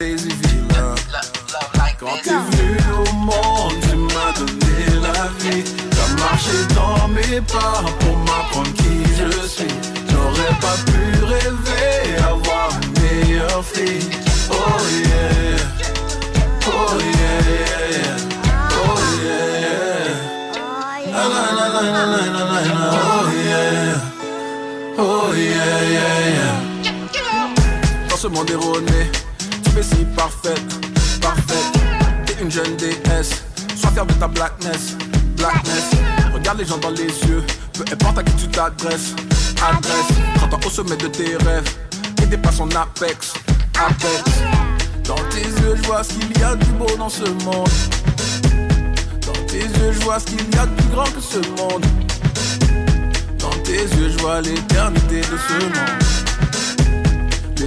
Daisy Villa. Quand t'es venu au monde, tu m'as donné la vie. T'as marché dans mes pas pour m'apprendre qui je suis. J'aurais pas pu rêver avoir une meilleure fille. Oh yeah, oh yeah, oh yeah. Oh yeah, oh yeah, yeah. Dans ce monde erroné es si parfaite, parfaite. T'es une jeune déesse, sois fière de ta blackness, blackness. Regarde les gens dans les yeux, peu importe à qui tu t'adresses, adresse. Quand au sommet de tes rêves, et dépasse son apex, apex. Dans tes yeux, je vois ce qu'il y a plus beau dans ce monde. Dans tes yeux, je vois ce qu'il y a de plus grand que ce monde. Dans tes yeux, je vois l'éternité de ce monde.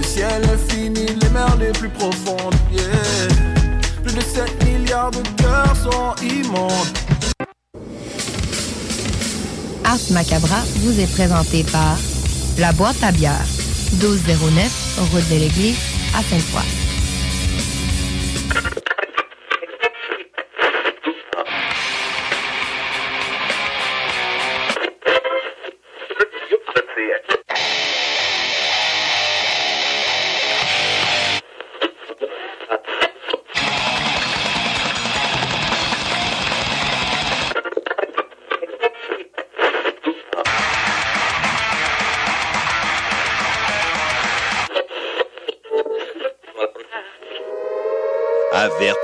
Ciel est fini, les mers les plus profondes. Plus de 7 milliards de cœurs sont immondes. Ars Macabra vous est présenté par La Boîte à bière, 1209, route de l'église, à Sainte-Foy.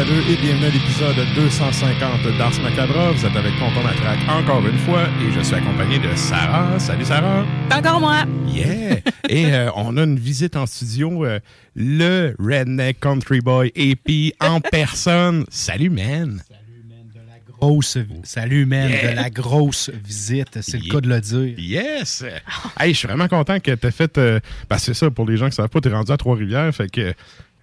Salut les métalleux et bienvenue à l'épisode 250 d'Ars Macabra. Vous êtes avec Tonton Matraque encore une fois et je suis accompagné de Sarah. Salut Sarah. Encore moi. Yeah! et euh, on a une visite en studio, euh, le Redneck Country Boy AP en personne. Salut man! grosse salut man Yeah. de la grosse visite c'est le cas de le dire Yes! Hey, je suis vraiment content que tu fait. euh, ben, c'est ça, pour les gens qui ne savent pas, tu es rendu à Trois-Rivières. Fait que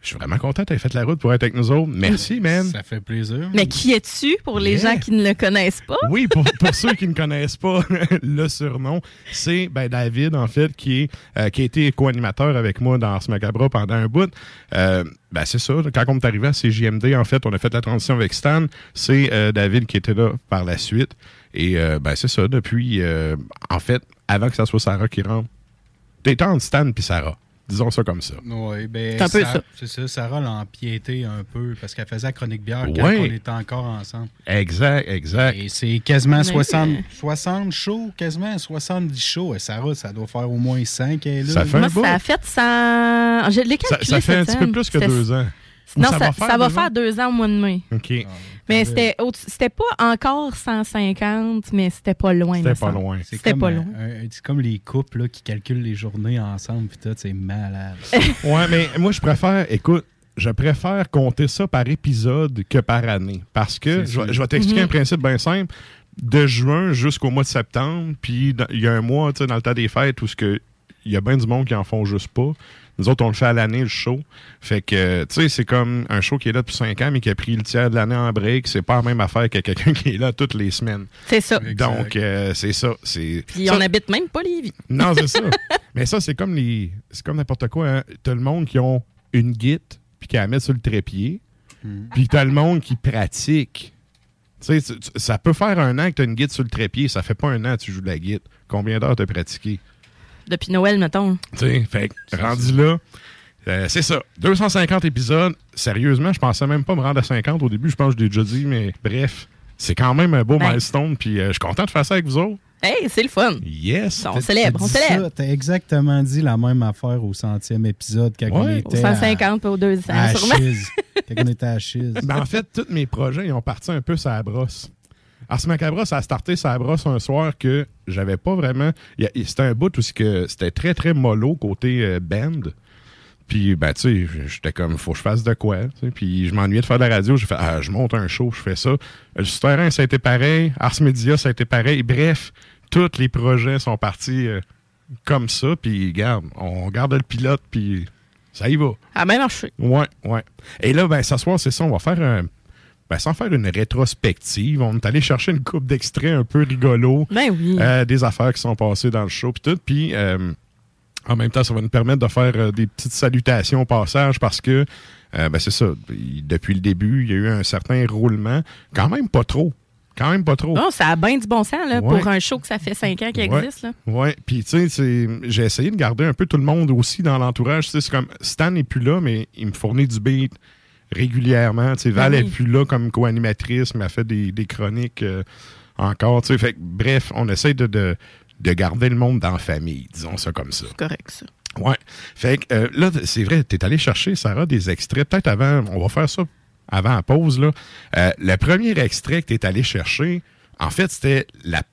je suis vraiment content que tu fait la route pour être avec nous autres. Merci, man. ça fait plaisir Mais qui es-tu pour les Yeah. gens qui ne le connaissent pas? Oui, pour, pour ceux qui ne connaissent pas le surnom, c'est ben, David, en fait, qui, est, euh, qui a été co-animateur avec moi dans ce Macabra pendant un bout. Euh, ben, c'est ça. Quand on est arrivé à CJMD, en fait, on a fait la transition avec Stan. C'est euh, David qui était là par la suite. Et euh, ben, c'est ça. Depuis, euh, en fait, avant que ça soit Sarah qui rentre, t'étais entre Stan puis Sarah. Disons ça comme ça. Oui, ben, C'est un peu Sa- ça. C'est ça. Sarah l'a empiété un peu parce qu'elle faisait la chronique bière quand Ouais. on était encore ensemble. Exact, exact. Et c'est quasiment Mais 60, c'est- 60 shows, quasiment 70 shows. Et Sarah, ça doit faire au moins 5 elle est là. Ça fait Moi, un bout. ça a fait 100... Je l'ai Ça, calculé ça fait un petit peu plus que deux ans. Non, ça ça, va faire ça va deux faire ans? deux ans au mois de mai. OK. Mais c'était pas encore 150, mais c'était pas loin. C'était pas loin. C'est C'était comme, pas un- loin. un- c'est comme les couples là, qui calculent les journées ensemble, puis tout, c'est malade. Ouais, mais moi, je préfère, écoute, je préfère compter ça par épisode que par année. Parce que, je, vais- sûr. je vais t'expliquer Mhm. un principe bien simple. De juin jusqu'au mois de septembre, puis il y a un mois, tu sais, dans le temps des fêtes, où ce que il y a bien du monde qui en font juste pas. Nous autres, on le fait à l'année, le show. Fait que, tu sais, c'est comme un show qui est là depuis cinq ans, mais qui a pris le tiers de l'année en break. C'est pas la même affaire que quelqu'un qui est là toutes les semaines. C'est ça. Exact. Donc, euh, c'est ça. C'est Puis ça- on habite même pas Lévis. non, c'est ça. Mais ça, c'est comme les. C'est comme n'importe quoi. Hein. T'as le monde qui ont une guite puis qui la mettent sur le trépied. Puis t'as le monde qui pratique. Tu sais, tu- tu- ça peut faire un an que t'as une guide sur le trépied. Ça fait pas un an que tu joues de la guide. Combien d'heures t'as pratiqué? Depuis Noël, mettons. Tu sais, fait que, rendu là, euh, c'est ça. 250 épisodes. Sérieusement, je pensais même pas me rendre à 50 au début. Je pense que je l'ai déjà dit, mais bref. C'est quand même un beau Ben. milestone. Puis euh, je suis content de faire ça avec vous autres. Hey, c'est le fun. Yes! On célèbre, on célèbre. T'as exactement dit la même affaire au centième épisode quand on Ouais. était Au 150 puis au 200, à, à sûrement. Chiz. quand on était à Chiz. Ben, en fait, tous mes projets, ils ont parti un peu sur la brosse. Ars Macabra, ça a starté la brosse un soir que j'avais pas vraiment. C'était un bout où c'était très, très mollo côté euh, band. Puis, ben, tu sais, j'étais comme, faut que je fasse de quoi. Puis, je m'ennuyais de faire de la radio. J'ai fait, ah, je monte un show, je fais ça. Le souterrain, ça a été pareil. Ars Media, ça a été pareil. Bref, tous les projets sont partis euh, comme ça. Puis, garde, on garde le pilote, puis ça y va. Ah, ben marché. Ouais, ouais. Et là, ben, ce soir, c'est ça, on va faire un. Ben, sans faire une rétrospective, on est allé chercher une coupe d'extraits un peu rigolo, Ben oui. euh, des affaires qui sont passées dans le show, puis tout. Puis, euh, en même temps, ça va nous permettre de faire euh, des petites salutations au passage parce que, ben, c'est ça, depuis le début, il y a eu un certain roulement. Quand même pas trop. Quand même pas trop. Non, ça a bien du bon sens là, Ouais. pour un show que ça fait cinq ans qu'il Ouais. existe. Ouais, puis tu sais, j'ai essayé de garder un peu tout le monde aussi dans l'entourage. C'est comme Stan n'est plus là, mais il me fournit du beat régulièrement. Tu sais, Val Ben est oui. plus là comme co-animatrice, mais elle fait des, des chroniques euh, encore. Tu sais, fait que, bref, on essaie de, de, de garder le monde dans la famille, disons ça comme ça. C'est correct, ça. Ouais. Fait que euh, là, c'est vrai, t'es allé chercher, Sarah, des extraits. Peut-être avant, on va faire ça avant la pause. Là. Euh, le premier extrait que t'es allé chercher, en fait, c'était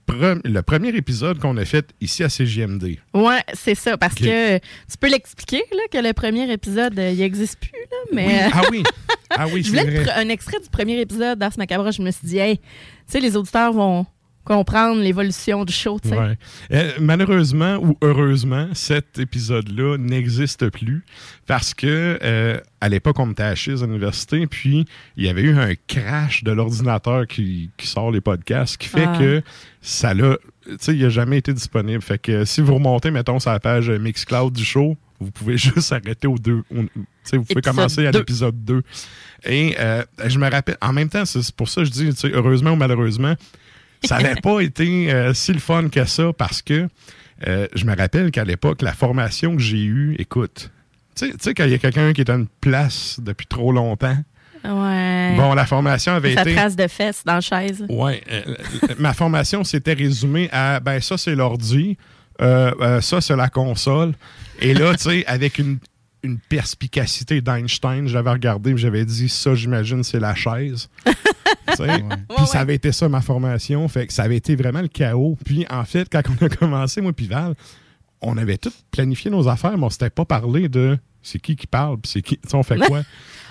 pre- le premier épisode qu'on a fait ici à CGMD. Ouais, c'est ça. Parce que tu peux l'expliquer là, que le premier épisode, il n'existe plus. Là, mais Oui, Ah oui, ah oui, je voulais vrai. un extrait du premier épisode d'Ars Macabre. Je me suis dit, hey, tu sais, les auditeurs vont comprendre l'évolution du show. tu sais. Ouais. Euh, malheureusement ou heureusement, cet épisode-là n'existe plus parce que euh, à l'époque, on était à Chiz à l'université, puis il y avait eu un crash de l'ordinateur qui, qui sort les podcasts, qui fait Ah. que ça l'a. Tu sais, il n'a jamais été disponible. Fait que si vous remontez, mettons, sur la page Mixcloud du show, vous pouvez juste arrêter au 2. Tu sais, vous pouvez commencer à deux. l'épisode 2. Et euh, je me rappelle, en même temps, c'est pour ça que je dis, heureusement ou malheureusement, ça n'avait pas été euh, si le fun que ça parce que euh, je me rappelle qu'à l'époque, la formation que j'ai eue, écoute, tu sais- quand il y a quelqu'un qui est à une place depuis trop longtemps, Ouais. bon, la formation avait Sa été. trace de fesses dans la chaise. Ouais, euh, ma formation s'était résumée à ben ça c'est l'ordi, euh, euh, ça c'est la console. Et là, tu sais, avec une, une perspicacité d'Einstein, j'avais regardé et j'avais dit ça, j'imagine, c'est la chaise. Puis ça avait été ça ma formation, fait que ça avait été vraiment le chaos. Puis en fait, quand on a commencé, moi puis Val, on avait tout planifié nos affaires, mais on s'était pas parlé de c'est qui qui parle, puis c'est qui, on fait quoi.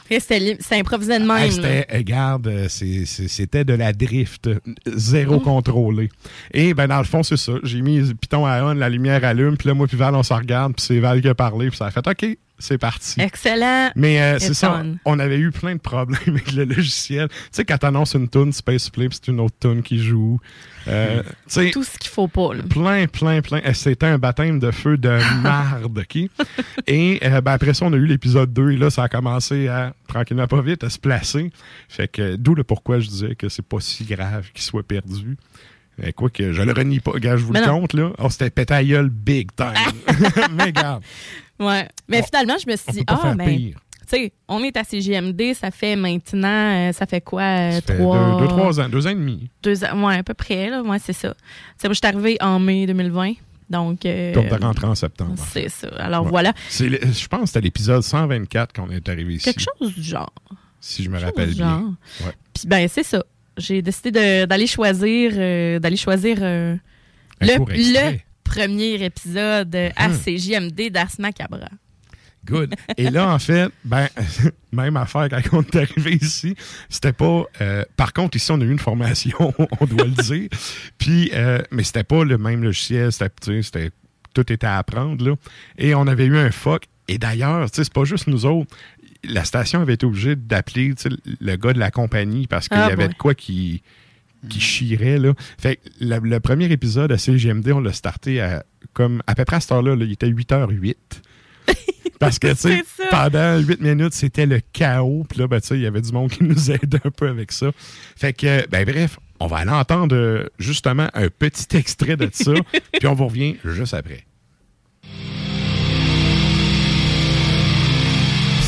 C'était improvisé de même. c'était, regarde, euh, c'est- c'était de la drift, euh, zéro contrôlé. Et ben dans le fond, c'est ça. J'ai mis Python à on, la lumière allume, puis là, moi puis Val, on se regarde, puis c'est Val qui a parlé, puis ça a fait OK, c'est parti. Excellent. Mais euh, c'est ça, on. on avait eu plein de problèmes avec le logiciel. Tu sais, quand t'annonces une tune Space Play, c'est une autre tune qui joue. Euh, sais, Tout ce qu'il faut pas. là. plein, plein, plein. Euh, C'était un baptême de feu de marde, OK? Et euh, ben, après ça, on a eu l'épisode 2 et là, ça a commencé à, tranquillement pas vite, à se placer. Fait que, d'où le pourquoi je disais que c'est pas si grave qu'il soit perdu. Euh, quoi que je le renie pas, gars, je vous Mais le non. compte, là. Oh, pété à gueule big time. Mais garde, Ouais. Mais finalement, je me suis dit, ah, faire ben, tu sais, on est à CGMD, ça fait maintenant, euh, ça fait quoi, euh, Ça fait trois... deux, deux, trois ans, deux ans et demi. deux ans, ouais, à peu près, là, ouais, c'est ça. Tu sais, moi, je suis arrivée en mai 2020, Donc, euh, de rentrer en septembre. c'est ça. Alors Ouais. voilà, le- je pense que c'était l'épisode 124 qu'on est arrivé ici. quelque chose du genre. Si je me Quelque rappelle chose bien. genre. Ouais. Puis ben c'est ça. J'ai décidé de- d'aller choisir, euh, d'aller choisir le, le premier épisode euh, à Mhm. CJMD d'Ars Macabra. Good. Et là, en fait, ben, même affaire quand on est arrivé ici, c'était pas. euh, par contre, ici, on a eu une formation, on doit le dire. Puis, euh, mais c'était pas le même logiciel, c'était, tout était à apprendre, là. Et on avait eu un fuck. Et d'ailleurs, c'est pas juste nous autres. La station avait été obligée d'appeler le gars de la compagnie parce qu'il Ah, y avait boy. de quoi qui qui chirait là. Fait que le, le premier épisode à CGMD, on l'a starté à comme à peu près à cette heure-là, là, il était 8h08. Parce que, tu sais, pendant 8 minutes, c'était le chaos. Puis là, ben, tu sais, il y avait du monde qui nous aidait un peu avec ça. Fait que, ben, bref, on va aller entendre euh, justement un petit extrait de ça. puis on vous revient juste après.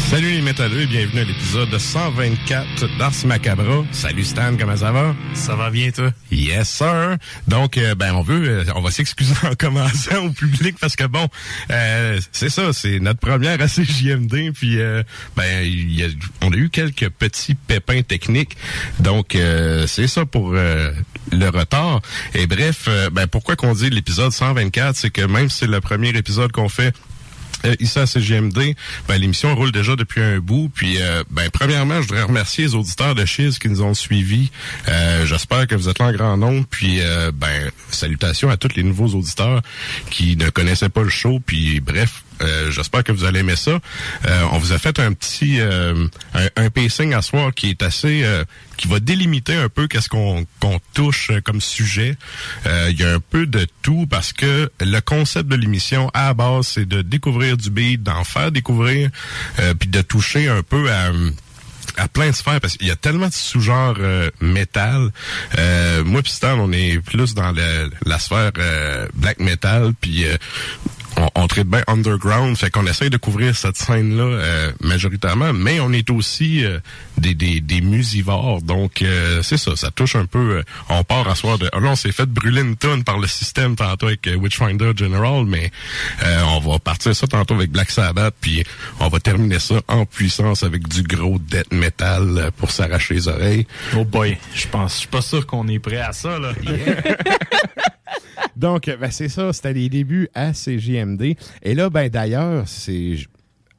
Salut les métalleux et bienvenue à l'épisode 124 d'Ars Macabra. Salut Stan, comment ça va? Ça va bien, toi? Yes, sir. Donc, euh, ben, on veut, euh, on va s'excuser en commençant au public parce que bon, euh, c'est ça, c'est notre première à CJMD, puis euh, ben, il y a- on a eu quelques petits pépins techniques. Donc, euh, c'est ça pour le retard. Et bref, ben, pourquoi qu'on dit l'épisode 124, c'est que même si c'est le premier épisode qu'on fait euh, ici à CGMD, ben, l'émission roule déjà depuis un bout. Puis, euh, ben, premièrement, je voudrais remercier les auditeurs de Chiz qui nous ont suivis. Euh, J'espère que vous êtes là en grand nombre. Puis, euh, ben, salutations à tous les nouveaux auditeurs qui ne connaissaient pas le show. Puis, bref, euh, j'espère que vous allez aimer ça. Euh, on vous a fait un petit euh, un, un pacing à soir qui est assez euh, qui va délimiter un peu qu'est-ce qu'on touche comme sujet. Euh, Il y a un peu de tout parce que le concept de l'émission à la base c'est de découvrir du beat, d'en faire découvrir, euh, puis de toucher un peu à à plein de sphères parce qu'il y a tellement de sous-genres euh, métal. Euh, moi puis Stan, on est plus dans le- la sphère euh, black metal puis on, on traite bien underground, fait qu'on essaye de couvrir cette scène-là euh, majoritairement, mais on est aussi euh, des, des, des musivores, donc euh, c'est ça, ça touche un peu. euh, on part à soir de. Là, on s'est fait brûler une tonne par le système tantôt avec euh, Witchfinder General, mais euh, on va partir ça tantôt avec Black Sabbath, puis on va terminer ça en puissance avec du gros death metal euh, pour s'arracher les oreilles. Oh boy, je pense, je suis pas sûr qu'on est prêt à ça, là. Donc, ben, c'est ça, c'était les débuts à CJMD. Et là, ben d'ailleurs, c'est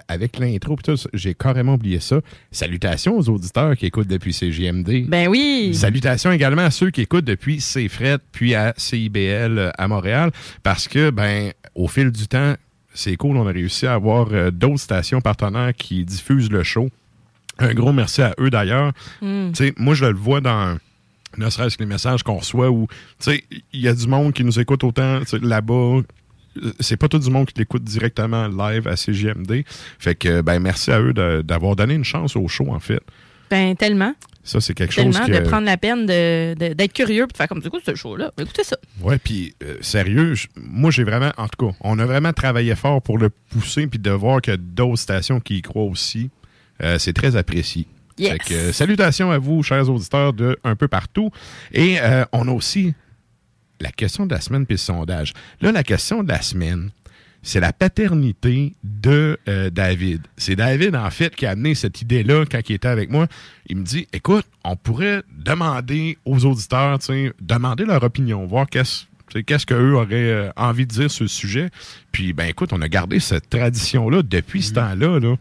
avec l'intro, j'ai carrément oublié ça. Salutations aux auditeurs qui écoutent depuis CJMD. Ben oui. Salutations également à ceux qui écoutent depuis CFRED, puis à CIBL euh, à Montréal, parce que, ben, au fil du temps, c'est cool, on a réussi à avoir euh, d'autres stations partenaires qui diffusent le show. Un gros merci à eux d'ailleurs. Mm. Tu sais, moi, je le vois dans ne serait-ce que les messages qu'on reçoit où, tu sais, il y a du monde qui nous écoute autant là-bas. euh, C'est pas tout du monde qui l'écoute directement live à CGMD. Fait que, ben, merci à eux d'avoir donné une chance au show, en fait. Ben tellement. Ça, c'est quelque chose Tellement que... de prendre la peine de- de- d'être curieux et de faire comme du coup ce show-là. Ben, Écoutez ça. Ouais, puis euh, sérieux, moi j'ai vraiment, en tout cas, on a vraiment travaillé fort pour le pousser puis de voir a d'autres stations qui y croient aussi. Euh, c'est très apprécié. Yes. Fait que, euh, salutations à vous, chers auditeurs de un peu partout. Et euh, on a aussi la question de la semaine puis le sondage. Là, la question de la semaine, c'est la paternité de euh, David. C'est David, en fait, qui a amené cette idée-là quand il était avec moi. Il me dit, écoute, on pourrait demander aux auditeurs, demander leur opinion, voir qu'est-ce qu'est-ce qu'eux auraient envie de dire sur le sujet. Puis, ben écoute, on a gardé cette tradition-là depuis ce temps-là. Là.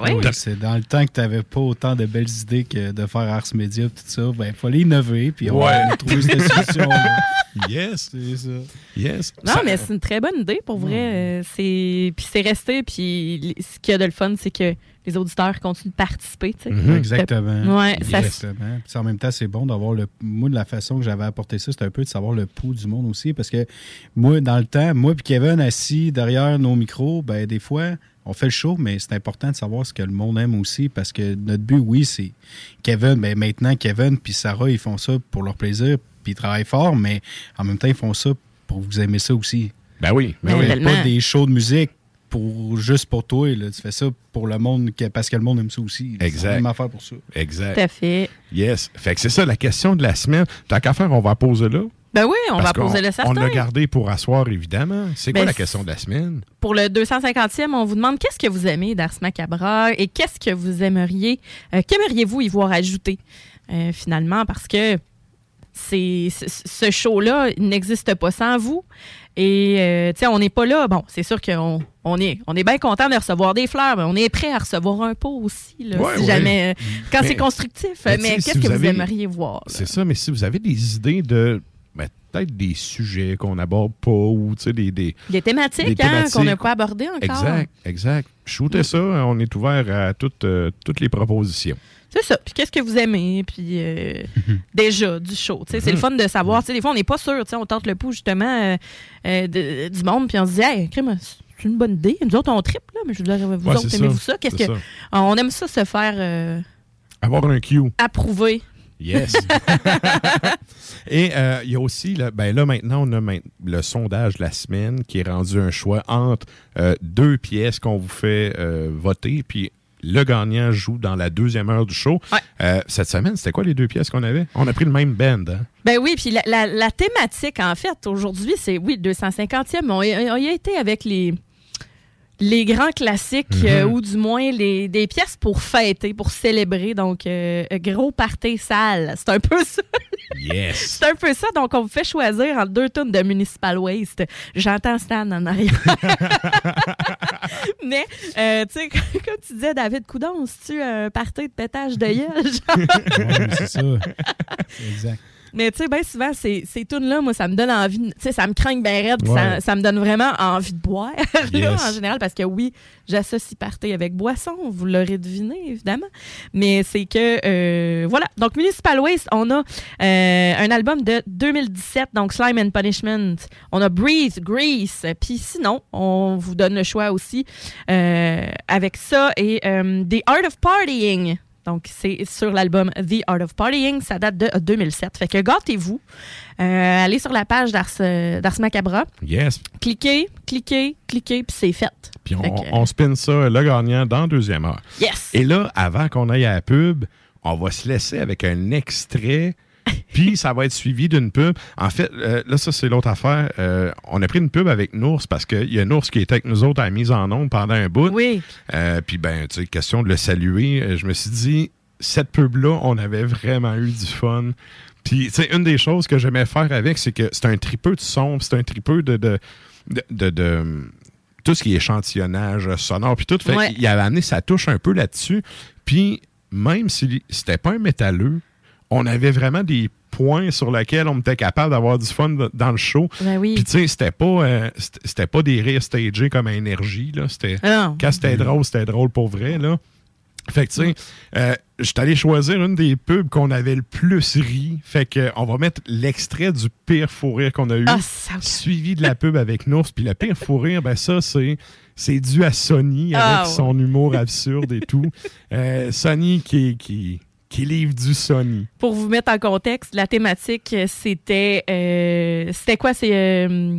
Ben Oui, c'est dans le temps que tu n'avais pas autant de belles idées que de faire Ars Media et tout ça. Ben, il fallait innover, puis on Ouais. a trouvé cette solution-là. Yes. C'est ça. Yes. Non, Ça- mais c'est une très bonne idée pour vrai. Euh, C'est puis c'est resté. Puis ce qu'il y a de le fun, c'est que les auditeurs continuent de participer. tu sais. Mhm. Exactement. Ouais, ça- Exactement. Puis en même temps, c'est bon d'avoir le. Moi, de la façon que j'avais apporté ça, c'était un peu de savoir le pouls du monde aussi. Parce que moi, dans le temps, moi puis Kevin assis derrière nos micros, ben des fois, on fait le show, mais c'est important de savoir ce que le monde aime aussi. Parce que notre but, oui, c'est Kevin, ben maintenant, Kevin puis Sarah, ils font ça pour leur plaisir, puis ils travaillent fort, mais en même temps, ils font ça pour vous aimer ça aussi. Ben oui. Ben On oui. fait Tellement. pas des shows de musique pour juste pour toi. Là. Tu fais ça pour le monde parce que le monde aime ça aussi. C'est Exact. la même affaire pour ça. Exact. Tout à fait. Yes. Fait que c'est ça la question de la semaine. Tant qu'à faire, on va la poser là. Ben oui, on Parce va poser le On certain. l'a gardé pour asseoir, évidemment. C'est quoi Ben, la question de la semaine? Pour le 250e, on vous demande qu'est-ce que vous aimez d'Ars Macabra et qu'est-ce que vous aimeriez, euh, qu'aimeriez-vous y voir ajouter euh, finalement? Parce que c'est ce- show-là n'existe pas sans vous. Et euh, tu sais, on n'est pas là. Bon, c'est sûr qu'on on est, on est bien content de recevoir des fleurs, mais on est prêt à recevoir un pot aussi, là, Ouais, si ouais. jamais, euh, quand c'est constructif. mais Mais, qu'est-ce si que vous aimeriez voir? C'est ça, mais si vous avez des idées de ben, peut-être des sujets qu'on n'aborde pas ou des, des, Des thématiques, Des hein, thématiques. qu'on n'a pas abordées encore. Exact, exact. Shootez ça, on est ouvert à toutes, euh, toutes les propositions. C'est ça. Puis qu'est-ce que vous aimez? Puis euh, déjà, du show. C'est le fun de savoir. Sais, Des fois, on n'est pas sûr. On tente le pouls, justement, euh, de- du monde. Puis on se dit, hey, c'est une bonne idée. Nous autres, on triple, là. Mais je veux dire, vous Ouais, autres, aimez-vous ça. ça? Qu'est-ce que. ça. On aime ça se faire Avoir un cue. approuver? Yes. Et euh, il y a aussi, là, ben là maintenant, on a main- le sondage de la semaine qui est rendu un choix entre euh, deux pièces qu'on vous fait euh, voter, puis le gagnant joue dans la deuxième heure du show. Euh, cette semaine, c'était quoi les deux pièces qu'on avait? On a pris le même band. Hein? Ben oui, puis la, la- la thématique, en fait, aujourd'hui, c'est, oui, le 250e, mais on, y- on y a été avec les, les grands classiques, Mhm. euh, ou du moins les, des pièces pour fêter, pour célébrer. Donc, euh, gros party sale. C'est un peu ça. Yes. C'est un peu ça. Donc, on vous fait choisir entre deux tonnes de Municipal Waste. J'entends Stan en arrière. Mais, euh, tu sais, comme tu disais, David Coudon, si tu un party de pétage de gueule? Ouais, c'est ça. Exact. Mais tu sais, bien souvent, ces, ces tunes-là, moi, ça me donne envie, tu sais, ça me craint bien raide, Ouais. ça, ça me donne vraiment envie de boire, là, en général, parce que oui, j'associe party avec boisson, vous l'aurez deviné, évidemment. Mais c'est que, euh, voilà. Donc, Municipal Waste, on a euh, un album de 2017, donc Slime and Punishment. On a Breathe, Grease, puis sinon, on vous donne le choix aussi euh, avec ça et euh, The Art of Partying. Donc, c'est sur l'album The Art of Partying. Ça date de 2007. Fait que gâtez-vous. Euh, allez sur la page d'Ars, euh, d'Ars Macabra. Yes. Cliquez, cliquez, cliquez, puis c'est fait. Puis on, que- on spin ça, le gagnant, dans deuxième heure. Yes! Et là, avant qu'on aille à la pub, on va se laisser avec un extrait, puis ça va être suivi d'une pub. En fait, euh, là, ça, c'est l'autre affaire. Euh, on a pris une pub avec Nours parce qu'il y a Nours qui était avec nous autres à la mise en onde pendant un bout. Oui. Euh, puis, ben, tu sais, question de le saluer. Je me suis dit, cette pub-là, on avait vraiment eu du fun. Puis, tu sais, une des choses que j'aimais faire avec, c'est que c'est un tripeux de son, c'est un tripeux de, de, de, de- de- tout ce qui est échantillonnage sonore, puis tout. Fait Ouais. qu'il avait amené sa touche un peu là-dessus. Puis, même si c'était pas un métalleux, on avait vraiment des points sur lesquels on était capable d'avoir du fun dans le show. Ben oui. Puis, tu sais, c'était pas, euh, c'était pas des rires stagés comme à énergie, là. C'était. Ah. Quand c'était drôle, c'était drôle pour vrai, là. Fait que, tu sais, euh, j'étais allé choisir une des pubs qu'on avait le plus ri. Fait que, on va mettre l'extrait du pire fou rire qu'on a eu. Ah, ça- Suivi de la pub avec Nours. Puis le pire fou rire, ben ça, c'est, c'est dû à Sony avec Ah, son humour absurde et tout. Euh, Sony qui, qui, qui livre du Sony. Pour vous mettre en contexte, la thématique, euh, c'était. euh, c'était quoi? C'est. euh,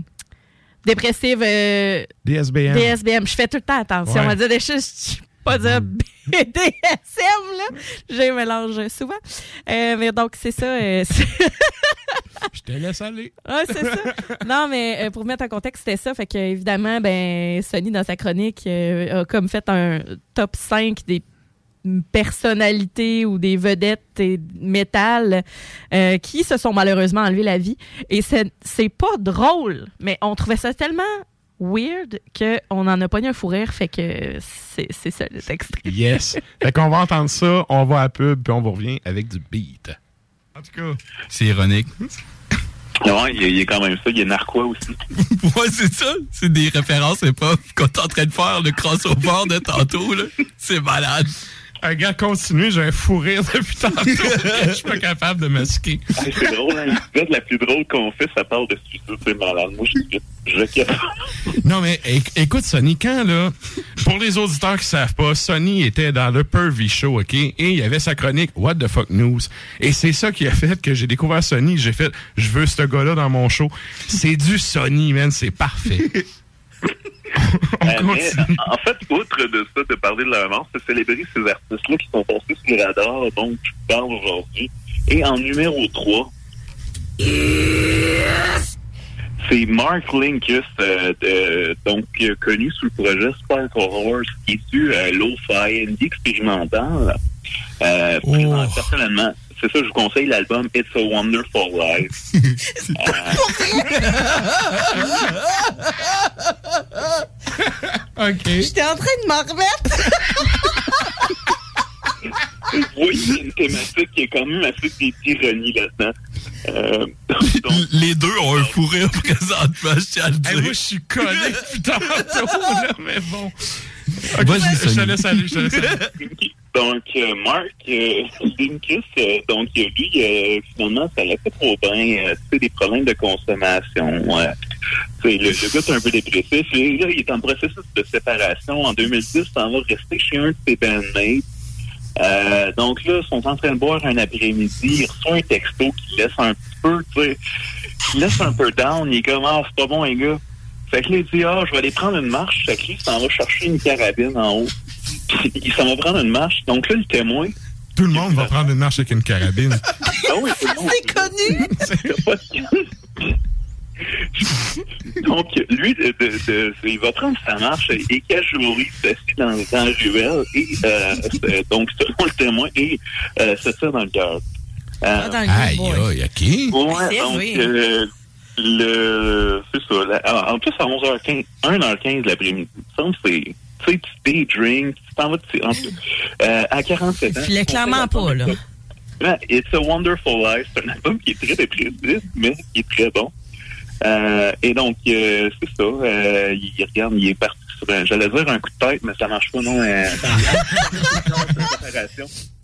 dépressive. euh, DSBM. DSBM. Je fais tout le temps attention Ouais. à dire des choses. je- Pas dire BDSM, là. J'ai un mélange souvent. Mais donc, c'est ça. Je te laisse aller. Ah, c'est ça. Non, mais euh, pour mettre en contexte, c'était ça. Fait que, évidemment, ben, Sony, dans sa chronique, euh, a comme fait un top 5 des personnalités ou des vedettes et métal euh, qui se sont malheureusement enlevé la vie. Et c'est c'est pas drôle, mais on trouvait ça tellement weird qu'on en a pas eu un fou rire. Fait que c'est c'est ça le texte. Yes. fait qu'on va entendre ça, on va à pub, puis on vous revient avec du beat. En tout cas, c'est ironique. Ouais, il a quand même ça. Il y a Narquois aussi. ouais, c'est ça. C'est des références hip-hop qu'on est en train de faire, le crossover de tantôt. là. C'est malade. Un gars, continue, j'ai un fou rire depuis tantôt. je suis pas capable de masquer. Hey, c'est drôle, hein? L'épisode la plus drôle qu'on fait, ça parle de suicide. C'est malade. Moi, je, je, je Non, mais éc- écoute, Sonny, quand là, pour les auditeurs qui savent pas, Sonny était dans le Pervy Show, OK? Et il y avait sa chronique What the fuck news? Et c'est ça qui a fait que j'ai découvert Sonny. J'ai fait, je veux ce gars-là dans mon show. C'est du Sonny, man, c'est parfait. Mais, en fait, outre de ça, de parler de leur mort, c'est célébrer ces artistes-là qui sont passés sur le radar, donc je parle aujourd'hui. Et en numéro 3, C'est Mark Linkus, euh, de- donc euh, connu sous le projet Sparkle Horse, qui est issu euh, lo-fi indie expérimental. Euh, présent- Personnellement, c'est ça, je vous conseille l'album It's a Wonderful Life. OK. J'étais en train de m'en remettre. oui, a une thématique qui est quand même assez d'ironie là-dedans. Euh, Les deux ont un fou rire présentement, je tiens à le dire. Hey, moi, je suis collé tantôt, là, mais bon. Vas-y, je te laisse aller, je te laisse aller. Donc, euh, Mark euh, euh, donc lui, euh, finalement, ça l'a fait trop bien. Euh, tu sais, des problèmes de consommation. euh, le, le gars est un peu dépressif. Là, il est en processus de séparation. En 2010, ça va rester chez un de ses bandmates. Donc là, ils sont en train de boire un après-midi. Il reçoit un texto qui laisse un peu, tu sais, qui laisse un peu down. Il est comme, ah, c'est pas bon, les gars. Fait que là, il dit, ah, je vais aller prendre une marche. Fait que lui, il s'en va chercher une carabine en haut. Puis, il s'en va prendre une marche. Donc là, le témoin, Tout le monde va prendre une marche avec une carabine. ah oui, le. C'est connu. Donc, lui, de- de- de- il va prendre sa marche et cajouri s'assit dans, dans la ruelle et, euh, c'est- donc, selon le témoin, et euh, se tire dans le cœur. Euh, Aïe, aïe, OK. Ouais, C'est donc, vrai. Euh, le, c'est ça. la- en plus, à 11h15, 1h15 de l'après-midi, c'est, tu sais, tu daydream, tu t'en vas, tu, en tout, euh, à 47 ans. Il filait clairement pas, là. It's a Wonderful Life, c'est un album qui est très dépressif, mais qui est très bon. Euh, et donc, euh, c'est ça, euh, il, regarde, il est parti sur un, j'allais dire un coup de tête, mais ça marche pas, non. Euh,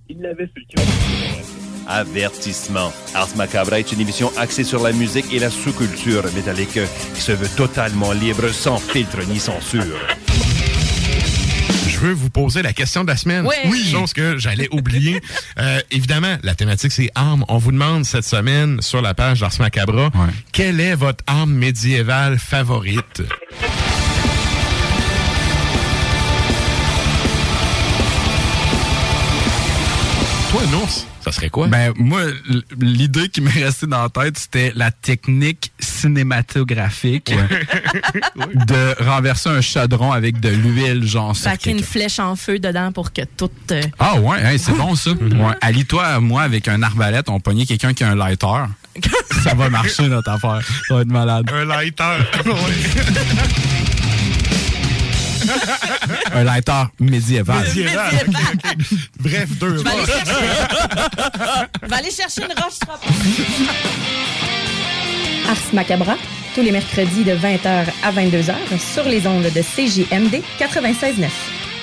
il l'avait sur le cœur. Avertissement. Ars Macabra est une émission axée sur la musique et la sous-culture métallique qui se veut totalement libre, sans filtre ni censure. Je veux vous poser la question de la semaine. Ouais. Oui. Chose que j'allais oublier. Euh, évidemment, la thématique, c'est armes. On vous demande cette semaine sur la page d'Ars Macabra, quelle est votre arme médiévale favorite? Toi, un ours, ça serait quoi? Ben, moi, l'idée qui m'est restée dans la tête, c'était la technique cinématographique de renverser un chaudron avec de l'huile, genre sur Fait qu'il y a une flèche en feu dedans pour que tout. euh, Ah ouais, hey, c'est bon ça. Ouais. Allie-toi, moi, avec un arbalète, on pognait quelqu'un qui a un lighter. ça va marcher, notre affaire. Ça va être malade. Un lighter. Un lighter médiéval. Médiéval. Ok, ok. Bref, deux. Je vais aller chercher, je vais aller chercher une roche. Ars Macabra, tous les mercredis de 20h à 22h sur les ondes de CJMD 96.9.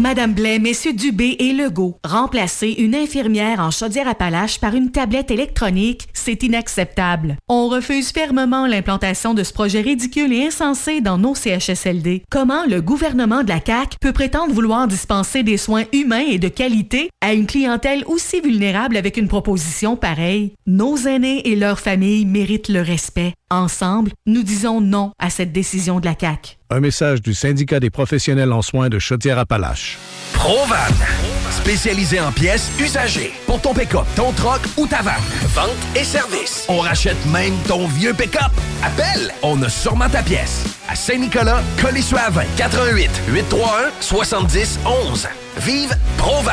Madame Blais, Messieurs Dubé et Legault, remplacer une infirmière en Chaudière-Appalaches par une tablette électronique, c'est inacceptable. On refuse fermement l'implantation de ce projet ridicule et insensé dans nos CHSLD. Comment le gouvernement de la CAQ peut prétendre vouloir dispenser des soins humains et de qualité à une clientèle aussi vulnérable avec une proposition pareille? Nos aînés et leurs familles méritent le respect. Ensemble, nous disons non à cette décision de la CAQ. Un message du syndicat des professionnels en soins de Chaudière-Appalaches. Provan. Spécialisé en pièces usagées. Pour ton pick-up, ton troc ou ta vanne. Vente et service. On rachète même ton vieux pick-up. Appelle, on a sûrement ta pièce. À Saint-Nicolas, Colissois 20 88 831 70 11. Vive Provan.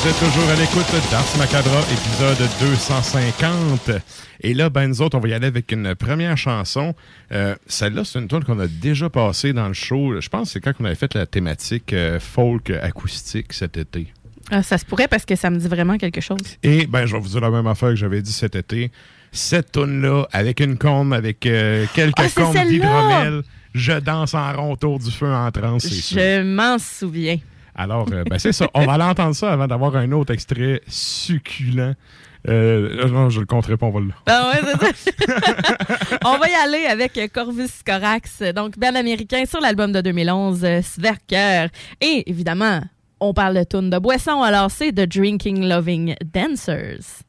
Vous êtes toujours à l'écoute d'Ars Macadra, épisode 250. Et là, ben nous autres, on va y aller avec une première chanson. Euh, Celle-là, c'est une tune qu'on a déjà passée dans le show. Je pense que c'est quand on avait fait la thématique euh, folk acoustique cet été. Ah, ça se pourrait parce que ça me dit vraiment quelque chose. Et ben, je vais vous dire la même affaire que j'avais dit cet été. Cette tune-là, avec une combe, avec euh, quelques Ah, combes d'hydromel, je danse en rond autour du feu en transe. Je m'en souviens. Alors, euh, ben, c'est ça. On va aller entendre ça avant d'avoir un autre extrait succulent. Euh, non, je le compterai pas, ça. On va y aller avec Corvus Corax, donc band américain sur l'album de 2011, euh, Sverker. Et évidemment, on parle de tune de boisson, alors c'est The Drinking Loving Dancers.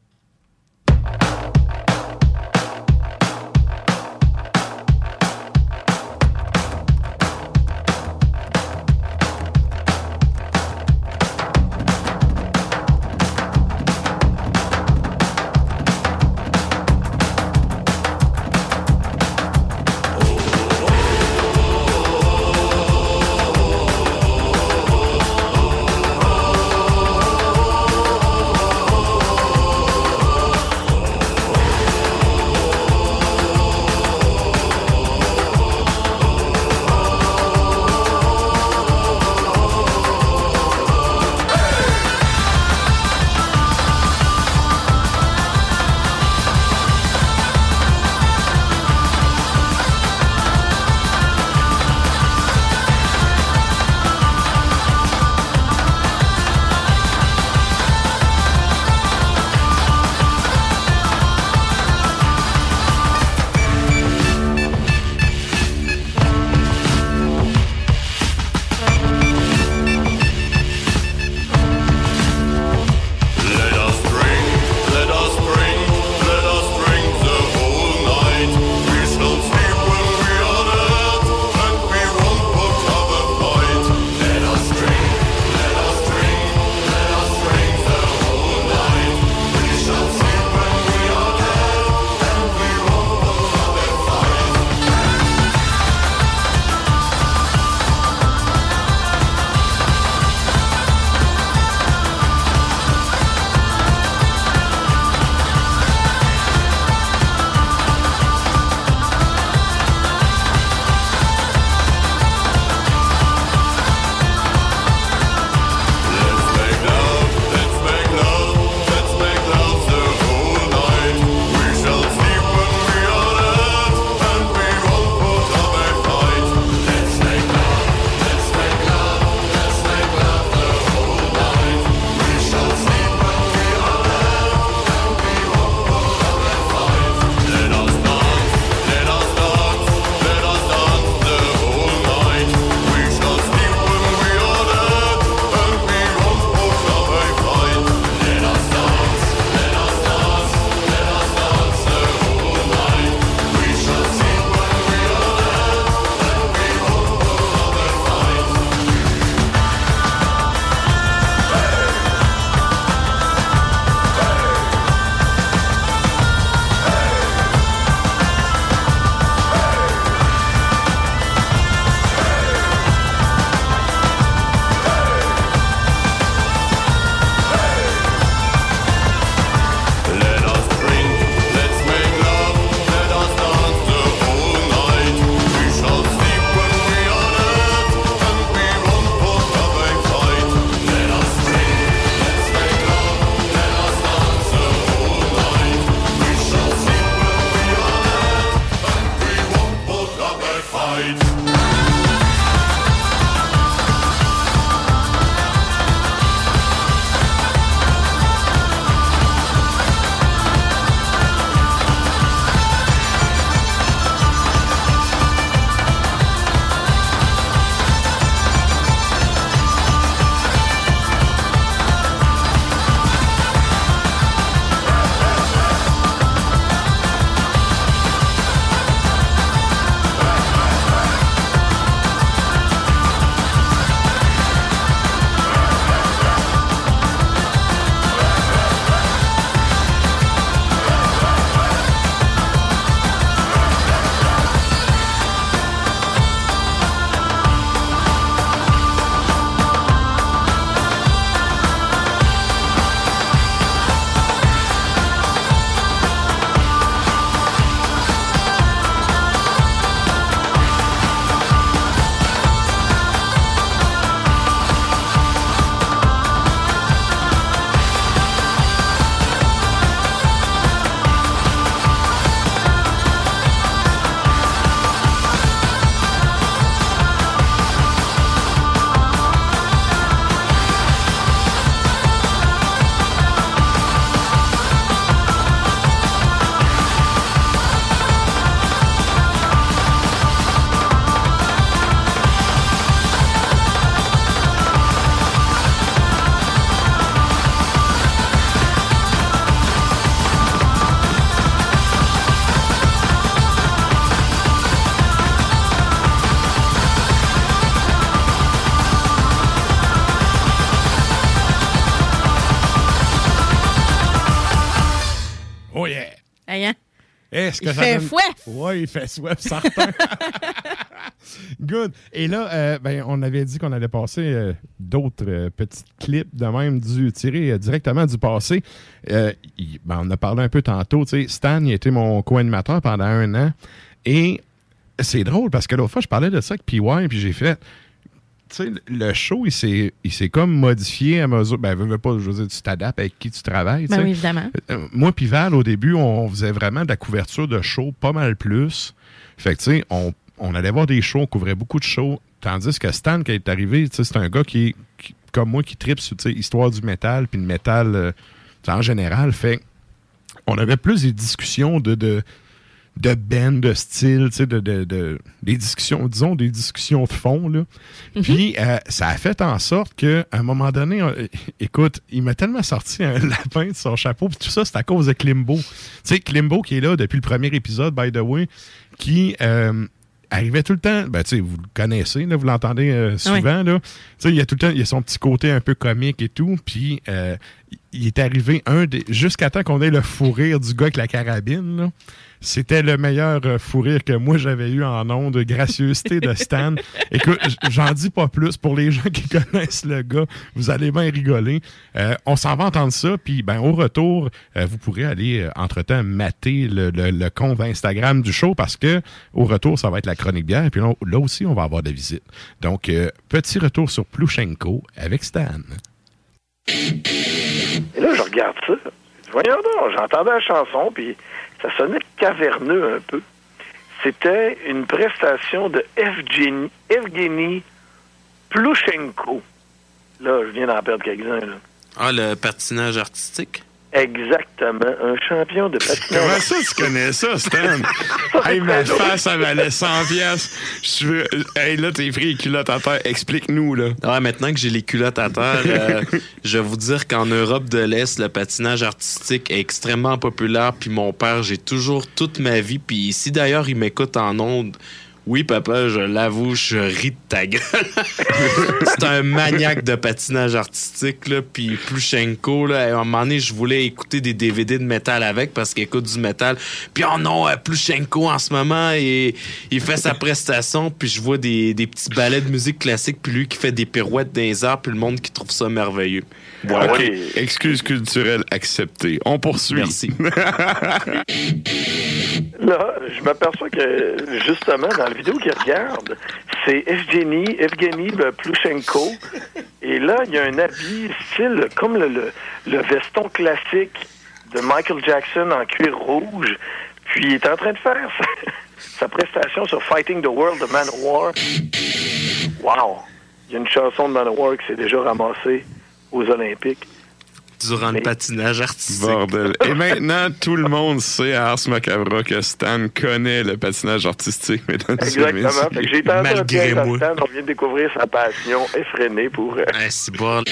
Est-ce que Il ça fait donne- soif. Ouais, il fait soif, certain. Good. Et là, euh, ben, on avait dit qu'on allait passer euh, d'autres euh, petits clips de même du, tirés euh, directement du passé. Il- ben, on a parlé un peu tantôt. Stan, il été mon co-animateur pendant un an. Et c'est drôle parce que l'autre fois, je parlais de ça avec PY, puis j'ai fait. Le show, il s'est, comme modifié à mesure. Ben, veux, veux pas, je veux dire, tu t'adaptes avec qui tu travailles. Ben oui, évidemment. Euh, moi puis Val, au début, on faisait vraiment de la couverture de shows pas mal plus. Fait que, tu sais, on, on allait voir des shows, on couvrait beaucoup de shows. Tandis que Stan, qui est arrivé, c'est un gars qui, qui- comme moi, qui tripe sur, tu sais, histoire du métal, puis le métal euh, en général. Fait on avait plus des discussions de, de, de band, de style, tu sais, de, de, de- des discussions, disons, des discussions de fond, là. Puis, euh, ça a fait en sorte qu'à un moment donné, on- écoute, il m'a tellement sorti un lapin de son chapeau, puis tout ça, c'est à cause de Klimbo. Tu sais, Klimbo qui est là depuis le premier épisode, by the way, qui euh, arrivait tout le temps, ben, tu sais, vous le connaissez, là, vous l'entendez euh, souvent, là. Tu sais, il y a tout le temps, il y a son petit côté un peu comique et tout, puis euh, il est arrivé un des, jusqu'à temps qu'on ait le fou rire du gars avec la carabine. C'était le meilleur euh, fou rire que moi j'avais eu en nom de gracieuseté de Stan. Écoute, j'en dis pas plus. Pour les gens qui connaissent le gars, vous allez bien rigoler. Euh, on s'en va entendre ça, puis ben au retour, euh, vous pourrez aller euh, entre-temps mater le, le- le compte Instagram du show parce que au retour, ça va être la chronique bière. Puis là, là aussi, on va avoir des visites. Donc, euh, petit retour sur Plushenko avec Stan. Et là, je regarde ça. Voyons donc, j'entendais la chanson, puis ça sonnait caverneux un peu. C'était une prestation de Evgeny, Evgeny. Là, je viens d'en perdre quelques-uns. Ah, le patinage artistique? Exactement, un champion de patinage. Comment ça, tu connais ça, Stan? hey, ma face, ça valait 100 pièces. Je veux... Hey, là, t'es pris les culottes à terre. Explique-nous, là. Ouais, maintenant que j'ai les culottes à terre, euh, je vais vous dire qu'en Europe de l'Est, le patinage artistique est extrêmement populaire. Puis mon père, j'ai toujours toute ma vie. Puis si d'ailleurs il m'écoute en ondes, oui, papa, je l'avoue, je ris de ta gueule. C'est un maniaque de patinage artistique, là. Puis Plushenko, là, à un moment donné, je voulais écouter des DVD de métal avec parce qu'il écoute du métal. Puis oh non, euh, Plushenko, en ce moment, il, il fait sa prestation. Puis je vois des, des petits ballets de musique classique. Puis lui qui fait des pirouettes dans les airs. Puis le monde qui trouve ça merveilleux. OK. Excuse culturelle acceptée. On poursuit. Merci. Là, je m'aperçois que, justement, dans la vidéo qu'il regarde, c'est Evgeny, Evgeny Plushenko. Et là, il y a un habit style comme le, le, le veston classique de Michael Jackson en cuir rouge. Puis il est en train de faire sa, sa prestation sur Fighting the World de Manowar. Wow! Il y a une chanson de Manowar qui s'est déjà ramassée aux Olympiques. Durant le patinage artistique. Bordel. Et maintenant, tout le monde sait à Ars Macabra que Stan connaît le patinage artistique, mesdames et Exactement. messieurs. Fait que j'ai tenté un piège à Stan. On vient de découvrir sa passion effrénée pour... euh, c'est bon.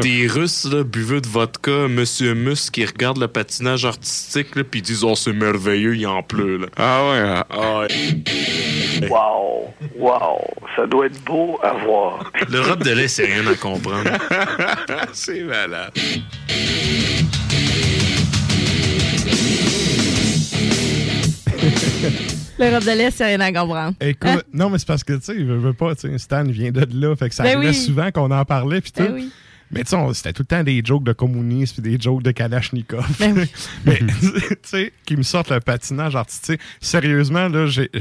Des Russes, là, buveux de vodka, Monsieur Mus, qui regardent le patinage artistique, là, puis ils disent « Oh, c'est merveilleux, il en pleut, là. » Ah ouais? Ah ouais. Wow! Wow! Ça doit être beau à voir. L'Europe de l'Est, c'est rien à comprendre. c'est malade. L'Europe de l'Est, c'est rien à comprendre. Écoute, Hein? non, mais c'est parce que, tu sais, je veux pas, tu sais, Stan vient de là, fait que ça Ben arrivait oui. souvent qu'on en parlait, puis tout. Ben oui. Mais tu sais, c'était tout le temps des jokes de communistes puis des jokes de Kalachnikov. Ben oui. Mais, tu sais, qui me sortent le patinage artistique. Sérieusement, là, j'ai... Tu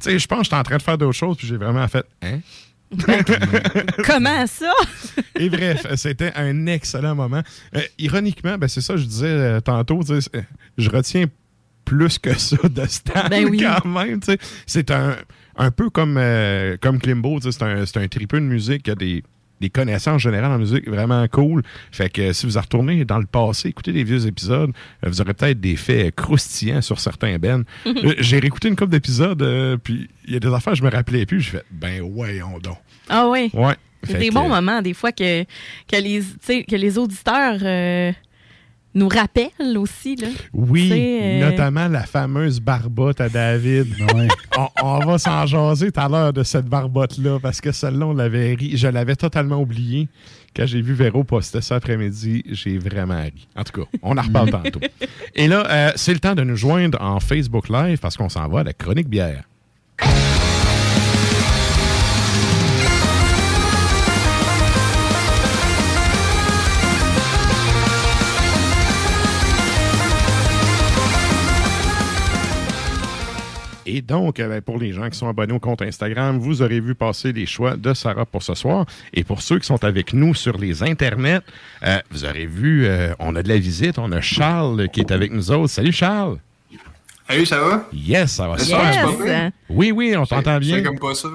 sais, je pense que j'étais en train de faire d'autres choses, puis j'ai vraiment fait « Hein? Comment ça? Et bref, c'était un excellent moment. Euh, ironiquement, ben c'est ça que je disais euh, tantôt, je retiens plus que ça de Stan Ben oui. quand même. C'est un, un peu comme, euh, comme Klimbo, c'est un, un tripeux de musique qui a des, des connaissances générales en musique vraiment cool. Fait que si vous retournez dans le passé, écoutez des vieux épisodes, vous aurez peut-être des faits croustillants sur certains bennes. Euh, J'ai réécouté une couple d'épisodes, euh, puis il y a des affaires que je me rappelais plus. Je fais, ben ouais, on donc. Ah oui. Ouais. C'est Fait des que- bons moments, des fois, que, que, les, que les auditeurs euh, nous rappelle aussi. Là. Oui, euh, notamment la fameuse barbotte à David. on, on va s'en jaser tout à l'heure de cette barbotte-là, parce que celle-là, on l'avait ri. Je l'avais totalement oublié. Quand j'ai vu Véro poster ça après-midi, j'ai vraiment ri. En tout cas, on en reparle tantôt. Et là, euh, c'est le temps de nous joindre en Facebook Live parce qu'on s'en va à la chronique bière. Et donc, euh, ben, pour les gens qui sont abonnés au compte Instagram, vous aurez vu passer les choix de Sarah pour ce soir. Et pour ceux qui sont avec nous sur les internets, euh, vous aurez vu, euh, on a de la visite. On a Charles qui est avec nous autres. Salut Charles. Salut, ça va? Yes, ça va Yes. super. Oui, oui, on t'entend bien. C'est comme pas sûr.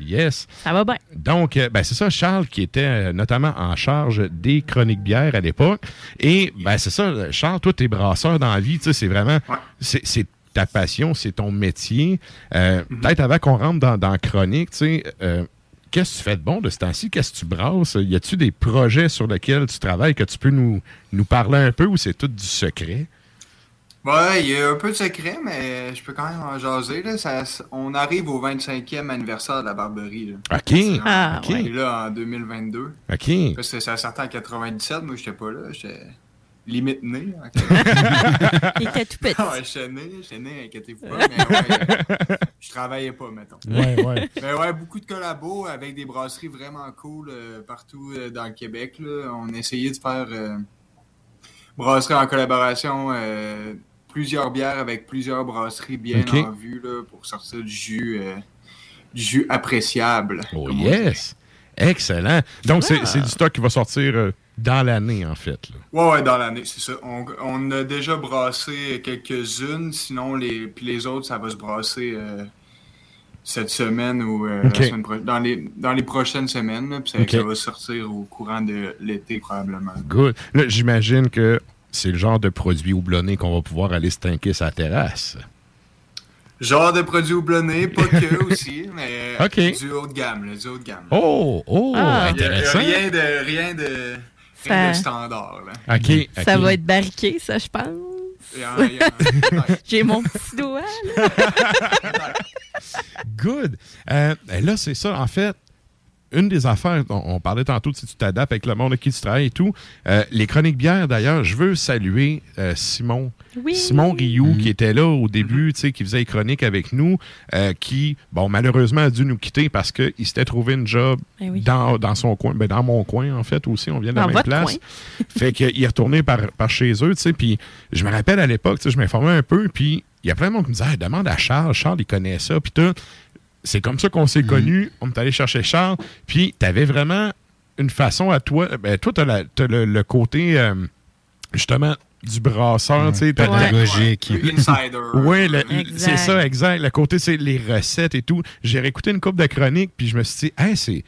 Yes. Ça va bien. Donc, ben, c'est ça, Charles qui était notamment en charge des chroniques bières à l'époque. Et ben, c'est ça, Charles, toi, t'es brasseur dans la vie, tu sais, c'est vraiment, c'est ta passion, c'est ton métier. Euh, Peut-être avant qu'on rentre dans, dans chronique, tu sais, euh, qu'est-ce que tu fais de bon de ce temps-ci? Qu'est-ce que tu brasses? Y a-tu des projets sur lesquels tu travailles que tu peux nous, nous parler un peu ou c'est tout du secret? Ouais, il y a un peu de secret, mais je peux quand même en jaser. Là. Ça- on arrive au 25e anniversaire de la Barberie. Là. OK. Ah, OK. Est là en 2022. OK. Parce que ça sortait en 97, moi j'étais pas là, j'étais limite né. Il était tout petit. ouais, j'étais né, j'étais né, inquiétez-vous pas, mais ouais, je travaillais pas, mettons. Ouais, ouais. Mais ouais, beaucoup de collabos avec des brasseries vraiment cool euh, partout euh, dans le Québec. Là. On a essayé de faire euh, brasserie en collaboration, euh, plusieurs bières avec plusieurs brasseries bien en vue là, pour sortir du jus, euh, du jus appréciable. Oh yes! Excellent. Donc, c'est Ah. c'est du stock qui va sortir euh, dans l'année, en fait. là. Ouais, ouais, dans l'année, c'est ça. On, on a déjà brassé quelques-unes, sinon les, puis les autres, ça va se brasser euh, cette semaine ou euh, Ok. la semaine pro- dans, les, dans les prochaines semaines, là, puis ça, va sortir au courant de l'été probablement. Good. Là, j'imagine que c'est le genre de produit houblonné qu'on va pouvoir aller se tanker sa terrasse. Genre de produit houblonné, pas que aussi, mais Ok. du haut de gamme, là, du haut de gamme. Oh, oh, Ah. Il y a- il y a intéressant. rien de, rien de, Ça- standard. Là. OK, Ça va être barriqué, ça, je pense. J'ai mon petit doigt, là. Good. Euh, là, c'est ça. En fait, une des affaires, on, on parlait tantôt de si tu t'adaptes avec le monde avec qui tu travailles et tout. Euh, les chroniques bières, d'ailleurs, je veux saluer euh, Simon. Oui. Simon Rioux, qui était là au début, tu sais, qui faisait les chroniques avec nous, euh, qui, bon, malheureusement, a dû nous quitter parce qu'il s'était trouvé une job Eh oui. dans, dans son coin, ben, dans mon coin, en fait, aussi. On vient de la Dans même votre place. coin. fait qu'il est retourné par, par chez eux, tu sais. Puis je me rappelle à l'époque, tu sais, je m'informais un peu, puis il y a plein de monde qui me disait, Hey, demande à Charles, Charles, il connaît ça, puis tout. C'est comme ça qu'on s'est connus. On est allé chercher Charles, puis tu avais vraiment une façon à toi. Ben, toi, tu as, le, le côté, euh, justement, du brasseur, tu sais. Pédagogique. Oui, c'est ça, exact. Le côté, c'est les recettes et tout. J'ai réécouté une coupe de chroniques, puis je me suis dit, hey, c'est.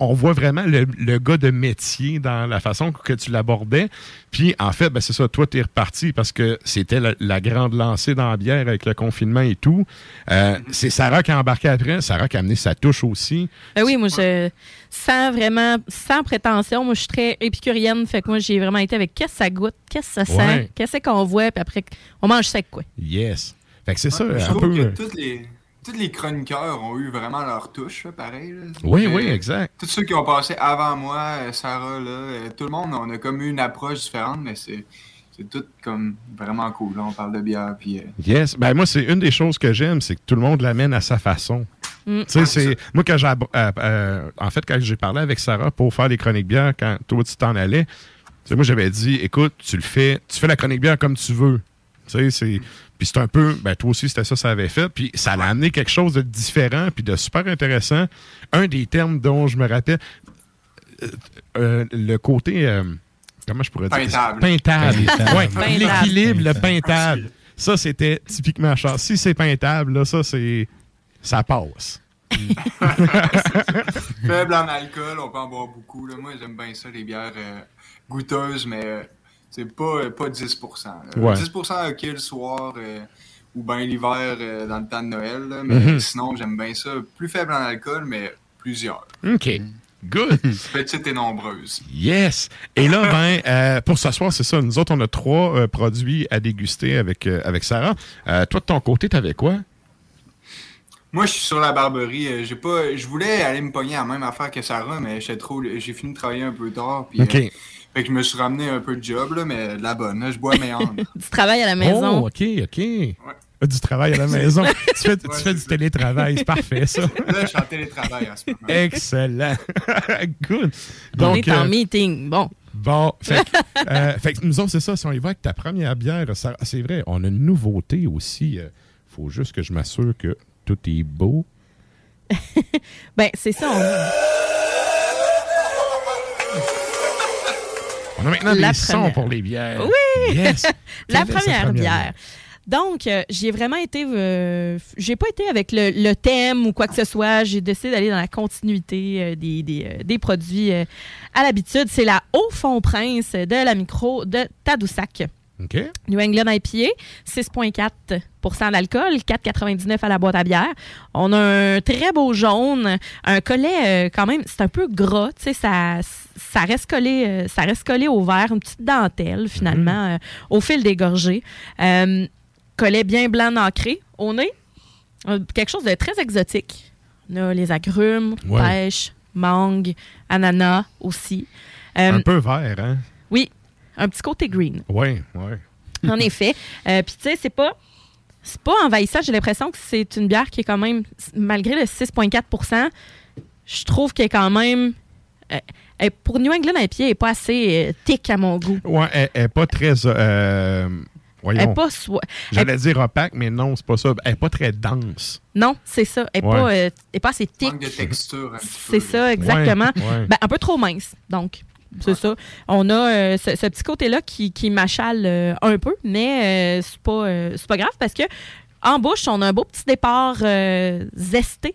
On voit vraiment le, le gars de métier dans la façon que tu l'abordais. Puis, en fait, ben, c'est ça, toi, tu es reparti parce que c'était la, la grande lancée dans la bière avec le confinement et tout. Euh, c'est Sarah qui a embarqué après. Sarah qui a amené sa touche aussi. Ben oui, moi, je, sans vraiment, sans prétention, moi, je suis très épicurienne. Fait que moi, j'ai vraiment été avec qu'est-ce que ça goûte, qu'est-ce que ça sent, Ouais. qu'est-ce qu'on voit, puis après, on mange sec, quoi. Yes. Fait que c'est ça, je un trouve peu. que tous les, tous les chroniqueurs ont eu vraiment leur touche, pareil. là. Oui, Euh, oui, exact. Tous ceux qui ont passé avant moi, euh, Sarah, là, euh, tout le monde, on a comme eu une approche différente, mais c'est c'est tout comme vraiment cool. là. On parle de bière, puis... euh, Yes. Ben moi, c'est une des choses que j'aime, c'est que tout le monde l'amène à sa façon. Mm. Tu sais, c'est moi quand j'ai euh, euh, en fait quand j'ai parlé avec Sarah pour faire les chroniques bières quand toi tu t'en allais, moi j'avais dit écoute, tu le fais, tu fais la chronique bière comme tu veux. Tu sais, c'est puis c'est un peu ben toi aussi c'était ça ça avait fait puis ça l'a amené quelque chose de différent puis de super intéressant. Un des termes dont je me rappelle euh, euh, le côté euh, comment je pourrais dire? Peintable. peintable. Peintable. Ouais, Peintable. l'équilibre, le peintable. Ça c'était typiquement Charles. Si c'est peintable là, ça c'est ça passe. Faible en alcool, on peut en boire beaucoup. Là. Moi, j'aime bien ça, les bières euh, goûteuses, mais euh, c'est pas, euh, pas 10 là. Ouais. 10% OK le soir euh, ou bien l'hiver euh, dans le temps de Noël. là. Mais Mhm. sinon, j'aime bien ça. Plus faible en alcool, mais plusieurs. OK. Good. Petite et nombreuse. Yes. Et là, ben, euh, pour ce soir, c'est ça. Nous autres, on a trois euh, produits à déguster avec, euh, avec Sarah. Euh, toi, de ton côté, t'avais quoi? Moi, je suis sur la barberie. euh, J'ai pas, je voulais aller me pogner à la même affaire que Sarah, mais j'étais trop, j'ai fini de travailler un peu tard. Puis, OK. Euh, fait que je me suis ramené un peu de job, là, mais de la bonne. là, je bois mes handes. Tu travailles à la maison. Oh, OK, OK. Du travail à la maison. tu fais, tu Ouais, fais du télétravail. C'est parfait, ça. Là, je suis en télétravail en ce moment. Excellent. Good. On est en euh, meeting. Bon. Bon, fait, que, euh, fait que nous autres, c'est ça. Si on y va avec ta première bière, c'est vrai, on a une nouveauté aussi. Il faut juste que je m'assure que tout est beau. Ben, c'est ça. On a maintenant La des sons première. pour les bières. Oui! Yes! la première bière. Donc, euh, j'ai vraiment été. euh, j'ai pas été avec le, le thème ou quoi que ce soit. J'ai décidé d'aller dans la continuité euh, des, des, euh, des produits à l'habitude. C'est la Haut Fond Prince de la micro de Tadoussac. OK. New England IPA, 6,4 d'alcool, 4,99 à la boîte à bière. On a un très beau jaune, un collet euh, quand même, c'est un peu gras, tu sais, ça, ça, reste collé, euh, ça reste collé au verre, une petite dentelle finalement, euh, au fil des gorgées. Collet bien blanc ancré au nez, quelque chose de très exotique. On a les agrumes, Ouais. pêche, mangue, ananas aussi. Un peu vert, hein? Oui, un petit côté green. Oui, oui. En effet. Euh, Puis, tu sais, c'est pas. C'est pas envahissant. J'ai l'impression que c'est une bière qui est quand même, malgré le 6,4% je trouve qu'elle est quand même. euh, elle- pour New England IPA, elle n'est pas assez euh, thick à mon goût. Ouais, elle elle est pas très. euh, voyons. Elle est pas. J'allais dire opaque, mais non, c'est pas ça. Elle est pas très dense. Non, c'est ça. Elle n'est Ouais. pas, euh, elle est pas assez thick. Manque de texture. C'est ça, exactement. Ouais, ouais. Ben, un peu trop mince. Donc, c'est ça. On a euh, ce, ce petit côté-là qui, qui m'achale euh, un peu, mais euh, c'est pas, euh, pas grave parce que en bouche, on a un beau petit départ zesté,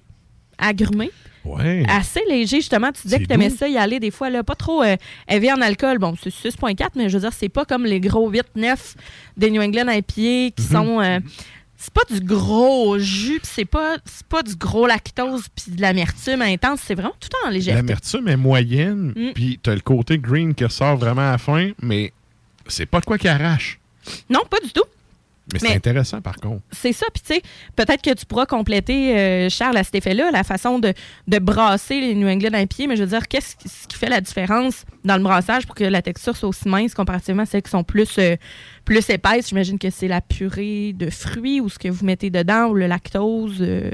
agrumé. Ouais. Assez léger, justement. Tu disais que tu aimais doux. ça y aller des fois, là, pas trop élevé en alcool. Bon, c'est 6,4, mais je veux dire, c'est pas comme les gros 8-9 des New England IPA qui Mhm. sont. C'est pas du gros jus, puis c'est pas, c'est pas du gros lactose, puis de l'amertume intense. C'est vraiment tout en légèreté. L'amertume est moyenne, Mm. puis t'as le côté green qui ressort vraiment à la fin, mais c'est pas de quoi qui arrache. Non, pas du tout. Mais c'est intéressant, par contre. C'est ça. Puis, tu sais, peut-être que tu pourras compléter, euh, Charles, à cet effet-là, la façon de, de brasser les New England IPA. Mais je veux dire, qu'est-ce qui- fait la différence dans le brassage pour que la texture soit aussi mince comparativement à celles qui sont plus, euh, plus épaisses? J'imagine que c'est la purée de fruits ou ce que vous mettez dedans ou le lactose. euh.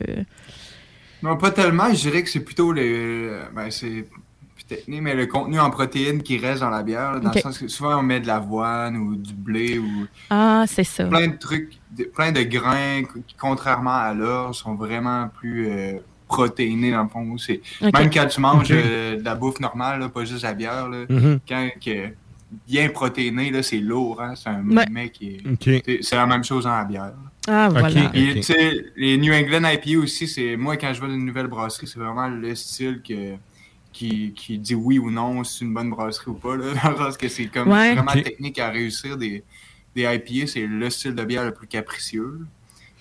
Non, pas tellement. Je dirais que c'est plutôt le. Ben, c'est technique, mais le contenu en protéines qui reste dans la bière. là, dans le sens que souvent, on met de l'avoine ou du blé ou Ah, c'est ça. plein de trucs, de- plein de grains qui, contrairement à l'or, sont vraiment plus euh, protéinés dans le fond. Même quand tu manges euh, de la bouffe normale, là, pas juste la bière, là, Mhm. quand que bien protéiné, là, c'est lourd. Hein? C'est un mec qui est. C'est, la même chose dans la bière. Ah, voilà. Les New England IPA aussi, c'est moi, quand je vais dans une nouvelle brasserie, c'est vraiment le style que, qui, qui dit oui ou non si c'est une bonne brasserie ou pas. Là, dans le sens que c'est comme Ouais. vraiment technique à réussir des, des IPA, c'est le style de bière le plus capricieux.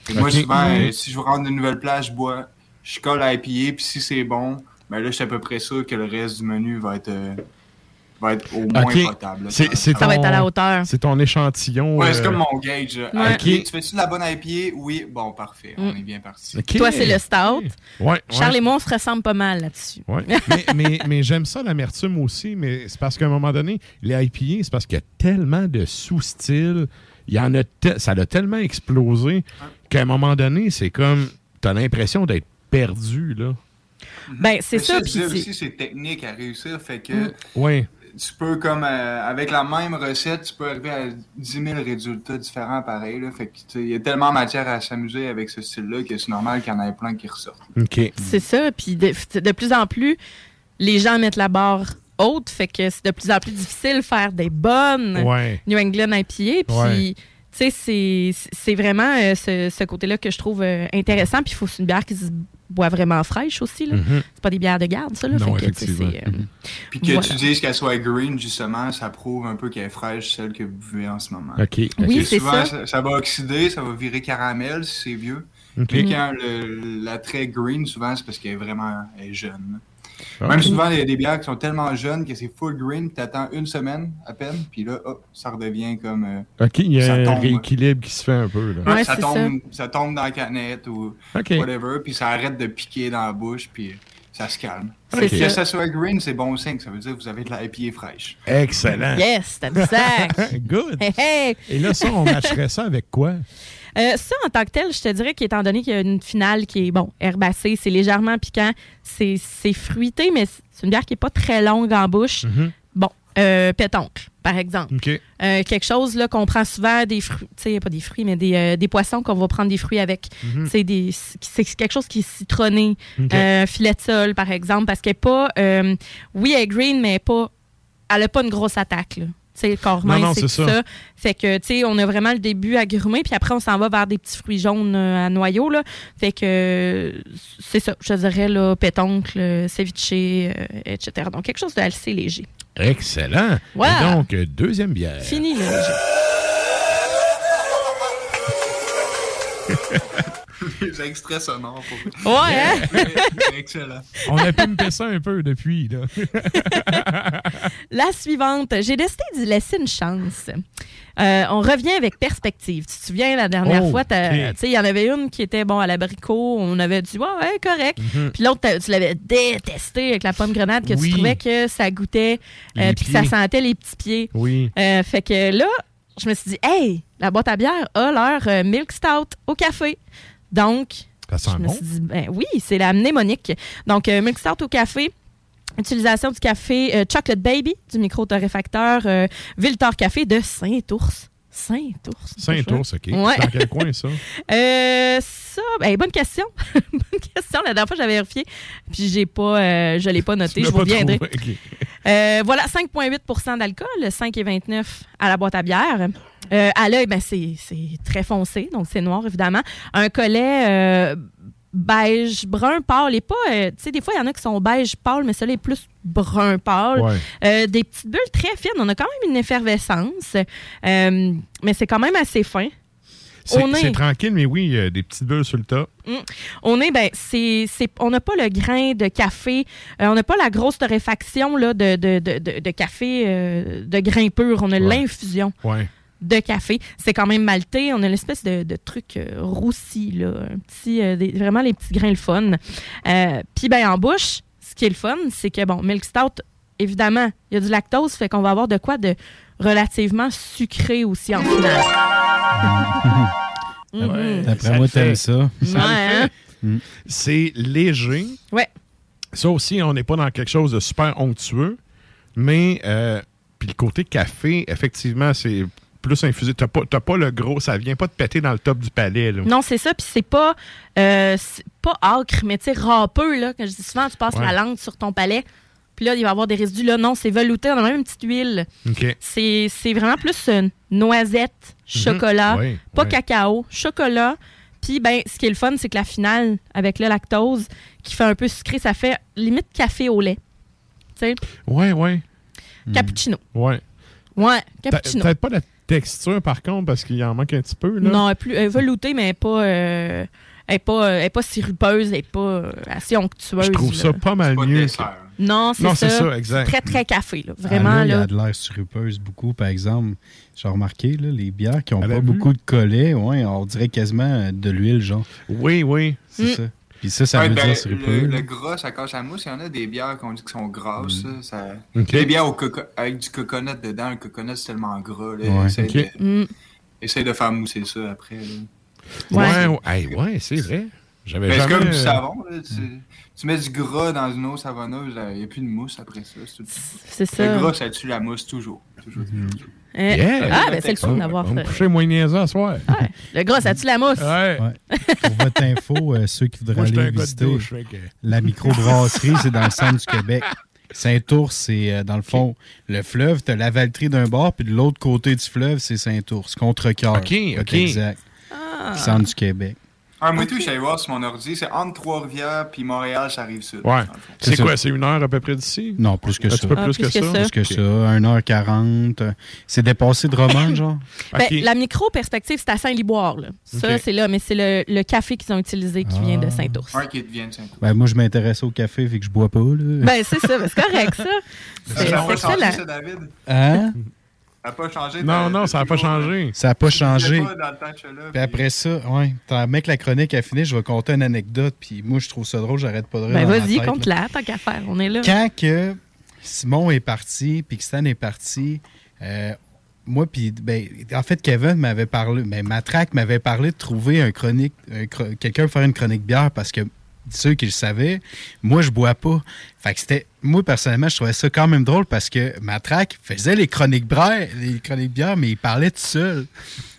Et moi, souvent, euh, si je rentre dans une nouvelle place, je bois, je colle à IPA, puis si c'est bon, ben là, je suis à peu près sûr que le reste du menu va être, euh, va être au moins potable. Ça va être à la hauteur. C'est ton échantillon. Ouais, c'est euh, comme mon gauge. Ouais. Tu fais-tu de la bonne IPA? Oui, bon, parfait. On Mm. est bien parti. Toi, c'est le stout. Ouais, Charles ouais. et moi, on se ressemble pas mal là-dessus. Ouais. mais mais, mais j'aime ça, l'amertume aussi, mais c'est parce qu'à un moment donné, les IPA, c'est parce qu'il y a tellement de sous-styles. Il y en a te- ça a tellement explosé qu'à un moment donné, c'est comme. T'as l'impression d'être perdu, là. Ben, c'est Mais ça. c'est- aussi, c'est technique à réussir. Fait que Mm. Oui. Tu peux, comme euh, avec la même recette, tu peux arriver à 10 000 résultats différents pareil. Là. Fait il y a tellement matière à s'amuser avec ce style-là que c'est normal qu'il y en ait plein qui ressortent. OK. C'est ça. Puis de, de plus en plus, les gens mettent la barre haute, fait que c'est de plus en plus difficile de faire des bonnes Ouais. New England IPA. Puis, Ouais. tu sais, c'est- c'est vraiment euh, ce, ce côté-là que je trouve euh, intéressant. Puis, il faut c'est une bière qui se boit vraiment fraîche aussi. là. Mhm. C'est pas des bières de garde, ça. Là, Non, fait que, tu sais, effectivement. c'est, euh, Puis que Voilà. tu dises qu'elle soit green, justement, ça prouve un peu qu'elle est fraîche, celle que vous buvez en ce moment. OK. Oui, Parce que c'est souvent, ça. ça. va oxyder, ça va virer caramel si c'est vieux. OK. Mais quand le, la très green, souvent, c'est parce qu'elle est vraiment elle est jeune. Même souvent, il y a des bières qui sont tellement jeunes que c'est full green, tu attends une semaine à peine, puis là, hop, ça redevient comme. euh, OK, il y a ça un rééquilibre qui se fait un peu. Là. Ouais, ça, tombe, ça. tombe dans la canette ou whatever, puis ça arrête de piquer dans la bouche, puis ça se calme. C'est Que ça. ça soit green, c'est bon signe. Ça veut dire que vous avez de la IPA fraîche. Excellent. Yes, t'as du sac. Good. Hey, hey. Et là, ça, on matcherait ça avec quoi? Euh, ça, en tant que tel, je te dirais qu'étant donné qu'il y a une finale qui est, bon, herbacée, c'est légèrement piquant, c'est fruité, mais c'est une bière qui est pas très longue en bouche. Bon, euh, pétoncle, par exemple. OK. Euh, quelque chose là qu'on prend souvent des fruits, tu sais, pas des fruits, mais des, euh, des poissons qu'on va prendre des fruits avec. Mhm. C'est des- C'est quelque chose qui est citronné. Filet de sol, par exemple, parce qu'elle est pas. oui, elle est green, mais elle est pas. Pas une grosse attaque, là. Sais, le corps mince, c'est ça. ça. Fait que, tu sais, on a vraiment le début agrumé, puis après, on s'en va vers des petits fruits jaunes euh, à noyau, là. Fait que, c'est ça, je dirais, là, pétoncle, euh, ceviche, euh, etc. Donc, quelque chose de assez léger. Excellent. Wow. Et donc, deuxième bière. Fini, le léger. Les extraits sonores pour. Ouais, hein? Excellent. On a pimpé ça un peu depuis. Là. La suivante, j'ai décidé d'y laisser une chance. Euh, on revient avec perspective. Tu te souviens, la dernière Oh, fois, il y en avait une qui était bon à l'abricot. On avait dit, ouais, ouais, correct. Mhm. Puis l'autre, tu l'avais détesté avec la pomme grenade, que Oui. tu trouvais que ça goûtait, euh, puis que ça sentait les petits pieds. Oui. Euh, fait que là, je me suis dit, hey, la boîte à bière a leur euh, milk stout au café. Donc, Ça sent je me bon. suis dit, ben oui, c'est la mnémonique. Donc, euh, milk stout au café. Utilisation du café euh, Chocolate Baby du micro-torréfacteur euh, Viltor Café de Saint-Ours. Saint-Ours. Saint-Ours? OK. Ouais. C'est dans quel coin, ça? Euh, ça, ben, bonne question. bonne question. La dernière fois, j'avais vérifié, puis j'ai pas, euh, je l'ai pas noté. Je vous reviendrai. Euh, voilà, 5,8% d'alcool, 5,29 à la boîte à bière. Euh, à l'œil, ben, c'est très foncé, donc c'est noir, évidemment. Un collet euh, beige, brun pâle. Et pas, euh, tu sais, des fois, il y en a qui sont beige pâle, mais celui-là est plus brun pâle. Ouais. Euh, des petites bulles très fines. On a quand même une effervescence, euh, mais c'est quand même assez fin. C'est On est- c'est tranquille, mais oui, des petites bulles sur le top. Mm. On est, ben, c'est, on n'a pas le grain de café, euh, on n'a pas la grosse torréfaction là, de, de, de, de- de café euh, de grain pur. On a l'infusion Ouais. De café. C'est quand même maltais. On a l'espèce de, de truc euh, roussi, là, un petit, euh, des- vraiment les petits grains le fun. Euh, Puis ben en bouche, ce qui est le fun, c'est que bon, milk stout, évidemment, il y a du lactose, fait qu'on va avoir de quoi de relativement sucré aussi en finale. Mhm. D'après Ça moi, t'aimes ça. Ça le Ouais, hein? fait. C'est léger. Ouais. Ça aussi, on n'est pas dans quelque chose de super onctueux, mais euh, puis le côté café, effectivement, c'est plus infusé. T'as pas, t'as pas le gros, ça vient pas te péter dans le top du palais. Là. Non, c'est ça. Puis c'est pas, euh, pas acre, mais tu sais, râpeux, là. Quand je dis souvent, tu passes Ouais. la langue sur ton palais. Puis là, il va y avoir des résidus. Là, non, c'est velouté. On a même une petite huile. C'est c'est vraiment plus euh, noisette, chocolat, Mhm. Oui, pas oui. cacao, chocolat. Puis, ben, ce qui est le fun, c'est que la finale, avec le lactose, qui fait un peu sucré, ça fait limite café au lait. Tu sais, Ouais, ouais. cappuccino. Ouais. Ouais, cappuccino. Peut-être pas la texture, par contre, parce qu'il en manque un petit peu. Là. Non, elle est plus elle est veloutée, mais elle est pas, euh, elle pas, elle est pas sirupeuse, elle est pas euh, assez onctueuse. Je trouve là. ça pas mal pas mieux. Non, c'est ça. exact. Très, très café, là. Vraiment, Ah, là, il y a de l'air sirupeuse beaucoup, par exemple. J'ai remarqué, là, les bières qui n'ont la pas vue. beaucoup de collet, ouais, on dirait quasiment euh, de l'huile, genre. Oui, oui. C'est Mm. ça. Puis ça, ça Ouais, veut ben, dire le, gras, ça cache la mousse. Il y en a des bières qu'on dit qui sont grasses. là, ça... Des bières au coco- avec du coconut dedans. Le coconut, c'est tellement gras. Là, Ouais. essaye, Ok. de, Mm. essaye de faire mousser ça après. là. Ouais, Ouais. ouais, hey, ouais, c'est vrai. J'avais Ben, c'est comme du savon. là, Tu, tu mets du gras dans une eau savonneuse, il n'y a plus de mousse après ça. c'est. Le gras, ça tue la mousse toujours. toujours, toujours, toujours. Euh, Yeah. Ah, ben c'est le fun d'avoir ça. coucher moins niaiseux ce soir. Ouais. Le gras, ça tue la mousse. Ouais. Ouais. Pour votre info, euh, ceux qui voudraient Moi, aller visiter douche, fait que- la microbrasserie, c'est dans le centre du Québec. Saint-Ours, c'est euh, dans le fond le fleuve. Tu as la Valtrie d'un bord, puis de l'autre côté du fleuve, c'est Saint-Ours, contre-cœur. OK, OK. Exact. Ah. Centre du Québec. Ah, moi, tout, je suis allé voir sur mon ordi. C'est entre Trois-Rivières puis Montréal, ça arrive sud. Ouais. C'est quoi, c'est une heure à peu près d'ici? Non, plus que Un ça. petit peu Ah, plus, que, ça? Plus que ça. 1h40. C'est dépassé de romans, genre? Ben, la micro-perspective, c'est à Saint-Liboire. là. Ça, c'est là, mais c'est le, le café qu'ils ont utilisé qui vient de Saint-Ours. Un qui vient de Saint-Ours. Ben, moi, je m'intéresse au café, vu que je bois pas, là. Ben, c'est ça, c'est correct, ça. Ça C'est excellent. ça, David? Hein? Ça n'a pas changé. Non, non, ça n'a pas changé. Ça n'a pas changé. pas dans le temps que je suis là, Puis après ça, ouais, tant mec, la chronique a fini, je vais compter une anecdote, puis moi, je trouve ça drôle, j'arrête pas de rire. Ben, vas-y, tête, compte là. là, tant qu'à faire. On est là. Quand que Simon est parti, puis que Stan est parti, euh, moi, puis, ben, en fait, Kevin m'avait parlé, mais Matraque m'avait parlé de trouver un chronique, un chro- quelqu'un pour faire une chronique bière parce que ceux qui le savaient, moi, je bois pas. Fait que c'était, moi, personnellement, je trouvais ça quand même drôle parce que Matraque faisait les chroniques bières, les chroniques bières, mais il parlait tout seul.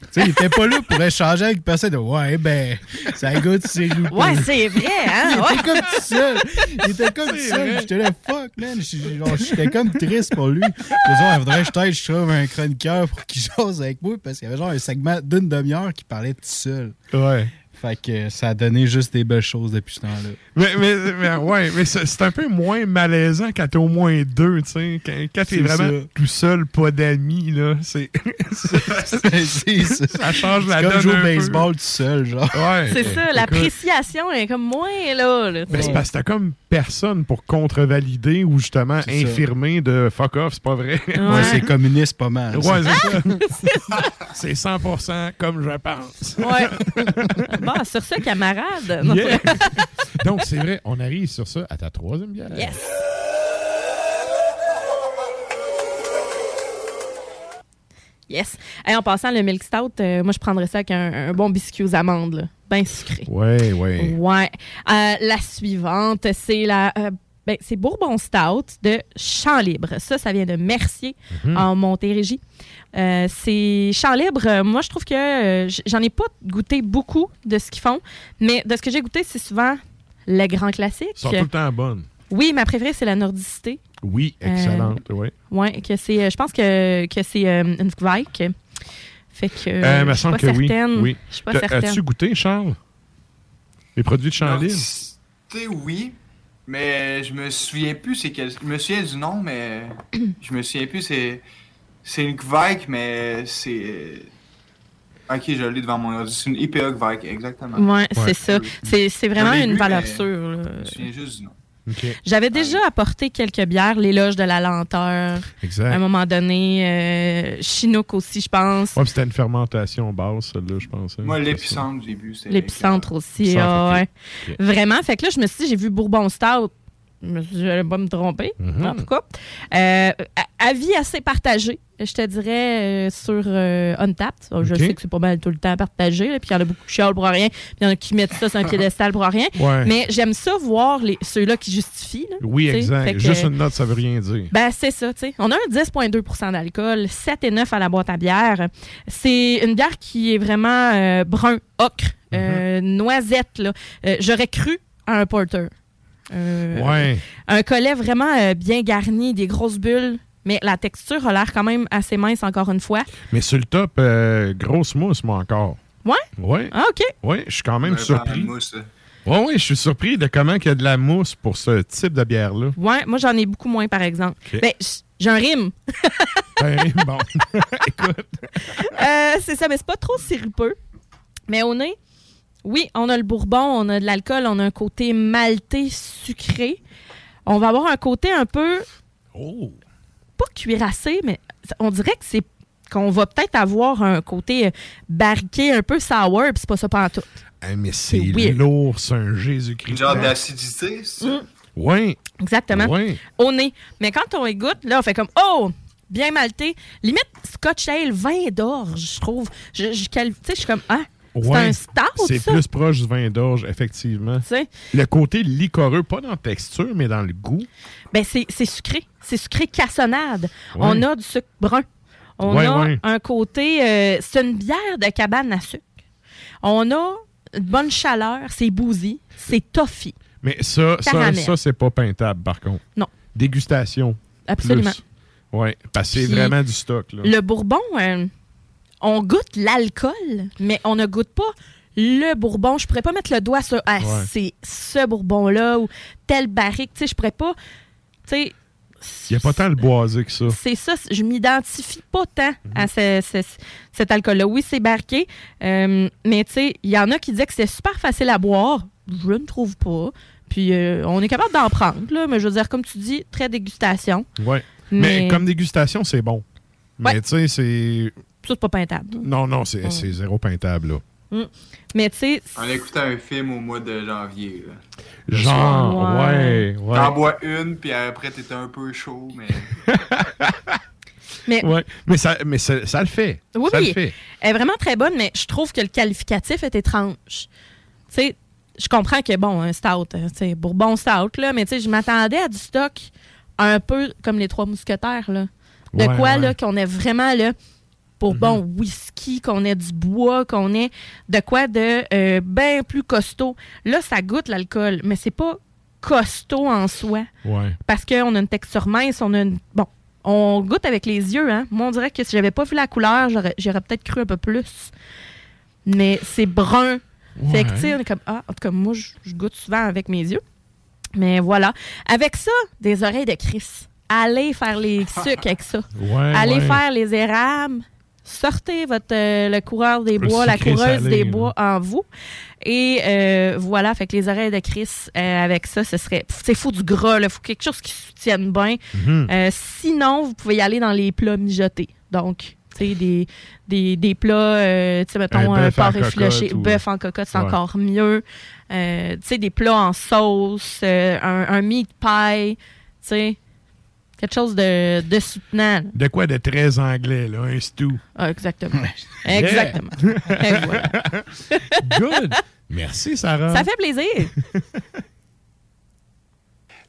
Tu sais, il était pas là pour échanger avec personne. Ouais, ben, ça goûte, c'est loupé. Ouais, c'est vrai, hein? Il Ouais. était comme tout seul. Il était comme tout seul. J'étais là, fuck, man. J'étais comme triste pour lui. Je me disais, il faudrait que je trouve un chroniqueur pour qu'il jase avec moi parce qu'il y avait genre un segment d'une demi-heure qui parlait tout seul. Ouais. Fait que ça a donné juste des belles choses depuis ce temps-là. Mais, mais, mais ouais, mais c'est un peu moins malaisant quand t'es au moins deux, tu sais. Quand, quand t'es vraiment ça. tout seul, pas d'amis, là, c'est. Ça. ça change la donne. jouer au un peu. baseball tout seul, genre. Ouais. C'est ça, l'appréciation est comme moins là. là, Ben, c'est parce que t'as comme personne pour contrevalider ou justement infirmer de fuck off, c'est pas vrai. Ouais, c'est communiste pas mal. Ouais, c'est ça. C'est 100% comme je pense. Ouais. bon, sur ça, camarade. Non. Yeah. Donc, c'est vrai, on arrive sur ça à ta troisième bière. Yes. Yes. Et en passant, le milk stout, euh, moi, je prendrais ça avec un, un bon biscuit aux amandes, là. bien sucré. Ouais, ouais. Ouais. Euh, la suivante, c'est la. euh, ben, c'est Bourbon Stout de Champ Libre. Ça, ça vient de Mercier Mhm. en Montérégie. Euh, c'est Champ Libre. moi, je trouve que euh, j'en ai pas goûté beaucoup de ce qu'ils font, mais de ce que j'ai goûté, c'est souvent les grands classiques. Ils sont tout le temps bonnes. Oui, ma préférée, c'est la nordicité. Oui, Euh, excellente, oui. Ouais, que c'est. euh, Je pense que, que c'est euh, une Kvike. Fait que. euh, me je suis semble pas que oui. certaine. oui. Je suis pas T'as- certaine. As-tu goûté, Charles? Les produits de sais, oui, mais je me souviens plus c'est quel. Je me souviens du nom, mais je me souviens plus c'est. C'est une Kvike, mais c'est. Ok, je l'ai devant mon ordi. C'est une IPA Kvike, exactement. Ouais, c'est ça. C'est c'est vraiment une valeur sûre. là. Je me souviens juste du nom. J'avais déjà apporté quelques bières, l'éloge de la lenteur. Exact. À un moment donné, euh, Chinook aussi, je pense. Ouais, c'était une fermentation basse, celle-là, je pense. hein. Moi, l'épicentre, j'ai bu. c'est- L'épicentre aussi. Ah, ouais. Vraiment. Fait que là, je me suis dit, j'ai vu Bourbon Stout. Je me suis dit, j'allais pas me tromper, Mhm. en tout cas. Euh, avis assez partagé, je te dirais, euh, sur euh, Untapped. Oh, Je sais que c'est pas mal tout le temps partagé, là, puis il y en a beaucoup qui chialent pour rien, puis il y en a qui mettent ça sur un piédestal pour rien. Ouais. Mais j'aime ça voir ceux-là qui justifient. là, Oui, exact. Que- Juste une note, ça veut rien dire. ben, c'est ça, tu sais. On a un 10,2% d'alcool, 7 et 9 à la boîte à bière. C'est une bière qui est vraiment brun, ocre, euh, noisette, J'aurais cru à un porter. Euh, Ouais. Un collet vraiment euh, bien garni, des grosses bulles, mais la texture a l'air quand même assez mince, encore une fois. Mais sur le top, euh, grosse mousse, moi, encore. Ouais? Ouais. Ah, OK. Ouais, je suis quand même Ouais, surpris. par la mousse, là. Ouais, ouais, je suis surpris de comment il y a de la mousse pour ce type de bière-là. Ouais, moi, j'en ai beaucoup moins, par exemple. OK. Ben, j'ai un rime. Ben, bon. Écoute. Euh, c'est ça, mais c'est pas trop sirupeux. Mais au nez, oui, on a le bourbon, on a de l'alcool, on a un côté maltais sucré. On va avoir un côté un peu. Oh! Pas cuirassé, mais on dirait que c'est qu'on va peut-être avoir un côté euh, barriqué, un peu sour, puis c'est pas ça pas tout. Hey, mais c'est lourd, c'est un Jésus-Christ. Une genre d'acidité, c'est ça? Ouais. Exactement. Ouais. Au nez. Mais quand on égoutte, là, on fait comme Oh! Bien malté. Limite Scotch Ale, vin d'orge, je trouve. Je, je sais, je suis comme Ah! C'est un stout, C'est plus proche du vin d'orge, effectivement. Le côté licoreux, pas dans la texture, mais dans le goût. Ben, c'est sucré. C'est sucré cassonade. Ouais. On a du sucre brun. On Ouais, a un côté. euh, c'est une bière de cabane à sucre. On a une bonne chaleur. C'est bousy. C'est toffee. Mais ça, ça, Caramel. ça c'est pas peintable, par contre. Non. Dégustation. Absolument. Ouais, parce que c'est vraiment du stock. Là. Le bourbon, euh, on goûte l'alcool, mais on ne goûte pas le bourbon. Je pourrais pas mettre le doigt sur ah, Ouais. c'est ce bourbon-là ou telle barrique. Tu sais, je pourrais pas. Tu sais, Il n'y a pas tant le boisé que ça. c'est ça, je m'identifie pas tant Mhm. à ce- ce- cet alcool-là. Oui, c'est barqué, euh, mais tu sais, il y en a qui disaient que c'est super facile à boire. Je ne trouve pas. Puis euh, on est capable d'en prendre, là, mais je veux dire, comme tu dis, très dégustation. Ouais. Mais... Mais- comme dégustation, c'est bon. Mais Ouais. tu sais, c'est. Ça, c'est pas peintable. Non, non, c'est Ouais. c'est zéro peintable, là. Mm. Mais tu sais, On écoutait un film au mois de janvier. Là. Genre, ouais, ouais. T'en bois une, puis après, t'étais un peu chaud, mais. Mais, Ouais. Mais, ça, mais ça, ça le fait. Oui, ça le fait. Elle est vraiment très bonne, mais je trouve que le qualificatif est étrange. Tu sais, je comprends que, bon, un stout, tu sais, bourbon stout, là, mais tu sais, je m'attendais à du stock un peu comme les trois mousquetaires, là. De Ouais, quoi, ouais. là, qu'on ait vraiment, là, pour Mhm. bon whisky, qu'on ait du bois, qu'on ait de quoi de euh, bien plus costaud. Là, ça goûte l'alcool, mais c'est pas costaud en soi. Ouais. Parce qu'on a une texture mince, on a une... Bon, on goûte avec les yeux, hein. Moi, on dirait que si j'avais pas vu la couleur, j'aurais, peut-être cru un peu plus. Mais c'est brun. Fait que, Ouais. tu sais, on est comme... Ah, en tout cas, moi, je, je goûte souvent avec mes yeux. Mais voilà. Avec ça, des oreilles de Chris. Allez faire les sucres avec ça. Ouais, Allez ouais. faire les érables. Sortez votre, euh, le coureur des bois, la coureuse salé, des là. bois en vous. Et euh, voilà, fait que les oreilles de Chris, euh, avec ça, ce serait. C'est fou du gras, il faut quelque chose qui soutienne bien. Mhm. Euh, sinon, vous pouvez y aller dans les plats mijotés. Donc, tu sais, des, des, des plats, tu sais, mettons, Un porc effiloché, bœuf en cocotte, c'est Ouais. encore mieux. Tu sais, des plats en sauce, un, un meat pie, tu sais, quelque chose de, de soutenant. là. De quoi de très anglais, là, un stew. Ah, exactement. Exactement. Et voilà. Good. Merci, Sarah. Ça fait plaisir.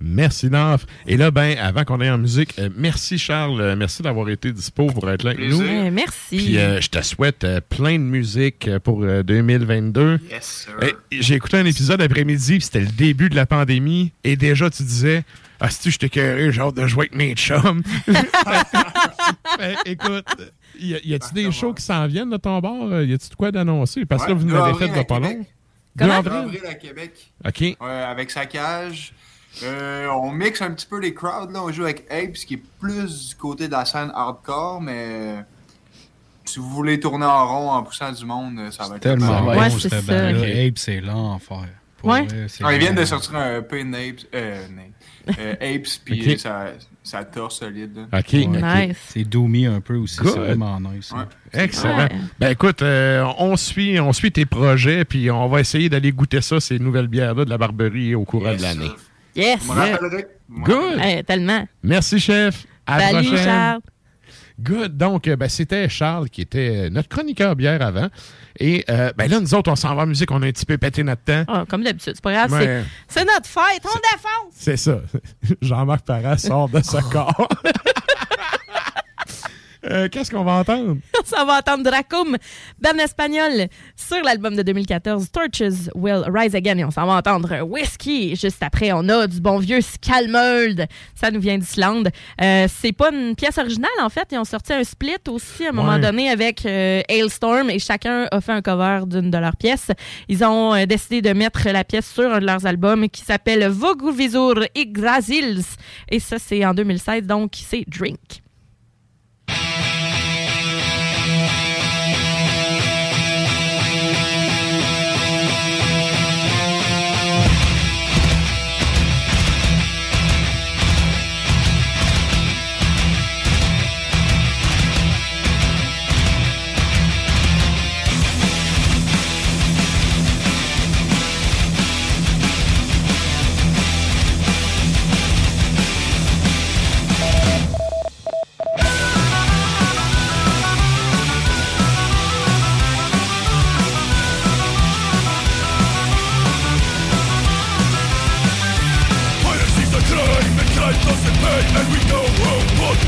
Merci, Naf. Et là, ben, avant qu'on aille en musique, euh, merci, Charles. Euh, merci d'avoir été dispo pour être là avec nous. Merci. Puis euh, je te souhaite euh, plein de musique pour euh, 2022. Yes, sir. J'ai écouté un épisode après-midi, puis c'était le début de la pandémie, et déjà tu disais Ah, si je t'écœuré, j'ai hâte de jouer avec mes chums. Ben, écoute, y, a-tu des shows qui s'en viennent de ton bord? Y a-tu de quoi d'annoncer? Parce que là, vous nous l'avez fait de pas long. Québec. 2 2 avril. à Québec. OK. Avec sa cage. Euh, on mixe un petit peu les crowds. Là. On joue avec Ape, ce qui est plus du côté de la scène hardcore, mais si vous voulez tourner en rond en poussant du monde, ça va être Tellement bon, mal. cette bande-là. Ape, c'est l'enfer. Ouais. vrai, c'est Ah, ils viennent de sortir un EP Napes, euh, euh, Apes, puis ça, ça torse solide. là. OK. Ouais, Nice. C'est doomy un peu aussi, c'est vraiment nice. Excellent. Ouais. Ben écoute, euh, on, suit, on suit tes projets, puis on va essayer d'aller goûter ça, ces nouvelles bières-là de la Barberie au courant de l'année. Yes. Good. Tellement. Merci, chef. À la Salut, prochaine. Charles. Good. Donc, euh, ben, c'était Charles qui était euh, notre chroniqueur bière avant. Et euh, ben là, nous autres, on s'en va en musique, on a un petit peu pété notre temps. Ah, comme d'habitude, c'est pas grave. Ouais. c'est- C'est notre fête, on défonce. C'est ça. Jean-Marc Parra sort de ce corps. Euh, Qu'est-ce qu'on va entendre? Ça va entendre Dracum, band espagnol, sur l'album de 2014, Torches Will Rise Again. Et on s'en va entendre Whiskey. Juste après, on a du bon vieux Skalmold. Ça nous vient d'Islande. Euh, c'est pas une pièce originale, en fait. Ils ont sorti un split aussi à un moment Ouais. donné avec euh, Hailstorm et chacun a fait un cover d'une de leurs pièces. Ils ont euh, décidé de mettre la pièce sur un de leurs albums qui s'appelle Voguvisur Yggdrasils. Et ça, c'est en 2016, donc c'est Drink.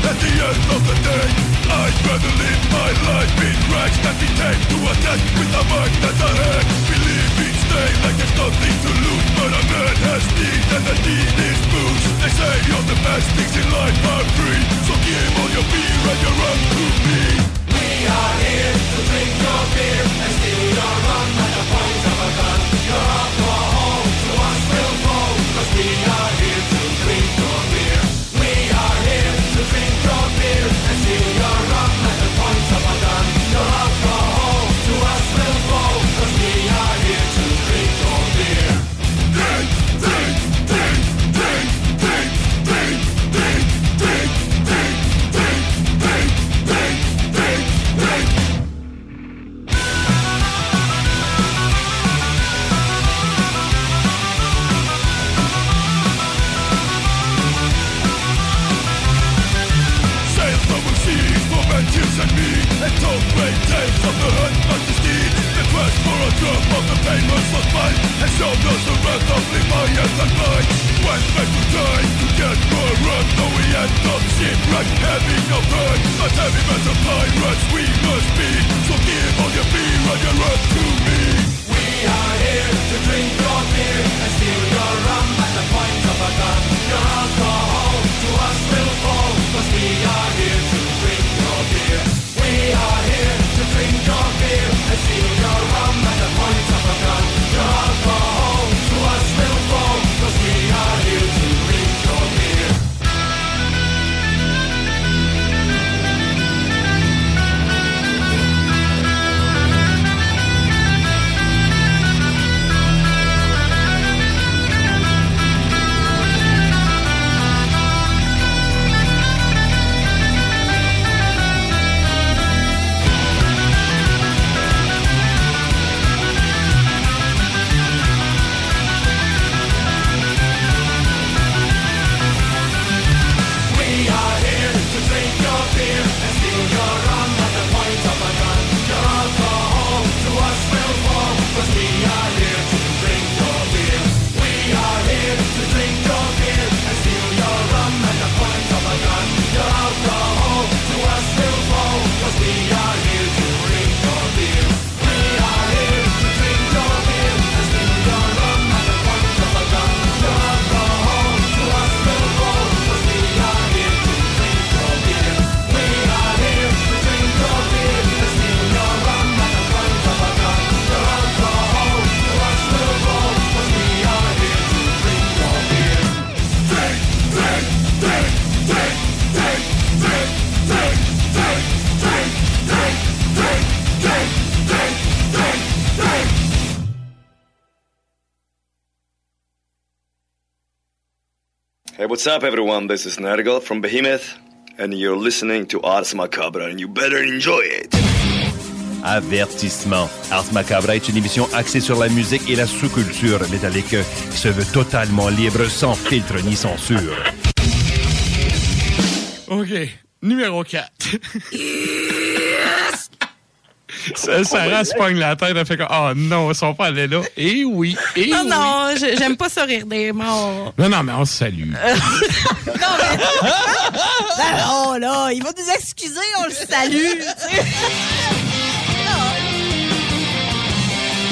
End of the day I'd rather live my life in rags than be tamed to a death with a mind that's ahead Believe each day like there's nothing to lose But a man has need and the need is booze They say all the best things in life are free. So give all your beer and your rum to me. We are here to drink your beer and steal your rum at the point the mine And showed us the wrath of Leviathan and blind Went back to get more Though we had not shipwreck having no pride But heavy metal pirates we must be So give all your beer and your to me We are here to drink your beer And steal your rum at the point of a gun. Your alcohol to us will fall we are here what's up, everyone? This is Nergal from Behemoth, and you're listening to Ars Macabre, and you better enjoy it. Avertissement. Ars Macabre est une émission axée sur la musique et la sous-culture métallique qui se veut totalement libre, sans filtre ni censure. OK. Numéro 4. Ça, Sarah se pogne la tête, elle fait comme Oh non, ils sont pas allés là. Et oui, et Non, oui. non, je- j'aime pas ça rire des morts. Non, non, mais on se salue. Oh là, il va nous excuser, on le salue.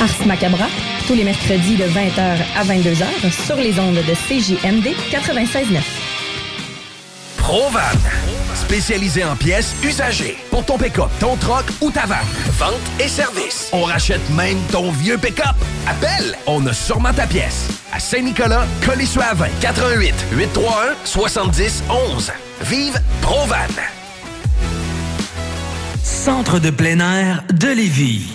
Ars Macabra, tous les mercredis de 20h à 22h sur les ondes de CJMD 96.9. Provan. Spécialisé en pièces usagées. Pour ton pick-up, ton troc ou ta vanne. Vente et service. On rachète même ton vieux pick-up. Appelle, on a sûrement ta pièce. À Saint-Nicolas, Colissois 20 88 831 70 11. Vive Provan. Centre de plein air de Lévis.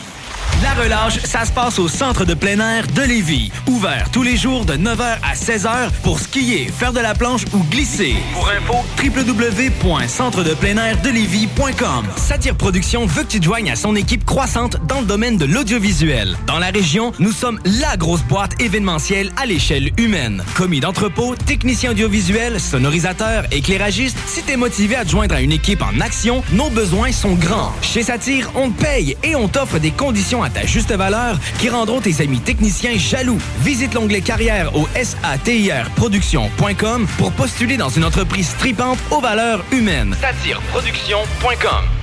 La relâche, ça se passe au centre de plein air de Lévis. Ouvert tous les jours de 9h à 16h pour skier, faire de la planche ou glisser. Pour info, www.centredepleinairdelévis.com. Satire Productions veut que tu te joignes à son équipe croissante dans le domaine de l'audiovisuel. Dans la région, nous sommes la grosse boîte événementielle à l'échelle humaine. Commis d'entrepôt, technicien audiovisuel, sonorisateur, éclairagiste, si t'es motivé à te joindre à une équipe en action, nos besoins sont grands. Chez Satire, on te paye et on t'offre des conditions à ta juste valeur qui rendront tes amis techniciens jaloux. Visite l'onglet carrière au satirproduction.com pour postuler dans une entreprise tripante aux valeurs humaines. Satireproduction.com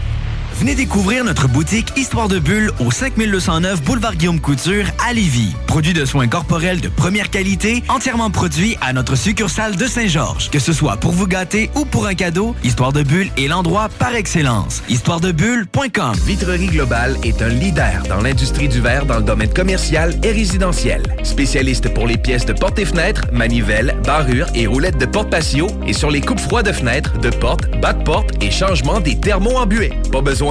Venez découvrir notre boutique Histoire de Bulle au 5209 Boulevard Guillaume Couture à Lévis. Produit de soins corporels de première qualité, entièrement produit à notre succursale de Saint-Georges. Que ce soit pour vous gâter ou pour un cadeau, Histoire de Bulle est l'endroit par excellence. Histoiredebulle.com Vitrerie Globale est un leader dans l'industrie du verre dans le domaine commercial et résidentiel. Spécialiste pour les pièces de portes et fenêtres, manivelles, barrures et roulettes de porte patio et sur les coupes froides de fenêtres, de portes, bas de porte et changement des thermos embués. Pas besoin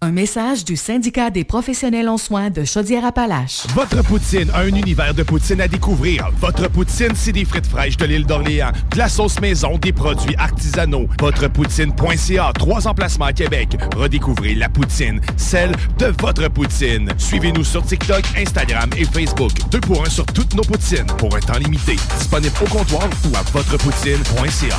Un message du syndicat des professionnels en soins de Chaudière-Appalaches. Votre poutine, un univers de poutine à découvrir. Votre poutine, c'est des frites fraîches de l'île d'Orléans, de la sauce maison, des produits artisanaux. Votrepoutine.ca, trois emplacements à Québec. Redécouvrez la poutine, celle de votre poutine. Suivez-nous sur TikTok, Instagram et Facebook. Deux pour un sur toutes nos poutines, pour un temps limité. Disponible au comptoir ou à votrepoutine.ca.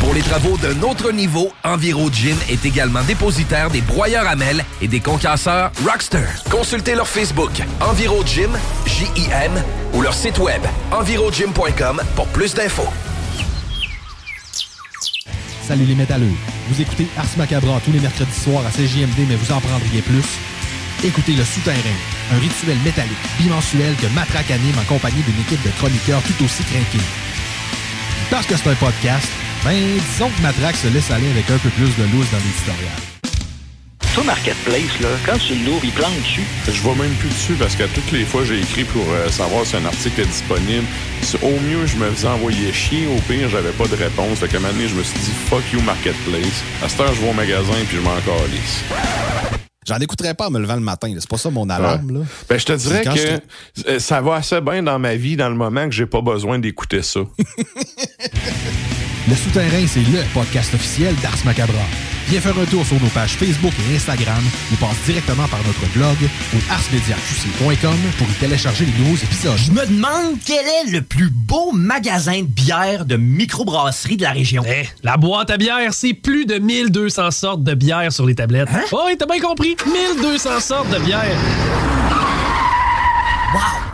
Pour les travaux d'un autre niveau, EnviroGym est également dépositaire des broyeurs à mêles et des concasseurs Rockster. Consultez leur Facebook EnviroGym, J-I-M, ou leur site web envirogym.com pour plus d'infos. Salut les métalleux. Vous écoutez Ars Macabra tous les mercredis soirs à CJMD, mais vous en prendriez plus. Écoutez Le Souterrain, un rituel métallique bimensuel que Matraque anime en compagnie d'une équipe de chroniqueurs tout aussi craqués. Parce que c'est un podcast, ben disons que Matraque se laisse aller avec un peu plus de loose dans l'éditorial. Toi, Marketplace, là, quand tu l'ouvres, il plante dessus. Je vois même plus dessus parce que toutes les fois, j'ai écrit pour euh, savoir si un article est disponible. Au mieux, je me faisais envoyer chier. Au pire, j'avais pas de réponse. Fait qu'à un moment donné, je me suis dit fuck you, Marketplace. À cette heure, je vais au magasin puis je m'en calisse. J'en écouterais pas en me levant le matin. C'est pas ça mon alarme. Là. Ben, je te dirais que euh, ça va assez bien dans ma vie dans le moment que j'ai pas besoin d'écouter ça. Le Souterrain, c'est le podcast officiel d'Ars Macabra. Viens faire un tour sur nos pages Facebook et Instagram ou passe directement par notre blog au arsmediaqc.com pour y télécharger les nouveaux épisodes. Je me demande quel est le plus beau magasin de bière de microbrasserie de la région. Eh, la boîte à bière, c'est plus de 1200 sortes de bière sur les tablettes. Hein? Oh, oui, t'as bien compris. 1200 sortes de bière.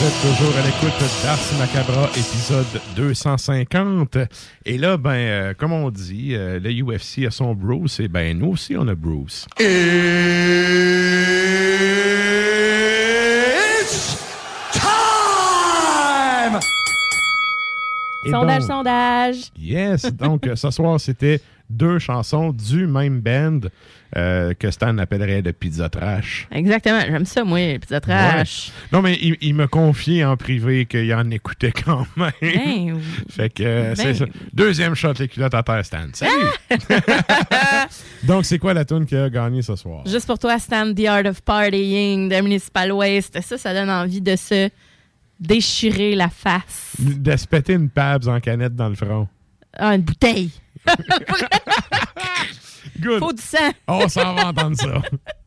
Vous êtes toujours à l'écoute d'Ars Macabra, épisode 250. Et là, ben, euh, comme on dit, euh, le UFC a son Bruce, et ben, nous aussi, on a Bruce. It's time! Et sondage, sondage. Yes, donc euh, ce soir, c'était deux chansons du même band euh, que Stan appellerait le Pizza Trash. Exactement. J'aime ça, moi, les pizzas trash. Ouais. Non, mais il, il me confiait en privé qu'il en écoutait quand même. Ben oui. fait que euh, Ben c'est ça. oui. Deuxième shot, les culottes à terre, Stan. Salut! Donc, c'est quoi la tune qui a gagné ce soir? Juste pour toi, Stan, The Art of Partying de Municipal Waste. Ça, ça donne envie de se déchirer la face. De se péter une pabs en canette dans le front. Ah, une bouteille. Good. Faut du sang. On s'en va entendre ça.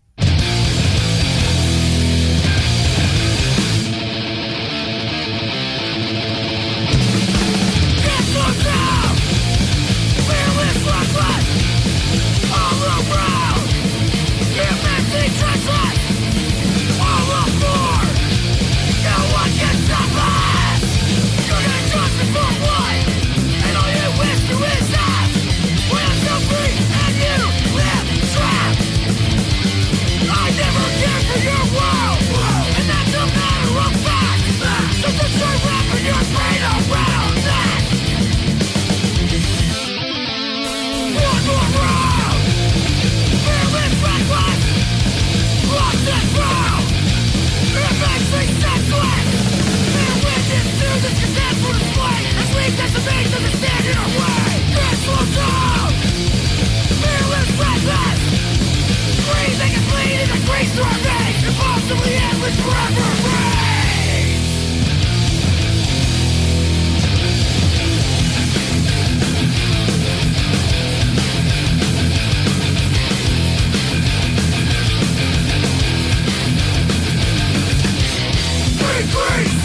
free!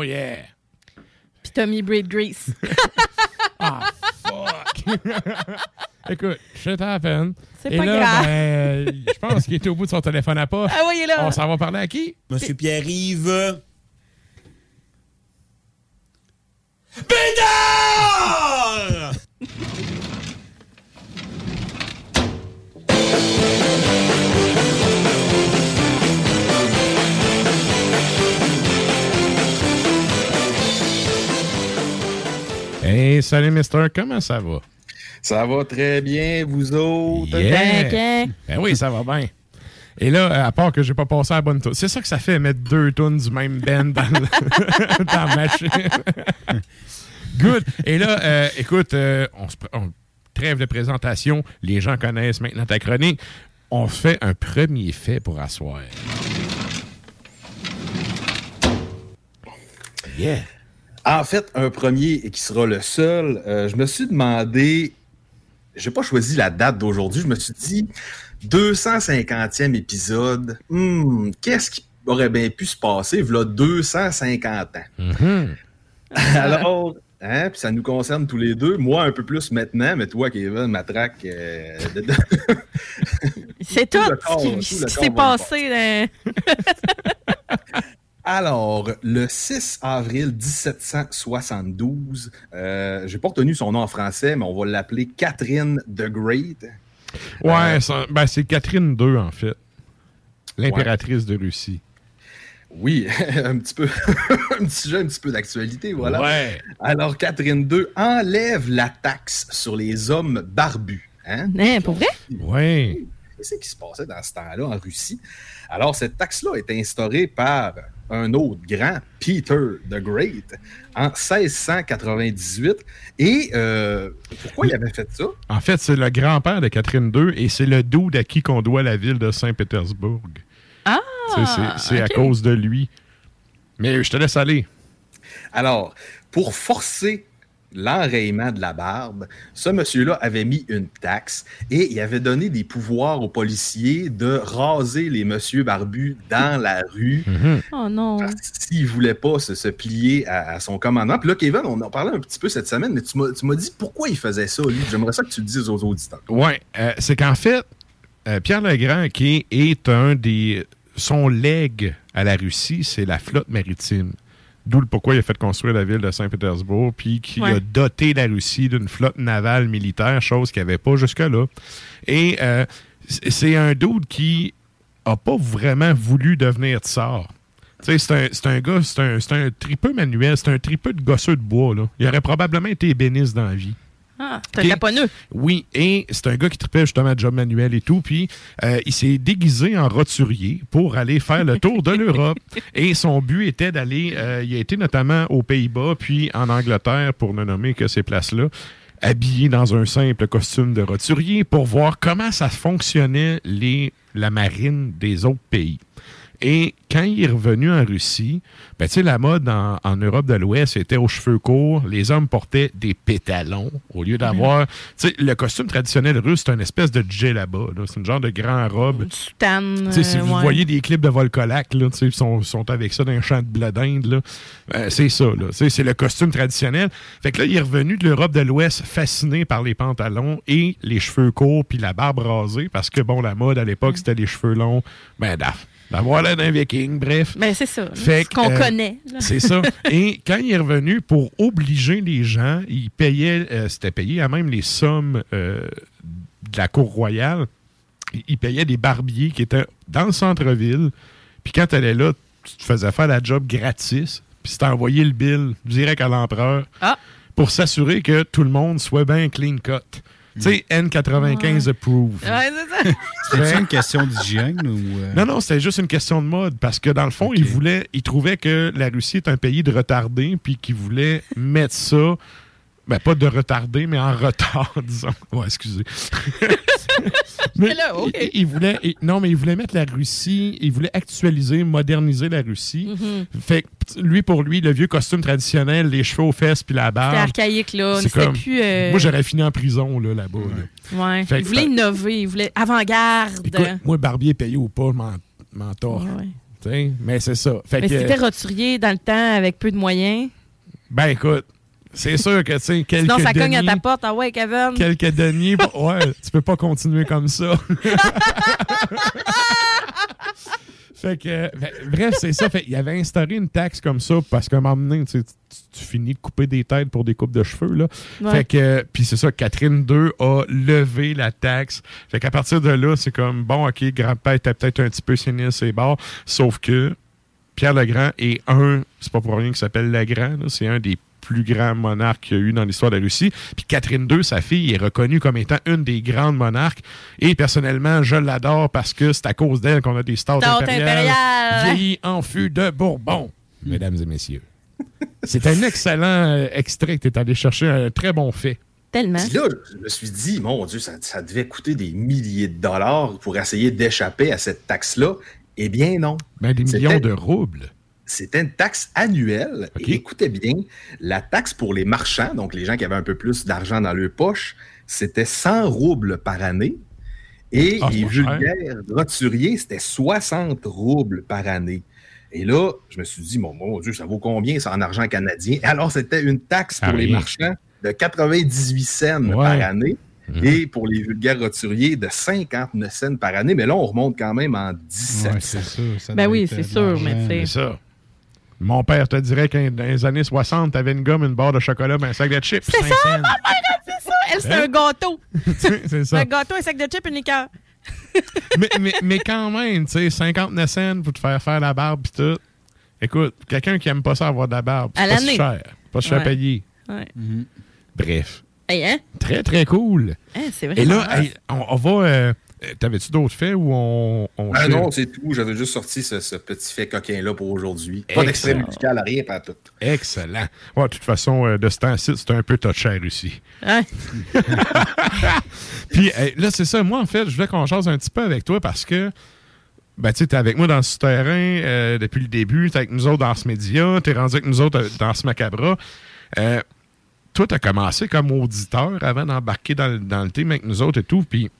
Oh yeah! Puis Tommy Braid Grease. ah, fuck! Écoute, shit happen. C'est Et pas là, grave. ben, je pense qu'il était au bout de son téléphone à poche. Ah oui, il est là. On s'en va parler à qui? Monsieur Pierre-Yves. Bédard! Hey, salut, Mister. Comment ça va? Ça va très bien, vous autres? Yeah. Ben oui, ça va bien. Et là, à part que j'ai pas passé à la bonne tour, c'est ça que ça fait mettre deux tunes du même band dans, le- dans la machine. Good. Et là, euh, écoute, euh, on se on- trêve de présentation. Les gens connaissent maintenant ta chronique. On fait un premier fait pour asseoir. Yeah. En fait, un premier et qui sera le seul, euh, je me suis demandé, j'ai pas choisi la date d'aujourd'hui, je me suis dit 250e épisode, hmm, qu'est-ce qui aurait bien pu se passer voilà 250 ans? Mhm. Alors, hein, puis ça nous concerne tous les deux, moi un peu plus maintenant, mais toi, Kevin, matraque. euh, de- C'est tout ce qui, qui s'est passé. euh, Alors, le 6 avril 1772, euh, j'ai pas retenu son nom en français, mais on va l'appeler Catherine the Great. Ouais, ça- ben, c'est Catherine II, en fait. L'impératrice de Russie. Oui, un petit peu, un petit sujet, un petit peu d'actualité, voilà. Ouais. Alors, Catherine II enlève la taxe sur les hommes barbus. Hein? Hein, pour vrai? Oui. Qu'est-ce qui se passait dans ce temps-là en Russie? Alors, cette taxe-là est instaurée par un autre grand, Peter the Great, en 1698. Et euh, pourquoi il avait fait ça? En fait, c'est le grand-père de Catherine II et c'est le dude à qui qu'on doit la ville de Saint-Pétersbourg. Ah! C'est- à cause de lui. Mais je te laisse aller. Alors, pour forcer l'enrayement de la barbe, ce monsieur-là avait mis une taxe et il avait donné des pouvoirs aux policiers de raser les monsieur barbus dans la rue. Oh non. S'il voulait pas se, se plier à, à son commandement. Puis là, Kevin, on en parlait un petit peu cette semaine, mais tu m'as tu m'as dit pourquoi il faisait ça, lui. J'aimerais ça que tu le dises aux auditeurs. Oui, c'est qu'en fait, euh, Pierre Legrand, qui est un des. Son legs à la Russie, c'est la flotte maritime. D'où le pourquoi il a fait construire la ville de Saint-Pétersbourg, puis qui Ouais. a doté la Russie d'une flotte navale militaire, chose qu'il n'y avait pas jusque-là. Et euh, c'est un dude qui a pas vraiment voulu devenir tsar. C'est un, un gars, c'est un, un tripeux manuel, c'est un tripeux de gosseux de bois. Là. Il aurait probablement été ébéniste dans la vie. Ah, c'est un caponneux. Oui, et c'est un gars qui tripait justement à job manuel et tout. Puis euh, il s'est déguisé en roturier pour aller faire le tour de l'Europe. Et son but était d'aller. euh, il a été notamment aux Pays-Bas, puis en Angleterre, pour ne nommer que ces places-là, habillé dans un simple costume de roturier pour voir comment ça fonctionnait les, la marine des autres pays. Et quand il est revenu en Russie, ben, tu sais, la mode en, en Europe de l'Ouest était aux cheveux courts. Les hommes portaient des pétalons au lieu d'avoir. Tu sais, le costume traditionnel russe, c'est une espèce de djellaba. là. C'est une genre de grand robe. Soutane. Sais, si euh, vous ouais. voyez des clips de Volcolac, là, tu sais, ils sont, sont avec ça dans un champ de blé d'Inde, là, euh, c'est ça, c'est le costume traditionnel. Fait que là, il est revenu de l'Europe de l'Ouest fasciné par les pantalons et les cheveux courts puis la barbe rasée parce que, bon, la mode à l'époque, c'était les cheveux longs. Ben, daf. D'avoir l'air d'un viking, bref. Ben, c'est ça. Fait ce qu'on euh, connaît. C'est ça. Et quand il est revenu, pour obliger les gens, il payait, euh, c'était payé à même les sommes euh, de la cour royale. Il- Il payait des barbiers qui étaient dans le centre-ville. Puis quand tu allais là, tu te faisais faire la job gratis. Puis c'était envoyé le bill direct à l'empereur Ah. pour s'assurer que tout le monde soit bien clean cut. Tu sais, N95 approved. Ouais, c'est ça. C'était une question d'hygiène ou. euh, Non, non, c'était juste une question de mode parce que dans le fond, il voulait, il trouvait que la Russie est un pays de retardés puis qu'il voulait mettre ça, ben pas de retardé, mais en retard, disons. Ouais, excusez. mais là, ok. il, il voulait, il- non, mais il voulait mettre la Russie, il voulait actualiser, moderniser la Russie. Mhm. Fait que lui pour lui, le vieux costume traditionnel, les cheveux aux fesses puis la barbe. C'était archaïque, là. c'est C'était comme- plus. euh, Moi, j'aurais fini en prison là, là-bas. là. Ouais. Fait il voulait innover, il voulait avant-garde. Moi, barbier payé ou pas, m'en-. Ouais, ouais. Sais, Mais c'est ça. Fait Mais que, c'était roturier dans le temps avec peu de moyens. Ben écoute, c'est sûr que tu sais, quelques Sinon, ça cogne à ta porte. Ah ouais, Kevin. Quelques deniers, ouais, tu peux pas continuer comme ça. fait que, ben, bref, c'est ça. Fait, il avait instauré une taxe comme ça parce qu'à un moment donné, tu, sais, tu- tu finis de couper des têtes pour des coupes de cheveux. Là. Ouais. Fait que, puis c'est ça, Catherine II a levé la taxe. Fait qu'à partir de là, c'est comme, bon, OK, grand-père était peut-être un petit peu sinistre et bord, sauf que Pierre Legrand est un, c'est pas pour rien qu'il s'appelle Legrand, là, c'est un des plus grands monarques qu'il y a eu dans l'histoire de la Russie. Puis Catherine II, sa fille, est reconnue comme étant une des grandes monarques. Et personnellement, je l'adore parce que c'est à cause d'elle qu'on a des stars Stars impériales impériales. vieillies en fût de Bourbon, mesdames et messieurs. C'est un excellent euh, extrait que tu es allé chercher, un très bon fait. Tellement. Puis là, je me suis dit, mon Dieu, ça, ça devait coûter des milliers de dollars pour essayer d'échapper à cette taxe-là. Eh bien, non. Ben, des millions de roubles. C'était une taxe annuelle. Et écoutez bien, la taxe pour les marchands, donc les gens qui avaient un peu plus d'argent dans leur poche, c'était 100 roubles par année. Et Ah, les vulgaires roturiers, c'était 60 roubles par année. Et là, je me suis dit, mon, mon Dieu, ça vaut combien ça en argent canadien? Alors, c'était une taxe pour Ah, les marchands de 98 cents Ouais. par année. Mhm. Et pour les vulgaires roturiers, de 59 cents par année. Mais là, on remonte quand même en 17 cents. Ben oui, c'est sûr, mais tu sais. C'est ça. Mon père te dirait que dans les années 60, t'avais une gomme, une barre de chocolat, ben un sac de chips. C'est ça, ma mère, c'est ça. Elle, c'est Hein? un gâteau. c'est ça. Un gâteau, un sac de chips, une liqueur. mais, mais, mais quand même, tu sais, 59 cents pour te faire faire la barbe pis tout. Écoute, quelqu'un qui aime pas ça avoir de la barbe, c'est pas si cher. Pas si cher Ouais. payé. Ouais. Bref. Hey, hein? Très, très cool. Hein, c'est Et vraiment là, hey, on, on va... euh, T'avais-tu d'autres faits ou on... on Ah non, c'est tout. J'avais juste sorti ce, ce petit fait coquin-là pour aujourd'hui. Pas Excellent. d'extrait musical, rien, pas tout. Excellent. Ouais, de toute façon, euh, de ce temps-ci, c'est un peu touché aussi. Ouais. Puis euh, là, c'est ça. Moi, en fait, je voulais qu'on change un petit peu avec toi parce que ben, tu es avec moi dans ce terrain euh, depuis le début, tu avec nous autres dans ce média, tu es rendu avec nous autres euh, dans ce macabra. Euh, toi, tu as commencé comme auditeur avant d'embarquer dans, le- dans le team avec nous autres et tout. Puis,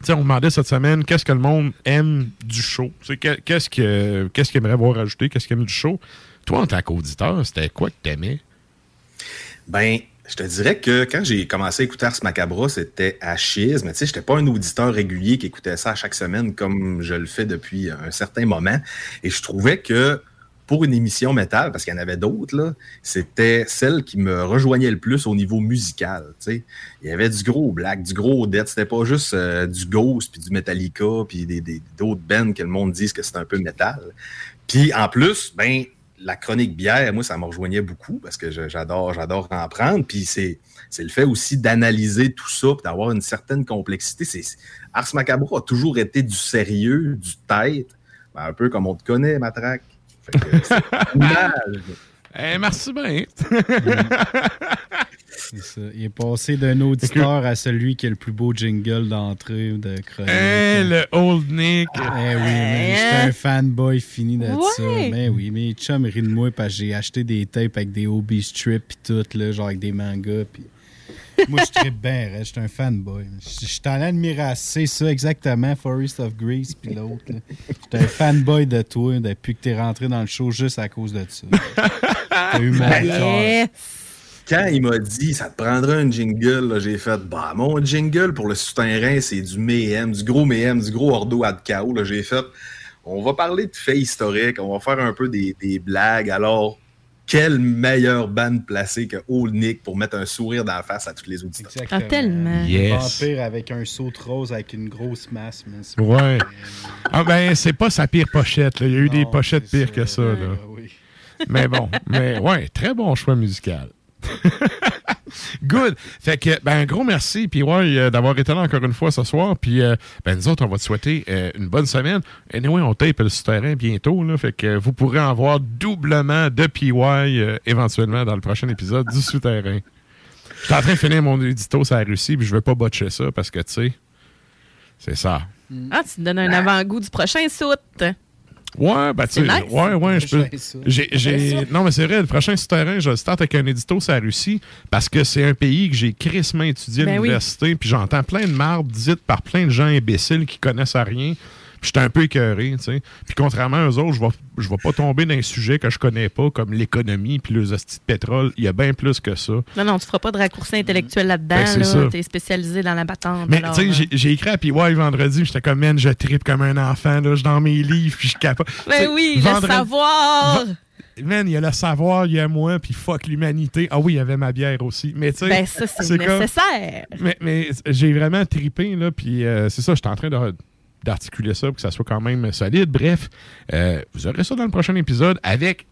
tu sais, on demandait cette semaine qu'est-ce que le monde aime du show? Qu'est-ce que- qu'est-ce qu'il aimerait voir rajouter, qu'est-ce qu'il aime du show? Toi, en tant qu'auditeur, c'était quoi que t'aimais? Ben, je te dirais que quand j'ai commencé à écouter Ars Macabra, c'était à chiz, mais tu sais, j'étais pas un auditeur régulier qui écoutait ça chaque semaine comme je le fais depuis un certain moment. Et je trouvais que pour une émission métal, parce qu'il y en avait d'autres, c'était celle qui me rejoignait le plus au niveau musical. tu sais. Il y avait du gros black, du gros death. C'était pas juste euh, du Ghost, puis du Metallica, puis des- des- d'autres bands que le monde dise que c'est un peu métal. Puis en plus, ben, la chronique bière, moi, ça me rejoignait beaucoup parce que j'adore, j'adore en prendre. Puis c'est, le fait aussi d'analyser tout ça, d'avoir une certaine complexité. Ars Macabra a toujours été du sérieux, du tête, ben, un peu comme on te connaît, Matraque. Image. Eh, merci bien. C'est ça. Il est passé d'un auditeur à celui qui a le plus beau jingle d'entrée de chronique. Eh, le old Nick. Eh oui, mais j'étais un fanboy fini de ça. Mais oui, mes chums rient de moi parce que j'ai acheté des tapes avec des OB strips pis tout, là, genre avec des mangas. Pis... moi, je tripe bien, hein, j'étais un fanboy. Je suis en admiration, c'est ça exactement, Forest of Greece puis l'autre. J'étais un fanboy de toi depuis que t'es rentré dans le show juste à cause de ça. T'as eu mon cœur. Quand il m'a dit ça te prendrait un jingle, j'ai fait bah mon jingle pour le souterrain, c'est du Mayhem, du gros Mayhem, du gros Ordo ad chaos. J'ai fait on va parler de faits historiques, on va faire un peu des, des blagues. Alors, quelle meilleure bande placée que Old Nick pour mettre un sourire dans la face à tous les auditeurs. Ah, tellement. Yes. Vampire avec un saut de rose avec une grosse masse. C'est- Ouais. Ah ben, c'est pas sa pire pochette. là. Il y a eu des pochettes pires que ça. Là. Mais bon, mais ouais, très bon choix musical. Good. Fait que, ben, un gros merci, puis ouais, euh, d'avoir été là encore une fois ce soir. Puis, euh, ben, nous autres, on va te souhaiter euh, une bonne semaine. Anyway, on tape le souterrain bientôt. Fait que vous pourrez en voir doublement de PY éventuellement dans le prochain épisode du souterrain. Je suis en train de finir mon édito sur la Russie, puis je veux pas botcher ça parce que, tu sais, c'est ça. Ah, tu me donnes un avant-goût du prochain soute. Ouais, ben tu sais, nice. ouais, ouais, je peux. J'ai, non, mais c'est vrai, le prochain souterrain, je le start avec un édito sur la Russie parce que c'est un pays que j'ai crissement étudié à Ben oui. l'université, puis j'entends plein de mardes dites par plein de gens imbéciles qui connaissent à rien. J'étais un peu écœuré, tu sais. Puis contrairement à eux autres, je vais, je vais pas tomber dans un sujet que je connais pas, comme l'économie puis les hosties de pétrole. Il y a bien plus que ça. Non, non, tu feras pas de raccourci intellectuel là-dedans. Ben, ça. là. T'es spécialisé dans la battante. Mais tu sais, j'ai- écrit à PY vendredi, j'étais comme, man, je tripe comme un enfant, là, je suis dans mes livres, puis je capable. Ben oui, le savoir! Man, il y a le savoir, il y a moi, puis fuck l'humanité. Ah oui, il y avait ma bière aussi. Mais tu sais, Ben, ça, c'est comme- nécessaire. Mais, mais j'ai vraiment tripé, là, puis euh, c'est ça, j'étais en train de- d'articuler ça pour que ça soit quand même solide. Bref, euh, vous aurez ça dans le prochain épisode avec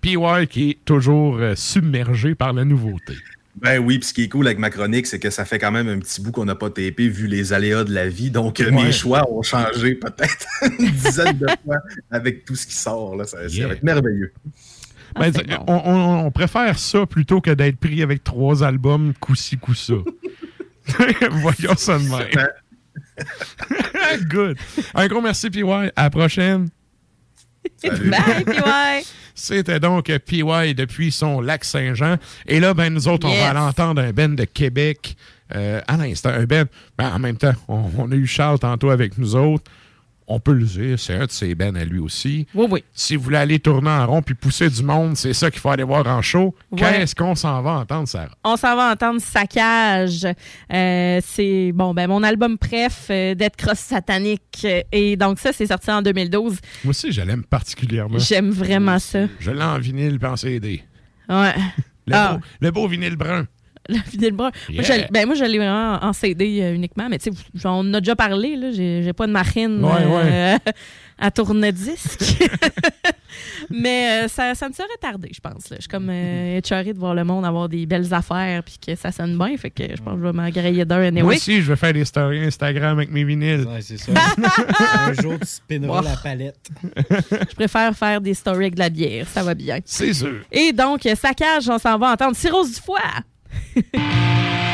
PY qui est toujours euh, submergé par la nouveauté. Ben oui, puis ce qui est cool avec ma chronique, c'est que ça fait quand même un petit bout qu'on n'a pas tapé vu les aléas de la vie. Donc, euh, Ouais. mes choix ont changé peut-être une dizaine de fois avec tout ce qui sort. Là. Ça, ça va être merveilleux. Ben, on, on- on préfère ça plutôt que d'être pris avec trois albums coup-ci, coup-ça. Voyons ça de même. Good. Un gros merci, PY. À la prochaine. Bye, PY. C'était donc PY depuis son lac Saint-Jean. Et là, ben, nous autres, on va aller entendre un Ben de Québec. Euh, à l'instant, un Ben. Ben, en même temps, on, on a eu Charles tantôt avec nous autres. On peut le dire, c'est un de ses Ben à lui aussi. Oui, oui. Si vous voulez aller tourner en rond puis pousser du monde, c'est ça qu'il faut aller voir en show. Ouais. Qu'est-ce qu'on s'en va entendre, Sarah? On s'en va entendre Saccage. Euh, c'est bon, ben mon album préf, euh, Dead Cross Satanique. Et donc ça, c'est sorti en 2012. Moi aussi, je l'aime particulièrement. J'aime vraiment ça. Je l'ai en vinyle en CD. Ouais. Le, Ah. beau, le beau vinyle brun. Le vinyle brun. Moi, Yeah. ben, moi, je l'ai vraiment en CD euh, uniquement, mais tu sais, on en a déjà parlé, là. J'ai, j'ai pas de machine Ouais, euh, à tourne-disque. mais euh, ça, ça me serait tardé, je pense. là. Je suis comme euh, écœurée de voir le monde avoir des belles affaires puis que ça sonne bien. Fait que je pense que je vais m'engrailler d'un Moi anyway. aussi, je vais faire des stories Instagram avec mes vinyles. Ouais, c'est ça. un jour, tu spinneras Wow. la palette. Je préfère faire des stories avec de la bière. Ça va bien. C'est sûr. Et donc, Saccage, on s'en va entendre Cirrhose du foie. 嘿嘿。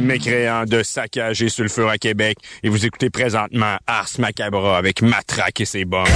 Et ici le mécréant de saccage et sulfure à Québec. Et vous écoutez présentement Ars Macabra avec Matraque et ses bombes.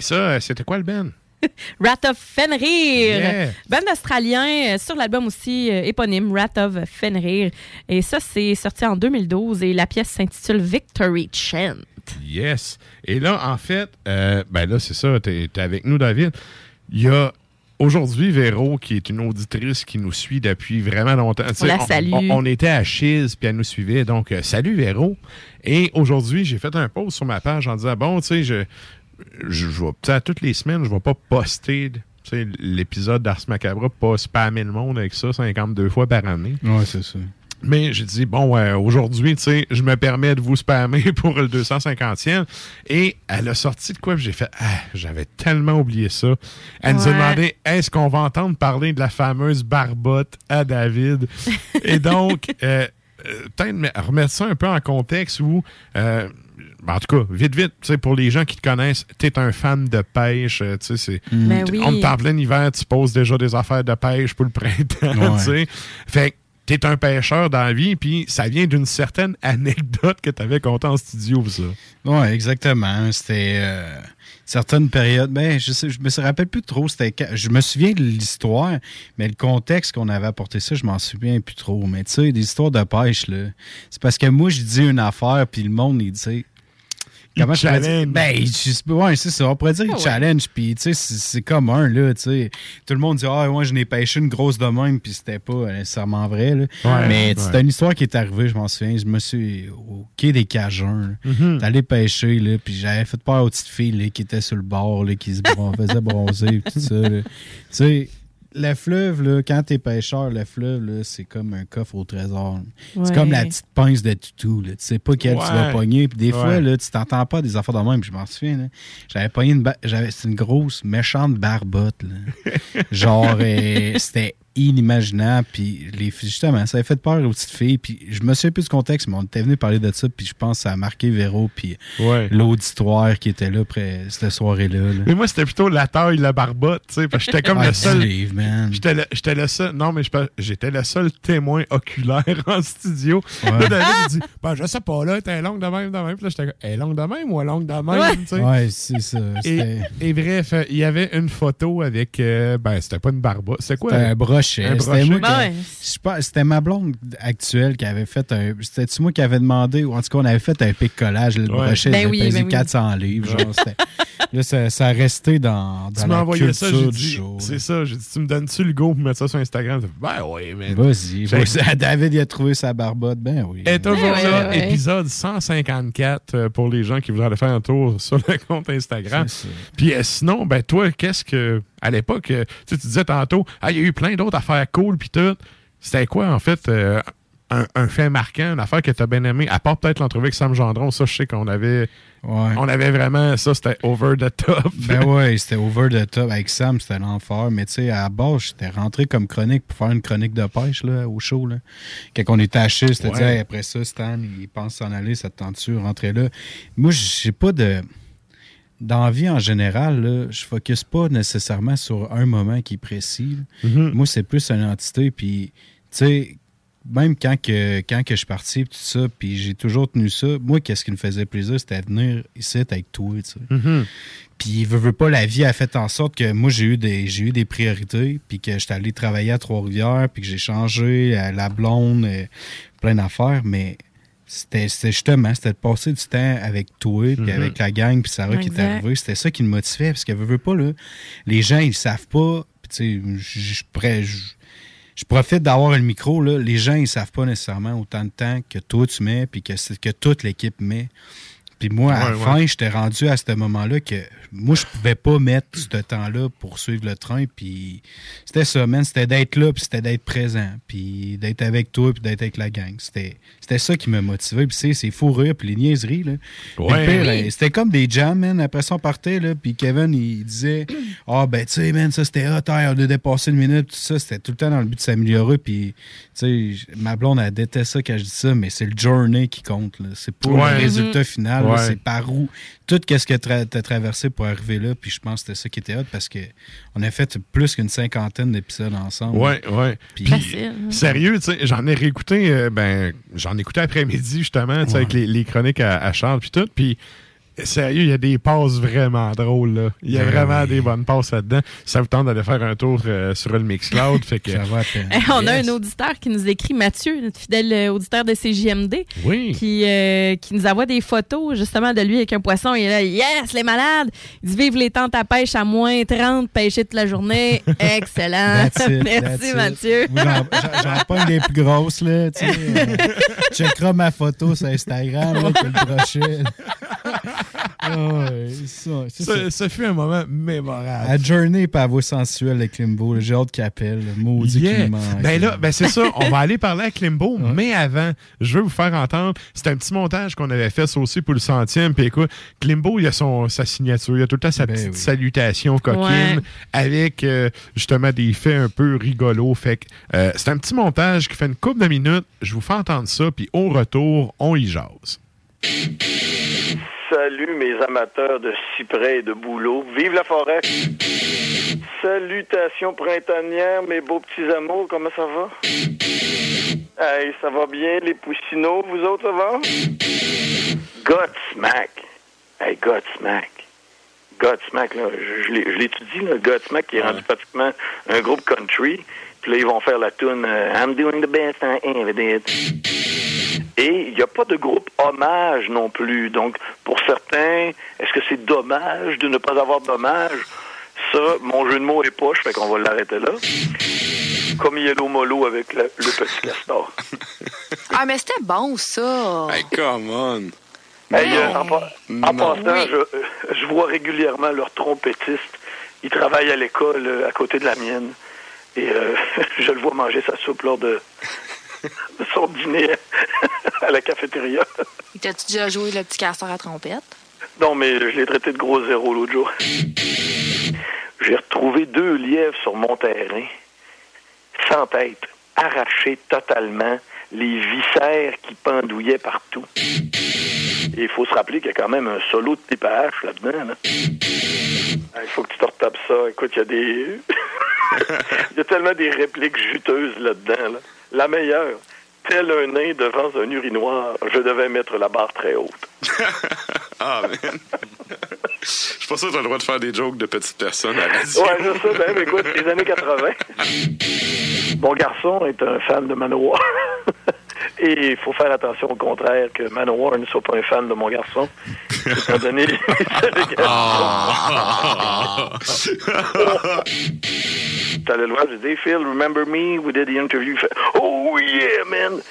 Ça, euh, c'était quoi le Ben? Rat of Fenrir. Yeah. Band australien euh, sur l'album aussi euh, éponyme Rat of Fenrir. Et ça, c'est sorti en 2012 et la pièce s'intitule Victory Chant. Yes. Et là, en fait, euh, ben là, c'est ça, t'es es avec nous, David. Il y a aujourd'hui Véro, qui est une auditrice qui nous suit depuis vraiment longtemps. Tu sais, la salue. On, on était à Chiz, puis elle nous suivait. Donc, euh, salut Véro. Et aujourd'hui, j'ai fait un post sur ma page en disant, bon, tu sais, je, je, je vais, tu sais, à toutes les semaines, je vais pas poster tu sais, l'épisode d'Ars Macabre, pas spammer le monde avec ça 52 fois par année. Ouais, c'est ça. Mais j'ai dit, bon, euh, aujourd'hui, tu sais, je me permets de vous spammer pour le 250e. Et elle a sorti de quoi? J'ai fait, ah, j'avais tellement oublié ça. Elle nous a demandé, est-ce qu'on va entendre parler de la fameuse barbotte à David? Et donc, euh, euh, peut-être me- remettre ça un peu en contexte où, euh, ben, en tout cas, vite, vite, tu sais, pour les gens qui te connaissent, tu es un fan de pêche, euh, tu sais, c'est. Ben t- oui. On est en plein hiver, tu poses déjà des affaires de pêche pour le printemps, Ouais. tu sais. Fait que t'es un pêcheur dans la vie, puis ça vient d'une certaine anecdote que t'avais contée en studio, ça. Oui, exactement. C'était euh, certaines périodes. Ben, je sais, je me rappelle plus trop. C'était, je me souviens de l'histoire, mais le contexte qu'on avait apporté ça, je m'en souviens plus trop. Mais tu sais, des histoires de pêche là, c'est parce que moi je dis une affaire, puis le monde il dit. Comment je challenge. Ben, je- ouais, c'est ça. On pourrait dire Ah ouais. challenge, puis tu sais, c'est c'est comme un, là, tu sais. Tout le monde dit, ah, ouais, je n'ai pêché une grosse de même, puis c'était pas nécessairement vrai, là. Ouais, Mais ouais. c'est une histoire qui est arrivée, je m'en souviens. Je me suis au quai des Cajuns, là. Mhm. T'es allé pêcher, là, puis j'avais fait peur aux petites filles là, qui étaient sur le bord, là, qui se bron- faisaient bronzer, tout ça. là. Tu sais, le fleuve, là, quand t'es pêcheur, le fleuve, là, c'est comme un coffre au trésor. Ouais. C'est comme la petite pince de toutou. Là. Tu sais pas quelle tu vas pogner. Puis des fois, Ouais. là, tu t'entends pas des affaires de même. Puis je m'en souviens. là. J'avais pogné une... ba- j'avais C'est une grosse, méchante barbotte. là. Genre, euh, c'était inimaginable. Puis les justement, ça avait fait peur aux petites filles. Puis je me souviens plus du contexte, mais on était venu parler de ça. Puis je pense que ça a marqué Véro. Puis Ouais. l'auditoire qui était là après cette soirée-là. là. Mais moi, c'était plutôt la taille, la barbotte, tu sais, parce que j'étais comme Ah, le seul. J'étais le, j'étais le seul. Non, mais j'étais le seul témoin oculaire en studio. Ouais. Là, David, il dit Ben, je sais pas, là, t'es longue de même, de même. Puis là, j'étais comme Elle est longue de même ou elle est longue de même, Ouais. tu sais. Ouais, c'est ça. Et, bref, il y avait une photo avec. euh, ben, c'était pas une barbotte. C'était quoi? C'était un brochet. Un C'était brochet. moi qui- Ben ouais. je pense- C'était ma blonde actuelle qui avait fait un. C'était-tu moi qui avait demandé, ou en tout cas, on avait fait un pic-collage. Le Ouais. brochet, Ben il oui, pesait ben oui. 400 livres. Genre, c'était- là, ça, ça a resté dans, dans Tu m'as la envoyé ça, culture j'ai du dit. show, C'est là. ça, j'ai dit Tu me donnes-tu le go pour mettre ça sur Instagram? Ben oui, mais. Vas-y. David, il a trouvé sa barbotte. Ben oui. est toujours Ouais, là, ouais, ouais. épisode 154 euh, pour les gens qui voudraient aller faire un tour sur le compte Instagram. Ça. Puis euh, sinon, ben toi, qu'est-ce que à l'époque, euh, tu sais, tu disais tantôt, ah, il y a eu plein d'autres affaires cool puis tout. C'était quoi en fait euh, un, un fait marquant, une affaire que tu as bien aimé, à part peut-être l'entrevue avec Sam Gendron, ça je sais qu'on avait Ouais. on avait vraiment ça, c'était over the top. Ben ouais, c'était over the top. Avec Sam, c'était l'enfer. Mais tu sais, à la base, j'étais rentré comme chronique pour faire une chronique de pêche là, au show. Là. Quand on était à c'était Ouais. Hey, après ça, Stan, il pense s'en aller, ça te tente-tu, rentrer là? Moi, j'ai pas de. Dans la vie en général, là, je focus pas nécessairement sur un moment qui est précis. Mhm. Moi, c'est plus une entité. Puis, tu sais, même quand, que, quand que je suis parti, tout ça, puis j'ai toujours tenu ça, moi, qu'est-ce qui me faisait plaisir, c'était de venir ici avec toi, tu sais. Mhm. Puis, veut pas, la vie a fait en sorte que moi, j'ai eu des, j'ai eu des priorités, puis que j'étais allé travailler à Trois-Rivières, puis que j'ai changé à la blonde, euh, plein d'affaires, mais c'était justement, c'était de passer du temps avec toi, puis Mhm. avec la gang, puis Sarah qui est arrivée. C'était ça qui me motivait, parce qu'elle veut, veut pas, là, les gens, ils savent pas, puis tu sais, je- je profite d'avoir le micro, là. Les gens, ils savent pas nécessairement autant de temps que toi tu mets, puis que, que toute l'équipe met. Puis moi, à la Ouais, fin, j'étais rendu à ce moment-là que moi, je pouvais pas mettre ce temps-là pour suivre le train. Puis c'était ça, man. C'était d'être là, puis c'était d'être présent, puis d'être avec toi, puis d'être avec la gang. C'était c'était ça qui m'a motivé. Puis c'est c'est fou rire, puis les niaiseries, là. Puis Ouais. le pire, Oui. là, c'était comme des jams, man. Après ça, on partait, là, puis Kevin, il disait Ah, ben, tu sais, man, ça, c'était hot, hein, on a dépassé une minute, tout ça. C'était tout le temps dans le but de s'améliorer. Puis, tu sais, ma blonde, elle déteste ça quand je dis ça, mais c'est le journey qui compte, là. C'est pas Ouais. le résultat final, là, Ouais. c'est par où. Tout ce que tu as traversé pour arriver là, puis je pense que c'était ça qui était hot parce que on a fait plus qu'une cinquantaine d'épisodes ensemble. Ouais, ouais. Puis- Facile, hein. sérieux, tu sais, j'en ai réécouté, euh, ben, j'en ai écouté après-midi, justement, tu sais, avec les, les chroniques à, à Charles, puis tout. Puis, Sérieux, il y a des passes vraiment drôles. Là. Il y a Ben vraiment oui. des bonnes passes là-dedans. Ça vous tente d'aller faire un tour euh, sur le Mixcloud. fait que, Ça va. Eh, on a un auditeur qui nous écrit, Mathieu, notre fidèle euh, auditeur de CJMD, Oui. qui, euh, qui nous envoie des photos justement de lui avec un poisson. Il est là, yes, les malades! Il dit, vive les tentes à pêche à moins 30, pêcher toute la journée. Excellent. That's it, Merci. Mathieu. J'en j'en pogne des plus grosses, là, tu sais. euh, checkeras ma photo sur Instagram, là, le brochet. Ah ça, ça, ça, fut un moment mémorable. À Journey à voix sensuelle avec Limbo, là, j'ai hâte qu'il appelle. le Maudit Yeah. Ben là, ben c'est ça. On va aller parler avec Limbo, mais avant, je veux vous faire entendre. C'est un petit montage qu'on avait fait ça aussi pour le centième. Puis écoute, Klimbo, il a son, sa signature. Il a tout le temps sa petite salutation coquine Ouais. avec euh, justement des faits un peu rigolos. Fait que euh, c'est un petit montage qui fait une couple de minutes. Je vous fais entendre ça, puis au retour, on y jase. Salut mes amateurs de cyprès et de bouleau. Vive la forêt! Salutations printanières, mes beaux petits amours, comment ça va? Hey, ça va bien, les poussinots, vous autres, ça va? Godsmack. Hey, Godsmack. Godsmack, là, je, je l'étudie, là, Godsmack, qui est rendu pratiquement un groupe country. Puis là, ils vont faire la tune euh, I'm doing the best I ever did. Et il n'y a pas de groupe hommage non plus. Donc, pour certains, est-ce que c'est dommage de ne pas avoir d'hommage? Ça, mon jeu de mots est poche, fait qu'on va l'arrêter là. Comme Yellow Molo avec le, le petit castor. Ah, mais c'était bon, ça. Hey, come on. Hey, euh, en, pa- en Non. passant, je, euh, je vois régulièrement leur trompettiste. Il travaille à l'école à côté de la mienne. Et euh, je le vois manger sa soupe lors de, de son dîner à la cafétéria. T'as-tu déjà joué le petit castor à trompette? Non, mais je l'ai traité de gros zéro l'autre jour. J'ai retrouvé deux lièvres sur mon terrain, sans tête, arrachés totalement, les viscères qui pendouillaient partout. Et il faut se rappeler qu'il y a quand même un solo de TPH là-dedans. là. Ah, Il faut que tu te retapes ça. Écoute, il y a des... il y a tellement des répliques juteuses là-dedans. là. La meilleure. Tel un nain devant un urinoir, je devais mettre la barre très haute. Ah, man. Je suis pas sûr que t'as le droit de faire des jokes de petites personnes à la radio. Ouais, je sais, ben, écoute, les années 80. Mon garçon est un fan de Manowar. Et il faut faire attention au contraire que Manowar ne soit pas un fan de mon garçon. Étant donné les allégations. T'allais le voir, j'ai dit, Phil, remember me? We did the interview. Oh yeah, man!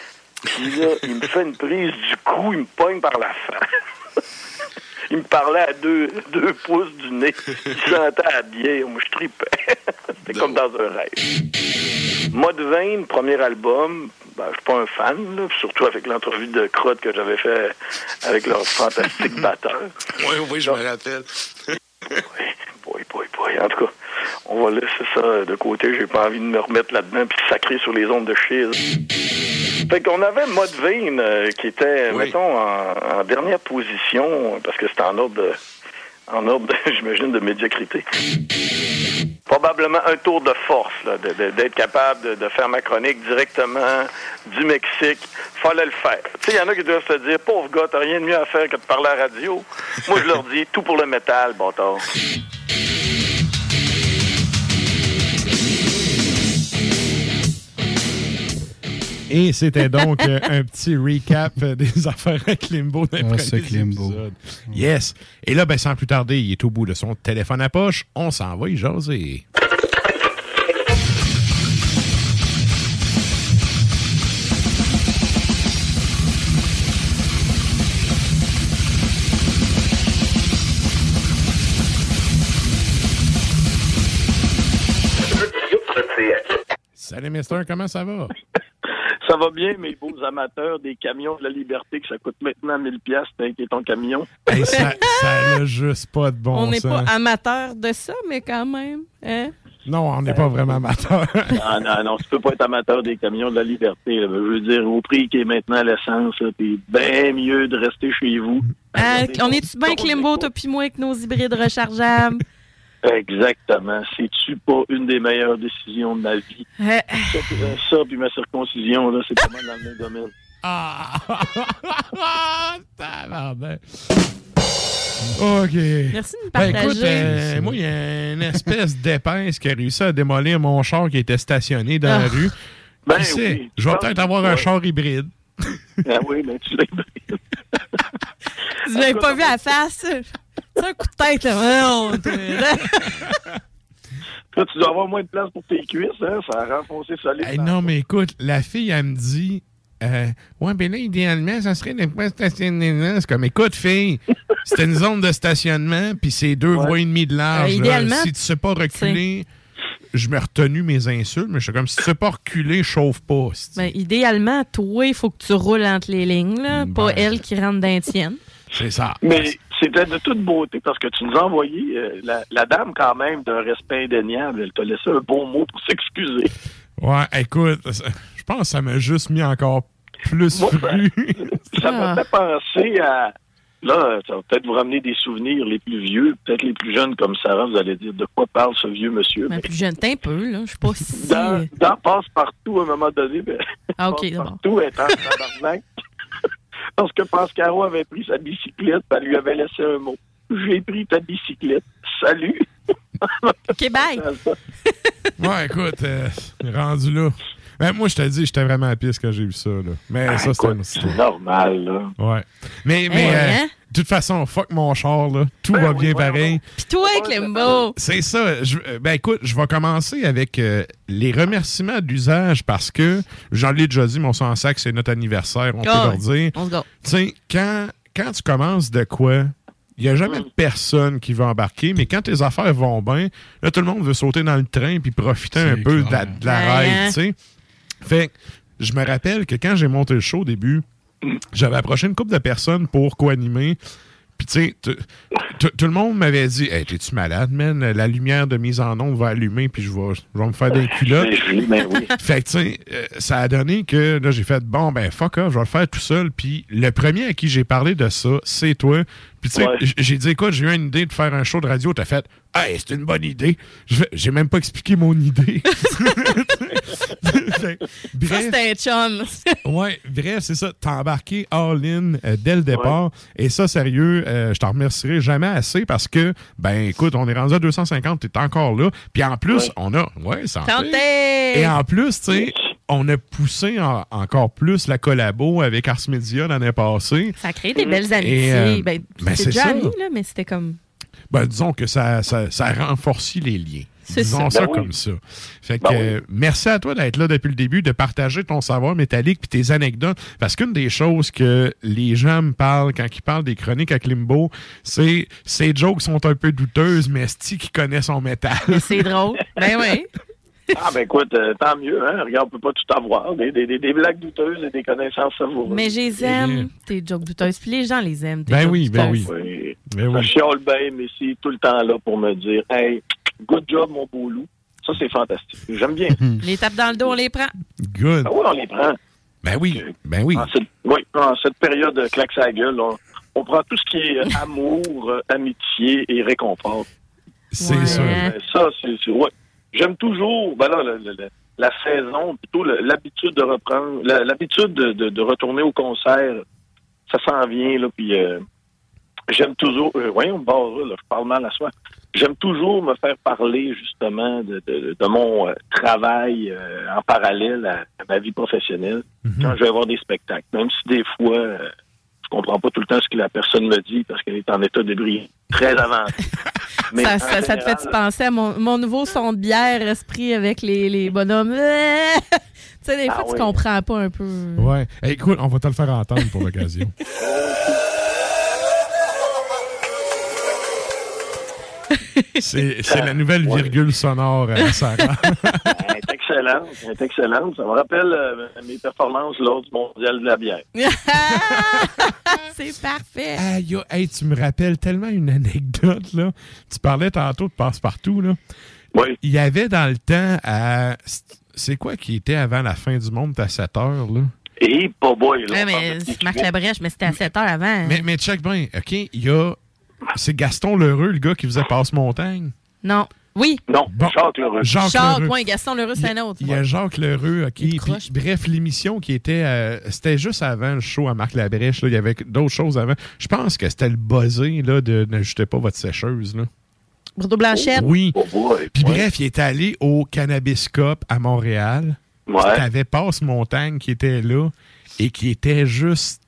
Puis là, il me fait une prise du cou, il me pogne par la face. Il me parlait à deux, deux pouces du nez. Il sentait à bière. Moi, je tripais. C'était comme dans un rêve. Mode 20, premier album. Ben, je suis pas un fan, là, surtout avec l'entrevue de Crotte que j'avais fait avec leur fantastique batteur. Oui, oui, je me rappelle. Boy, boy, boy. En tout cas, on va laisser ça de côté. J'ai pas envie de me remettre là-dedans puis sacrer sur les ondes de Shiz. Fait qu'on avait 20 euh, qui était, mettons, en, en dernière position, parce que c'était en ordre de, en ordre, j'imagine, de médiocrité. Probablement un tour de force, d'être capable de, de faire ma chronique directement du Mexique. Fallait le faire. Tu sais, il y en a qui doivent se dire, pauvre gars, t'as rien de mieux à faire que de parler à la radio. Moi, je leur dis, tout pour le métal, bâtard. Et c'était donc euh, un petit recap euh, des affaires avec Limbo dans les Ah, ce Klimbo. épisodes. Yes. Et là, ben, sans plus tarder, il est au bout de son téléphone à poche. On s'en va y jaser. Salut, Mister, comment ça va? Ça va bien, mes beaux amateurs des camions de la liberté, que ça coûte maintenant 1000 pièces qui est ton camion. Hey, ça ça n'a juste pas de bon on n'est pas amateur de ça, mais quand même. Hein? Non, on n'est pas vraiment amateur. non, non, non, tu peux pas être amateur des camions de la liberté. là. Je veux dire, au prix qui est maintenant l'essence, t'es bien mieux de rester chez vous. Ah, on est-tu bien Klimbo, toi puis moi, avec nos hybrides rechargeables? Exactement. C'est-tu pas une des meilleures décisions de ma vie? Euh, Ça, puis, euh, ça, puis ma circoncision, là, c'est pas mal dans le même domaine. Ah! Tabarnak. OK. Merci de nous Ben, partager. écoute, euh, moi, il y a une espèce d'épaisse qui a réussi à démolir mon char qui était stationné dans la Ah. rue. Ben Qui sait, oui. je vais Je peut-être pense- avoir un ouais. char hybride. Ah oui, mais tu l'as Vous l'avez pas vu à la face? C'est un coup de tête, là. Ouais, Toi, tu dois avoir moins de place pour tes cuisses, hein? Ça a renfoncé solide. Hey, non, mais écoute, la fille, elle me dit euh, Ouais, ben là, idéalement, ça serait de pas stationner là? C'est comme Écoute, fille, c'est une zone de stationnement, puis c'est deux voies et demie de large. Euh, là. idéalement, si tu sais pas reculer, je me retenu mes insultes, mais je suis comme Si tu sais pas reculer, chauffe pas. Ben, idéalement, toi, il faut que tu roules entre les lignes, là, pas Ben. elle qui rentre dans les tiennes. C'est ça. Mais c'était de toute beauté parce que tu nous as envoyé euh, la, la dame, quand même, d'un respect indéniable. Elle t'a laissé un bon mot pour s'excuser. Ouais, écoute, je pense que ça m'a juste mis encore plus Moi, fru. Ça m'a fait penser à. Là, ça va peut-être vous ramener des souvenirs les plus vieux, peut-être les plus jeunes comme Sarah, vous allez dire de quoi parle ce vieux monsieur? Ben, Mais plus jeune, un peu, là. Je sais pas si. dans, dans Passe-Partout, à un moment donné, ben, Ah, ok, d'abord. Passe-Partout est en tabarnak. Parce que Pascaro avait pris sa bicyclette, elle lui avait laissé un mot. J'ai pris ta bicyclette. Salut! OK, bye! ouais, écoute, euh, rendu là. Ben, moi, je te dis, j'étais vraiment à piste quand j'ai vu ça. Là. Mais Ah, ça, c'était normal, là. Ouais. Mais, mais Hey, euh, hein? De toute façon, fuck mon char, là. Tout Ben va bien pareil. Pis toi, Clembo! C'est ça. Je- euh, ben écoute, je vais commencer avec euh, les remerciements d'usage parce que, j'en l'ai déjà dit, mon sang sac, c'est notre anniversaire, on peut Ah, leur dire. On se go. Tu sais, quand, quand tu commences de quoi, il n'y a jamais personne qui va embarquer, mais quand tes affaires vont bien, là, tout le monde veut sauter dans le train puis profiter un peu de la, de la Ouais, ride, hein? tu sais. Fait que je me rappelle que quand j'ai monté le show au début, j'avais approché une couple de personnes pour co-animer. Puis, tu sais, tout le monde m'avait dit Hey, t'es-tu malade, man? La lumière de mise en onde va allumer, puis je vais, je vais me faire des culottes. Ben ben oui. Fait que, tu sais, euh, ça a donné que là, j'ai fait bon, ben, fuck off, je vais le faire tout seul. Puis le premier à qui j'ai parlé de ça, c'est toi. Puis, tu sais, Ouais. j'ai dit, écoute, j'ai eu une idée de faire un show de radio. T'as fait, hey, c'est une bonne idée. J'ai même pas expliqué mon idée. Bref, c'était un chum. ouais, bref, c'est ça. T'as embarqué all-in euh, dès le départ. Et ça, sérieux, euh, je t'en remercierai jamais assez parce que, ben, écoute, on est rendu à 250, t'es encore là. Puis en plus, Ouais. on a, ouais, santé. Santé! Et en plus, tu sais, on a poussé en- encore plus la collabo avec Ars Media l'année passée. Ça a créé des belles amitiés. Euh, ben, ben, c'est déjà ça. ami, là, mais c'était comme. Ben, disons que ça, ça, ça a renforcé les liens. C'est Disons ça. ça, Ben oui. comme ça. Fait que, Ben oui. euh, merci à toi d'être là depuis le début, de partager ton savoir métallique puis tes anecdotes. Parce qu'une des choses que les gens me parlent quand ils parlent des chroniques à Klimbo, c'est ces jokes sont un peu douteuses, mais Sti qui connaît son métal? C'est drôle. ben oui. Ah, ben écoute, euh, tant mieux, hein. Regarde, on peut pas tout avoir. Des, des, des, des blagues douteuses et des connaissances savoureuses. Mais je les aime, tes jokes douteuses. Puis les gens les aiment. tes Ben jokes oui, ben douteuses. oui. Oui. Ben oui. chiale bien, mais c'est tout le temps là pour me dire Hey, good job, mon beau loup. Ça, c'est fantastique. J'aime bien. Les tapes dans le dos, on les prend. Good. Ah oui, on les prend. Ben oui, ben oui. En cette, oui, en cette période de claque sa gueule, on, on prend tout ce qui est euh, amour, euh, amitié et réconfort. C'est Ouais. ça. Euh, ça, c'est. c'est- ouais. J'aime toujours, ben là, le- la saison, plutôt l'habitude de reprendre, l'habitude de, de- de retourner au concert, ça s'en vient, là, puis euh, j'aime toujours, euh, voyons, bon, là, je parle mal à soi, j'aime toujours me faire parler, justement, de, de- mon euh, travail euh, en parallèle à, à ma vie professionnelle, quand je vais voir des spectacles, même si des fois, euh, comprends pas tout le temps ce que la personne me dit, parce qu'elle est en état de bris très avancé. Mais Ça, te fait penser à mon, mon nouveau son de bière, esprit avec les, les bonhommes? tu sais, des Ah fois, tu oui. comprends pas un peu. Ouais. Hey, écoute, on va te le faire entendre pour l'occasion. C'est c'est la nouvelle virgule sonore à Sarah. Elle est excellente, elle est excellente. Ça me rappelle euh, mes performances lors du mondial de la bière. C'est parfait. Oh, hey, tu me rappelles tellement une anecdote, là. Tu parlais tantôt de passe-partout, là. Oui. Il y avait dans le temps à. C'est quoi qui était avant la fin du monde? À 7 heures, là? Et pas boy, là. Ouais, mais Marc Labrèche, mais c'était à 7 heures avant. Mais, mais check bien, OK? Il y a. C'est Gaston Lheureux, le gars qui faisait Passe-Montagne? Non. Oui. Non, Jacques Leroux. Jacques Jacques, ouais, Gaston Leroux, c'est un autre. Il y a Jacques Leroux, OK. Puis, bref, l'émission qui était... euh, c'était juste avant le show à Marc Labrèche. là. Il y avait d'autres choses avant. Je pense que c'était le buzzé là, de N'ajustez pas votre sécheuse. Là. Bruno Blanchette. Oui. Puis bref, il est allé au Cannabis Cup à Montréal. Ouais. Puis t'avais Passe Montagne qui était là et qui était juste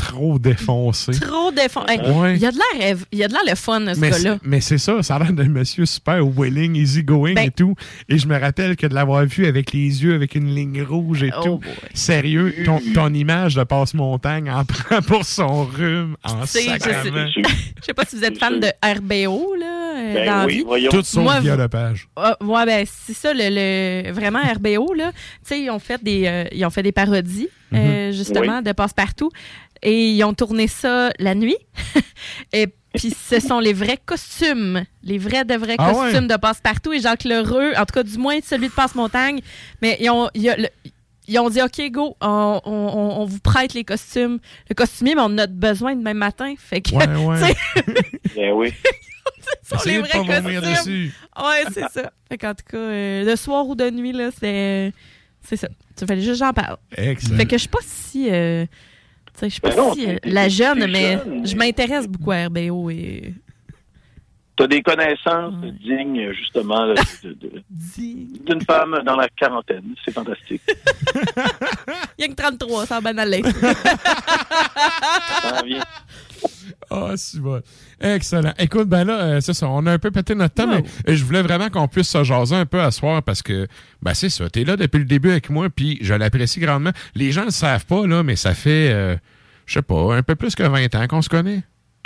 trop défoncé. Trop défend. Hey, Ouais. Il y a de l'air il y a de l'air le fun, ce Mais gars-là. mais c'est ça, ça a l'air d'un monsieur super willing, easy going Ben- et tout. Et je me rappelle que de l'avoir vu avec les yeux, avec une ligne rouge et Oh tout. Sérieux, ton, ton image de passe-montagne en prend pour son rhume en C'est- je sais- sacrament. Je sais pas si vous êtes fan de RBO, là, euh, Ben dans oui, vie. Tout son Moi, via la page. Ah, ouais, ben, c'est ça, le, le- vraiment RBO, là. Tu sais, ils ont fait des, euh, ils ont fait des parodies, euh, Mhm. justement, Oui. de Passe-Partout. Et ils ont tourné ça la nuit. et puis, ce sont les vrais costumes, les vrais de vrais Ah costumes ouais? de Passe-Partout. Et Jacques Lheureux, en tout cas, du moins celui de Passe-Montagne. Mais ils ont, le- ils ont dit, OK, go, on, on- on- on vous prête les costumes. Le costumier, mais on a besoin demain matin. Fait que, Ouais, ouais. tu Ben oui. ce sont les vrais costumes. dessus. Ouais, c'est ça. Fait qu'en tout cas, euh, de soir ou de nuit, là, c'est. C'est ça. Ça fallait juste que j'en parle. Excellent. Fait que je suis pas si. euh, sais, je pas Ben non, si euh, la jeune, mais jeune, je m'intéresse beaucoup à RBO et. Tu as des connaissances dignes, justement, d'une femme dans la quarantaine. C'est fantastique. Il y a que 33, ça va aller. Ça en vient. Ah, c'est bon. Excellent. Écoute, ben là, euh, c'est ça. On a un peu pété notre temps, mais euh, je voulais vraiment qu'on puisse se jaser un peu à soir parce que, ben c'est ça. T'es là depuis le début avec moi, puis je l'apprécie grandement. Les gens ne le savent pas, là, mais ça fait, euh, je sais pas, un peu plus que 20 ans qu'on se connaît.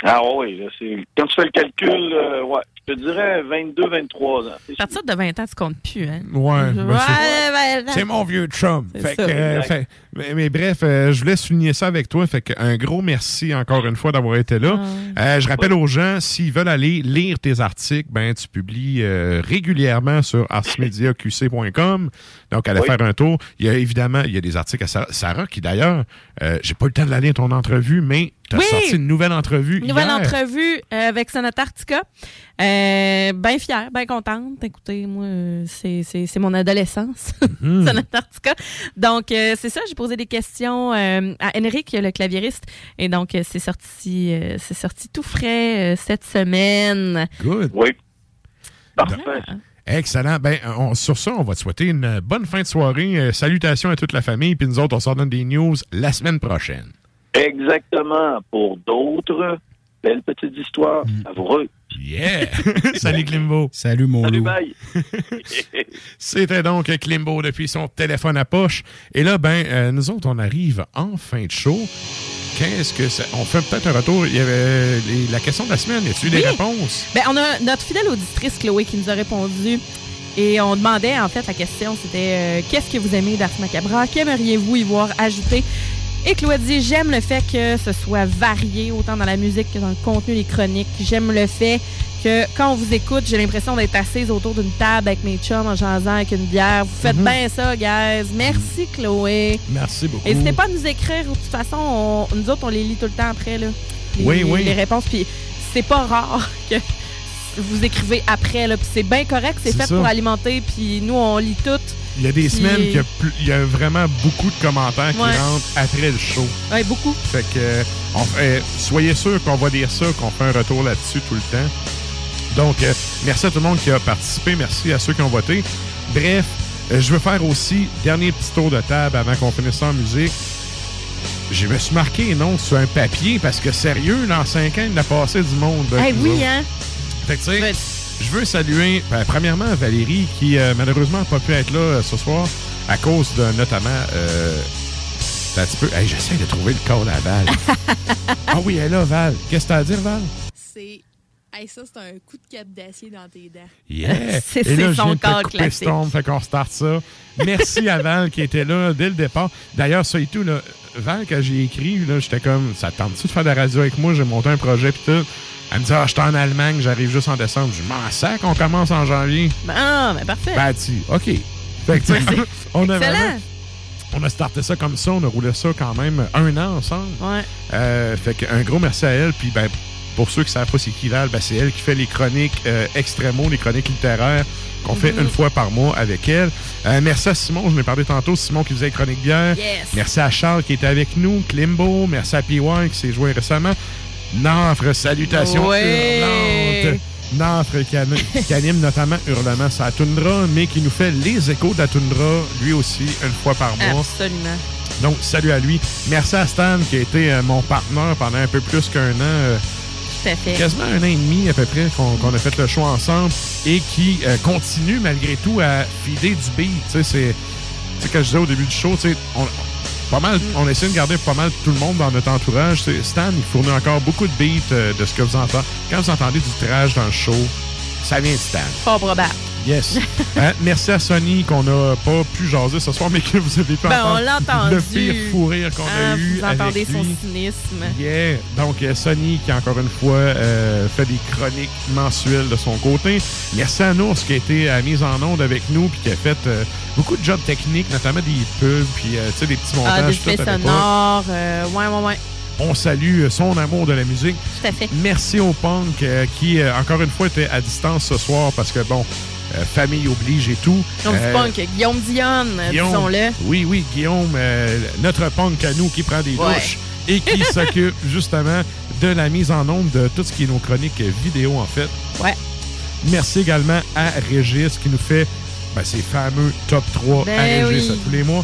Ah oui, là, c'est... quand tu fais le calcul, euh, ouais, je te dirais 22, 23 ans. À partir de 20 ans, tu comptes plus, hein? Ouais, ben, Ouais, c'est- ben, mon vieux chum. C'est Fait ça. que, euh, fait- mais, mais bref, euh, je voulais souligner ça avec toi. Fait que un gros merci encore une fois d'avoir été là. Euh, je rappelle aux gens, s'ils veulent aller lire tes articles, ben tu publies euh, régulièrement sur arsmediaqc.com. Donc, allez Oui. faire un tour. Il y a évidemment, il y a des articles à Sarah, Sarah qui d'ailleurs, euh, j'ai pas eu le temps de la lire ton entrevue, mais tu as Oui. sorti une nouvelle entrevue. Une nouvelle hier. entrevue euh, avec Sonata Arctica. Euh, bien fière, bien contente. Écoutez, moi, c'est- c'est c'est mon adolescence, Mhm. Sonata Arctica. Donc, euh, c'est ça, j'ai posé des questions euh, à Henrik, le claviériste. Et donc, euh, c'est sorti, euh, c'est sorti tout frais euh, cette semaine. Good. Oui. Parfait. Excellent. Ben, on- sur ça, on va te souhaiter une bonne fin de soirée. Euh, salutations à toute la famille. Puis nous autres, on s'en donne des news la semaine prochaine. Exactement. Pour d'autres belles petites histoires savoureuses. Yeah! Salut Klimbo. Salut mon Salut, loup. bye. C'était donc Klimbo depuis son téléphone à poche. Et là, ben, euh, nous autres, on arrive en fin de show. Qu'est-ce que c'est? On fait peut-être un retour. Il y avait les- la question de la semaine. Y a-tu eu des réponses? Ben, on a notre fidèle auditrice Chloé qui nous a répondu. Et on demandait, en fait, la question, c'était euh, qu'est-ce que vous aimez d'Ars Macabra? Qu'aimeriez-vous y voir ajouter? Et Chloé dit J'aime le fait que ce soit varié, autant dans la musique que dans le contenu des chroniques. J'aime le fait que quand on vous écoute, j'ai l'impression d'être assise autour d'une table avec mes chums en jasant avec une bière. Vous faites Mhm. bien ça, guys. Merci, Chloé. Merci beaucoup. N'hésitez pas à nous écrire. De toute façon, on- nous autres, on les lit tout le temps après. Là, les, Oui, oui. les réponses. Puis c'est pas rare que vous écrivez après. Là, puis c'est bien correct. C'est fait ça. pour alimenter. Puis nous, on lit tout. Il y a des Puis- semaines qu'il y y, a vraiment beaucoup de commentaires qui rentrent après le show. Ouais, beaucoup. Fait que, on fait- soyez sûr qu'on va dire ça, qu'on fait un retour là-dessus tout le temps. Donc, euh, merci à tout le monde qui a participé. Merci à ceux qui ont voté. Bref, euh, je veux faire aussi, dernier petit tour de table avant qu'on finisse en musique. Je me suis marqué, non, sur un papier, parce que sérieux, dans 5 ans, il a passé du monde. Eh oui, autres. hein? Fait que, tu sais, je veux saluer, ben, premièrement, Valérie, qui euh, malheureusement n'a pas pu être là euh, ce soir à cause de notamment. Euh, c'est un petit peu. Hey, J'essaie de trouver le code à Val. ah oui, elle est là, Val. Qu'est-ce que t'as à dire, Val? C'est. Hey, ça, c'est un coup de cap d'acier dans tes dents. Yeah! C'est- son corps classique. Storm, fait qu'on start ça. Merci à Val qui était là dès le départ. D'ailleurs, ça et tout, là, Val, quand j'ai écrit, là, j'étais comme, ça te tente-tu de faire de la radio avec moi? J'ai monté un projet pis tout. Elle me dit, ah, je suis en Allemagne, j'arrive juste en décembre. Je m'en sac, on commence en janvier. Ah, mais parfait. Ben, dit, OK. Fait que, on a vraiment- on a starté ça comme ça, on a roulé ça quand même un an ensemble. Ouais. Euh, fait que un gros merci à elle. Puis ben, Pour ceux qui ne savent pas c'est qui Val, ben, c'est elle qui fait les chroniques euh, extrêmos, les chroniques littéraires qu'on fait Mhm. une fois par mois avec elle. Euh, merci à Simon, je m'ai parlé tantôt, Simon qui faisait les chroniques bières. Yes. Merci à Charles qui était avec nous, Klimbo, merci à PY qui s'est joint récemment. Nafre, salutations Ouais. hurlantes. Nafre qui, an- qui anime notamment Hurlement sa Toundra, mais qui nous fait les échos de la Toundra, lui aussi, une fois par mois. Absolument. Donc, salut à lui. Merci à Stan qui a été euh, mon partenaire pendant un peu plus qu'un an. euh, Tout à fait. quasiment un an et demi à peu près qu'on qu'on a fait le show ensemble et qui euh, continue malgré tout à filer du beat. Tu sais, c'est. Tu sais, quand je disais au début du show, tu sais, on, pas mal, on essaie de garder pas mal tout le monde dans notre entourage. Stan, il fournit encore beaucoup de beats euh, de ce que vous entendez. Quand vous entendez du trash dans le show, ça vient de Stan. Fort probable. Yes. Hein, merci à Sony qu'on n'a pas pu jaser ce soir, mais que vous avez pu Ben, entendre on le pire fou rire qu'on a eu Vous entendez avec son lui. cynisme. Yeah. Donc, euh, Sony qui, encore une fois, euh, fait des chroniques mensuelles de son côté. Merci à Nours qui a été à mise en onde avec nous puis qui a fait euh, beaucoup de jobs techniques, notamment des pubs puis euh, tu sais, des petits montages. Ah, des tout effets sonores. euh, ouais, ouais, ouais. On salue son amour de la musique. Tout à fait. Merci au Punk euh, qui, euh, encore une fois, était à distance ce soir parce que, bon, euh, famille oblige et tout. On dit Euh, punk. Guillaume Dionne, Guillaume, disons-le. Oui, oui, Guillaume, euh, notre punk à nous qui prend des Ouais. douches et qui s'occupe justement de la mise en onde de tout ce qui est nos chroniques vidéo, en fait. Ouais. Merci également à Régis qui nous fait ben, ces fameux top 3 Ben à Régis oui. à tous les mois.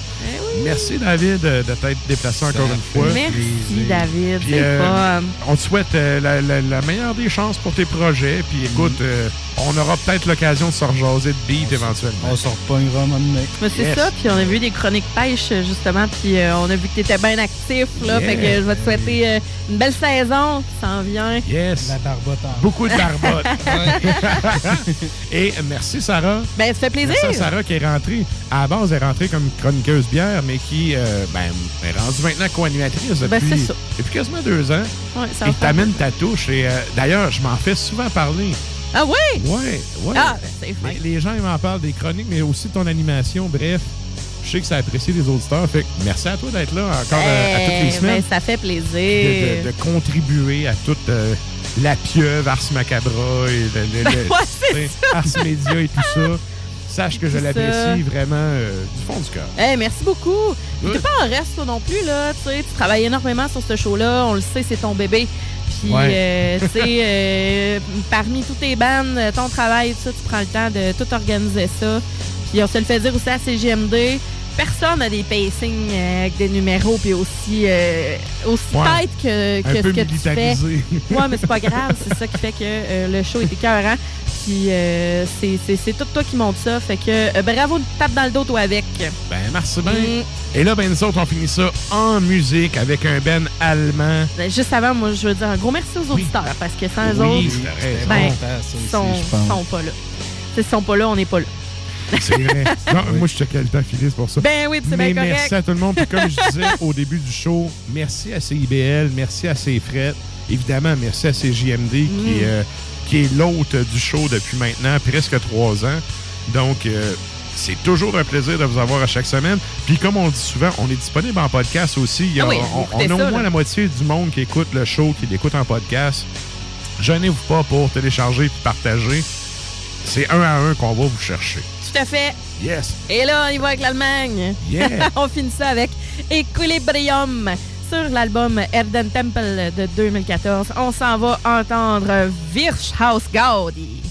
Merci David euh, de t'être déplacé encore une fois. Merci, David. Puis, C'est euh, fun. on te souhaite euh, la, la- la meilleure des chances pour tes projets. Puis écoute, Mm. euh, on aura peut-être l'occasion de se rejaser de beat éventuellement. On se repognera un moment donné. Mais c'est Yes. ça, puis on a vu des chroniques pêche, justement, puis euh, on a vu que tu étais bien actif, là. Yeah. Fait que je vais te souhaiter euh, une belle saison qui s'en vient. Yes. La barbotte Beaucoup de barbotte. Et merci Sarah. Ben, ça fait plaisir. À Sarah qui est rentrée. À la base, elle est rentrée comme chroniqueuse bière, mais qui euh, ben, est rendue maintenant co-animatrice depuis, Ben, ça. depuis quasiment deux ans. Ouais, ça Et t'amènes ta touche. Et euh, d'ailleurs, je m'en fais souvent parler. Ah oui? Ouais, ouais. Ah, ben, c'est fin. Les, les gens ils m'en parlent des chroniques, mais aussi de ton animation. Bref, je sais que ça apprécie les auditeurs. Fait que merci à toi d'être là encore euh, à toutes les Eh, semaines. ben, ça fait plaisir. de- de contribuer à toute euh, la pieuvre, Ars Macabra et le, le- le- Ouais, Ars Media et tout ça. Sache que je l'apprécie vraiment euh, du fond du cœur. Eh, merci beaucoup. Puis Ouais. T'es pas en reste, toi non plus, là. Tu sais, tu travailles énormément sur ce show-là. On le sait, c'est ton bébé. Puis, Ouais. euh, tu sais, euh, parmi tous tes bandes, ton travail, tout ça, tu prends le temps de tout organiser ça. Puis, on se le fait dire aussi à CGMD. Personne n'a des pacings euh, avec des numéros, puis aussi, euh, aussi Ouais. tête que, que ce que tu fais. Ouais, mais c'est pas grave. C'est ça qui fait que euh, le show est écœurant. Puis, euh, c'est- c'est c'est tout toi qui monte ça. Fait que euh, bravo de tape dans le dos, toi, avec. Ben, merci bien. Mm. Et là, ben, nous autres, on finit ça en musique avec un Ben allemand. Ben, Juste avant, moi, je veux dire un gros merci aux auditeurs parce que sans eux Oui, autres, ben, aussi, sont, sont pas là. S'ils sont pas là, on n'est pas là. C'est vrai. Non, Moi, je checkais le temps c'est pour ça. Ben oui, puis c'est bien correct. merci à tout le monde. Puis comme je disais au début du show, merci à CIBL, merci à CFRET. Évidemment, merci à CJMD qui, Mm. euh, qui est l'hôte du show depuis maintenant presque trois ans. Donc, euh, c'est toujours un plaisir de vous avoir à chaque semaine. Puis comme on le dit souvent, on est disponible en podcast aussi. Il y a- Ah oui, on, a ça, au moins là. la moitié du monde qui écoute le show, qui l'écoute en podcast. Gênez-vous pas pour télécharger puis partager. C'est un à un qu'on va vous chercher. Tout à fait. Yes. Et là, on y va avec l'Allemagne. Yeah. on finit ça avec Equilibrium sur l'album Erden Temple de 2014. On s'en va entendre Wirtshaus Gaudi.